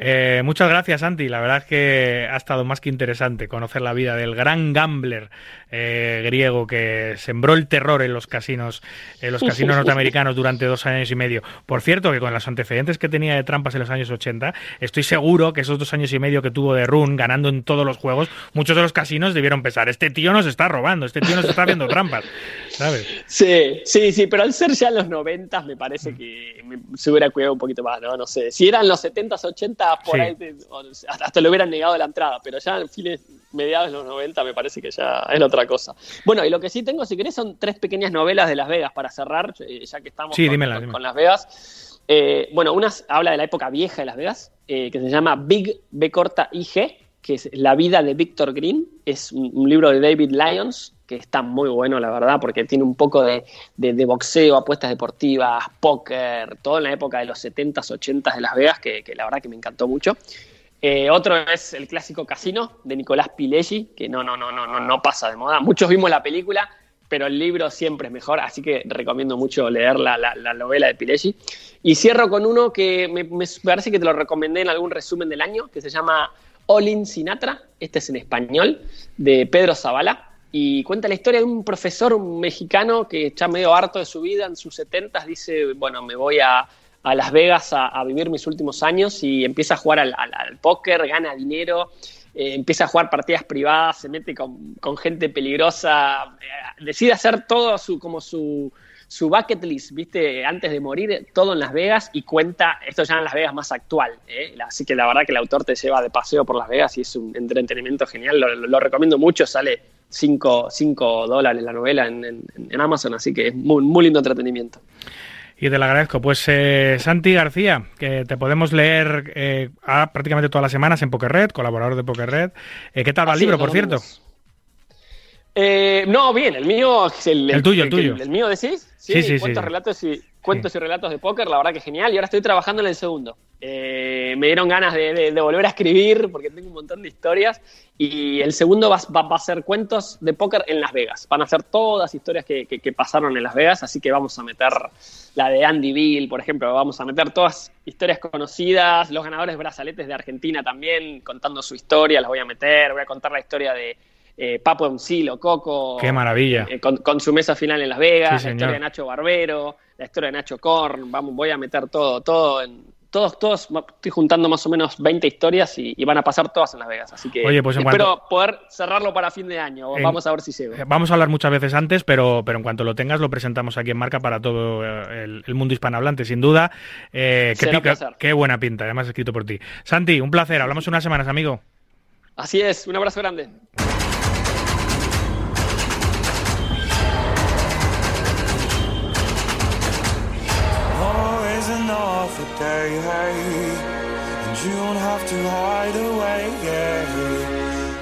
Eh, muchas gracias, Santi. La verdad es que ha estado más que interesante conocer la vida del gran gambler eh, griego que sembró el terror en los casinos, en los casinos [laughs] norteamericanos durante dos años y medio. Por cierto, que con los antecedentes que tenía de trampas en los años 80, estoy seguro que esos dos años y medio que tuvo de run ganando en todos los juegos, muchos de los casinos debieron pensar, este tío nos está robando, este tío nos está haciendo trampas, ¿sabes? Sí, sí, sí, pero al ser ya en los 90 me parece que se hubiera cuidado un poquito más, ¿no? No sé, si eran los 70s, 80 por ahí, hasta le hubieran negado la entrada, pero ya en fines mediados de los 90 me parece que ya es otra cosa. Bueno, y lo que sí tengo, si querés, son tres pequeñas novelas de Las Vegas para cerrar, eh, ya que estamos con, Las Vegas. Eh, bueno, una habla de la época vieja de Las Vegas, eh, que se llama Big B corta IG, que es La vida de Victor Green. Es un, libro de David Lyons, que está muy bueno, la verdad, porque tiene un poco de, boxeo, apuestas deportivas, póker, todo en la época de los 70s, 80s de Las Vegas, que, la verdad que me encantó mucho. Eh, otro es el clásico Casino de Nicolás Pileggi, que no, no, no, no, no, no pasa de moda. Muchos vimos la película, pero el libro siempre es mejor, así que recomiendo mucho leer la, la, novela de Pileggi. Y cierro con uno que me, me, parece que te lo recomendé en algún resumen del año, que se llama Olin Sinatra, este es en español, de Pedro Zavala, y cuenta la historia de un profesor mexicano que ya medio harto de su vida, en sus setentas, dice, bueno, me voy a, a Las Vegas a, vivir mis últimos años y empieza a jugar al, al, póker, gana dinero, eh, empieza a jugar partidas privadas, se mete con, con gente peligrosa, eh, decide hacer todo su, como su, su bucket list, ¿viste? Antes de morir, todo en Las Vegas y cuenta, esto ya en Las Vegas más actual, ¿eh? así que la verdad que el autor te lleva de paseo por Las Vegas y es un entretenimiento genial, lo, recomiendo mucho, sale 5 dólares la novela en, en, Amazon, así que es muy, muy lindo entretenimiento. Y te lo agradezco. Pues eh, Santi García, que te podemos leer eh, prácticamente todas las semanas en Poker colaborador de Poker Eh, ¿Qué tal va el libro, por cierto? Eh, no, bien, el mío el, el, tuyo, el, tuyo. El, mío decís, sí, sí, sí cuentos, relatos y cuentos y relatos de póker, la verdad que genial. Y ahora estoy trabajando en el segundo. Eh, me dieron ganas de, volver a escribir porque tengo un montón de historias. Y el segundo va, a ser cuentos de póker en Las Vegas. Van a ser todas historias que, que, pasaron en Las Vegas, así que vamos a meter la de Andy Bill, por ejemplo. Vamos a meter todas historias conocidas, los ganadores brazaletes de Argentina también, contando su historia, las voy a meter. Voy a contar la historia de eh, Papo Encilo, Coco. Qué maravilla. Eh, con, su mesa final en Las Vegas, la historia de Nacho Barbero, la historia de Nacho Korn. Vamos, voy a meter todo, todo en. Todos, todos, estoy juntando más o menos 20 historias y, van a pasar todas en Las Vegas. Así que Oye, pues espero poder cerrarlo para fin de año. vamos a ver si llego. Eh, vamos a hablar muchas veces antes, pero, pero en cuanto lo tengas, lo presentamos aquí en marca para todo el, mundo hispanohablante, sin duda. qué, qué buena pinta, además escrito por ti. Santi, un placer. Hablamos unas semanas, amigo. Así es, un abrazo grande. And you don't have to hide away.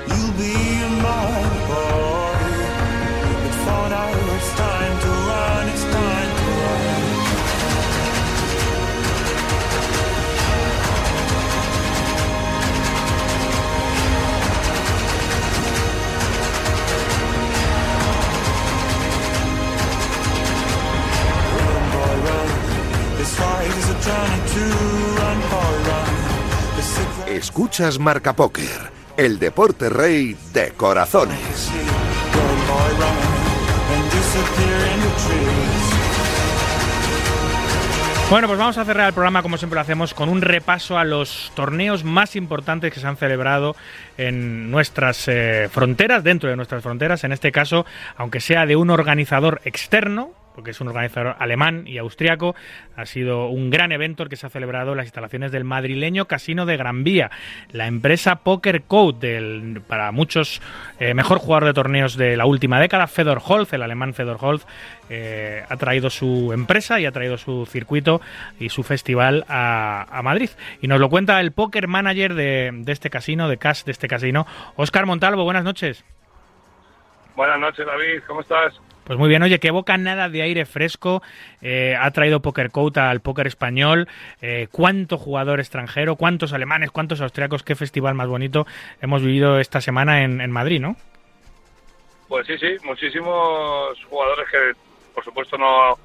You'll be in my boy, but for now it's time to Escuchas Marca Póker, el deporte rey de corazones. Bueno, pues vamos a cerrar el programa como siempre lo hacemos con un repaso a los torneos más importantes que se han celebrado en nuestras eh, fronteras, dentro de nuestras fronteras, en este caso, aunque sea de un organizador externo, porque es un organizador alemán y austriaco. Ha sido un gran evento el que se ha celebrado en las instalaciones del madrileño Casino de Gran Vía. La empresa Poker Code, del, para muchos eh, mejor jugador de torneos de la última década, Fedor Holz, el alemán Fedor Holz, eh, ha traído su empresa y ha traído su circuito y su festival a, Madrid. Y nos lo cuenta el poker manager de, este casino, de cash de este casino, Oscar Montalvo. Buenas noches. Buenas noches, David. ¿Cómo estás? Pues muy bien, oye, qué nada de aire fresco eh, ha traído Poker Code al póker español. Eh, ¿Cuánto jugador extranjero, cuántos alemanes, cuántos austriacos, qué festival más bonito hemos vivido esta semana en, Madrid, ¿no? Pues sí, sí, muchísimos jugadores que, por supuesto, no,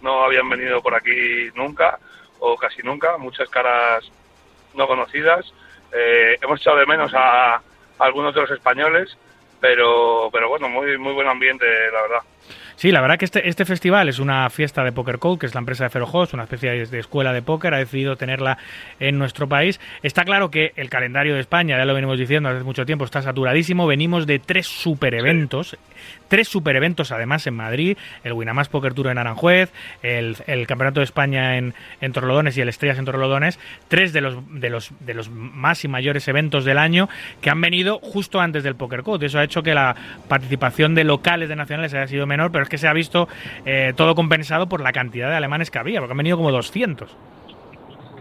no habían venido por aquí nunca o casi nunca, muchas caras no conocidas. Eh, hemos echado de menos a, algunos de los españoles, pero, pero bueno, muy, muy buen ambiente, la verdad. Sí, la verdad que este, este festival es una fiesta de Poker Code, que es la empresa de Ferojos, una especie de escuela de póker, ha decidido tenerla en nuestro país. Está claro que el calendario de España, ya lo venimos diciendo hace mucho tiempo, está saturadísimo. Venimos de tres super eventos, tres super eventos además en Madrid, el Winamax Poker Tour en Aranjuez, el, Campeonato de España en, en, Torlodones y el Estrellas en Torlodones, tres de los, de, los, de los más y mayores eventos del año que han venido justo antes del Poker Code. Eso ha hecho que la participación de locales, de nacionales, haya sido menor, pero que se ha visto eh, todo compensado por la cantidad de alemanes que había, porque han venido como 200.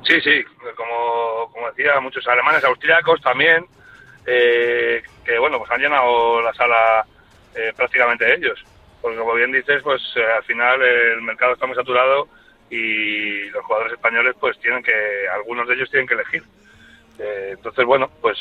Sí, sí, como, como decía, muchos alemanes, austríacos también, eh, que bueno, pues han llenado la sala eh, prácticamente ellos. Porque como bien dices, pues al final el mercado está muy saturado y los jugadores españoles pues tienen que, algunos de ellos tienen que elegir. entonces, bueno, pues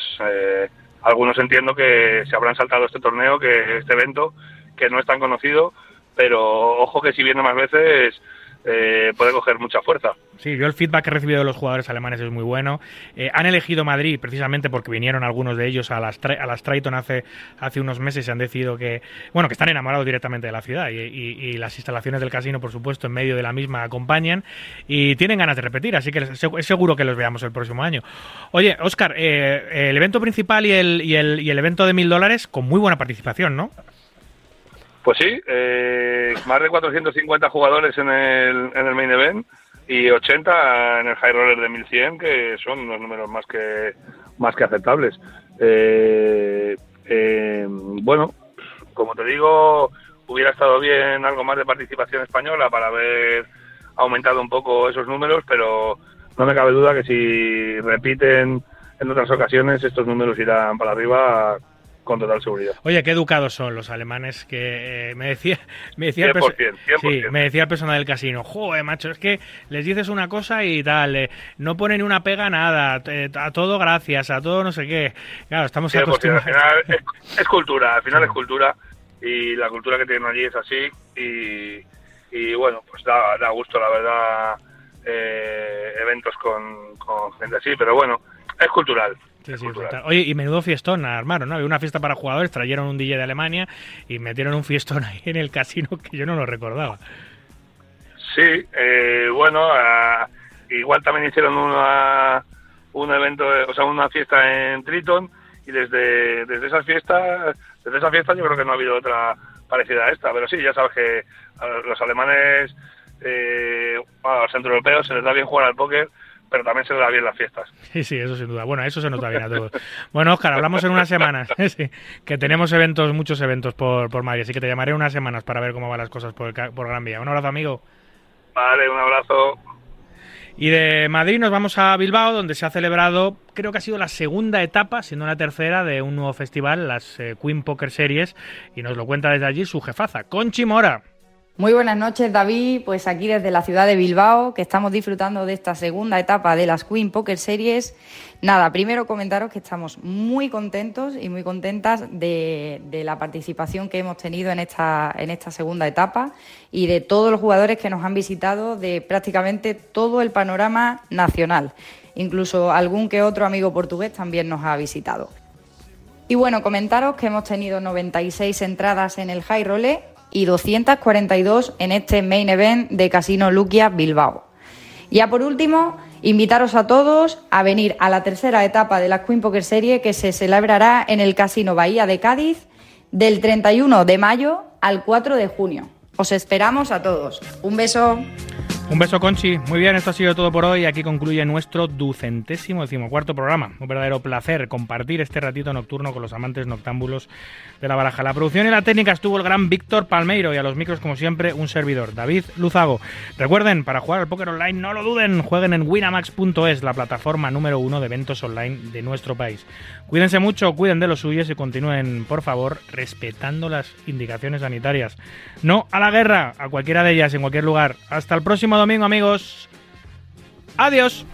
algunos entiendo que se habrán saltado este torneo, que este evento, que no es tan conocido, pero ojo que si viene más veces eh, puede coger mucha fuerza. Sí, yo el feedback que he recibido de los jugadores alemanes es muy bueno. Eh, han elegido Madrid precisamente porque vinieron algunos de ellos a las, a las Triton hace, hace unos meses y han decidido que, bueno, que están enamorados directamente de la ciudad y, las instalaciones del casino, por supuesto, en medio de la misma acompañan y tienen ganas de repetir, así que es seguro que los veamos el próximo año. Oye, Oscar, eh, el evento principal y el, y el, y el evento de mil dólares con muy buena participación, ¿no? Pues sí, eh, más de 450 jugadores en el, en el main event y 80 en el high roller de 1100, que son unos números más que más que aceptables. Eh, eh, bueno, como te digo, hubiera estado bien algo más de participación española para haber aumentado un poco esos números, pero no me cabe duda que si repiten en otras ocasiones estos números irán para arriba con total seguridad. Oye, qué educados son los alemanes que eh, me decía me decía, Sí, me decía el personal del casino, joder, macho, es que les dices una cosa y tal, eh, no ponen una pega nada, a todo gracias, a todo no sé qué. Claro, estamos acostumbrados. Al final es, cultura, al final es cultura y la cultura que tienen allí es así y, bueno, pues da, da gusto, la verdad, eh, eventos con, con gente así, pero bueno, es cultural. Oye, y menudo fiestón armaron, ¿no? Había una fiesta para jugadores, trajeron un DJ de Alemania y metieron un fiestón ahí en el casino que yo no lo recordaba. Sí, eh, bueno, igual también hicieron una, un evento, o sea, una fiesta en Triton y desde, desde esas fiestas, desde esa fiesta yo creo que no ha habido otra parecida a esta, pero sí, ya sabes que a los alemanes, eh, a los centroeuropeos se les da bien jugar al póker pero también se da bien las fiestas. [laughs] Sí, sí, eso sin duda. Bueno, eso se nos da bien a todos. Bueno, Oscar, hablamos en unas semanas, [laughs] sí, que tenemos eventos, muchos eventos por, por Madrid, así que te llamaré en unas semanas para ver cómo van las cosas por, por Gran Vía. Un abrazo, amigo. Vale, un abrazo. Y de Madrid nos vamos a Bilbao, donde se ha celebrado, creo que ha sido la segunda etapa, siendo la tercera, de un nuevo festival, las eh, Queen Poker Series, y nos lo cuenta desde allí su jefaza, Conchi Mora. Muy buenas noches, David. Pues aquí desde la ciudad de Bilbao, que estamos disfrutando de esta segunda etapa de las Queen Poker Series. Nada, primero comentaros que estamos muy contentos y muy contentas de, la participación que hemos tenido en esta, en esta segunda etapa y de todos los jugadores que nos han visitado de prácticamente todo el panorama nacional. Incluso algún que otro amigo portugués también nos ha visitado. Y bueno, comentaros que hemos tenido 96 entradas en el High Roller y 242 en este main event de Casino Luquia Bilbao. Ya por último, invitaros a todos a venir a la tercera etapa de la Queen Poker Serie que se celebrará en el Casino Bahía de Cádiz del 31 de mayo al 4 de junio. Os esperamos a todos. Un beso. Un beso, Conchi. Muy bien, esto ha sido todo por hoy. Aquí concluye nuestro ducentésimo decimocuarto programa. Un verdadero placer compartir este ratito nocturno con los amantes noctámbulos de la baraja. La producción y la técnica estuvo el gran Víctor Palmeiro y a los micros, como siempre, un servidor, David Luzago. Recuerden, para jugar al póker online, no lo duden, jueguen en winamax.es, la plataforma número uno de eventos online de nuestro país. Cuídense mucho, cuiden de los suyos y continúen, por favor, respetando las indicaciones sanitarias. No a la guerra, a cualquiera de ellas, en cualquier lugar. Hasta el próximo domingo, amigos. Adiós.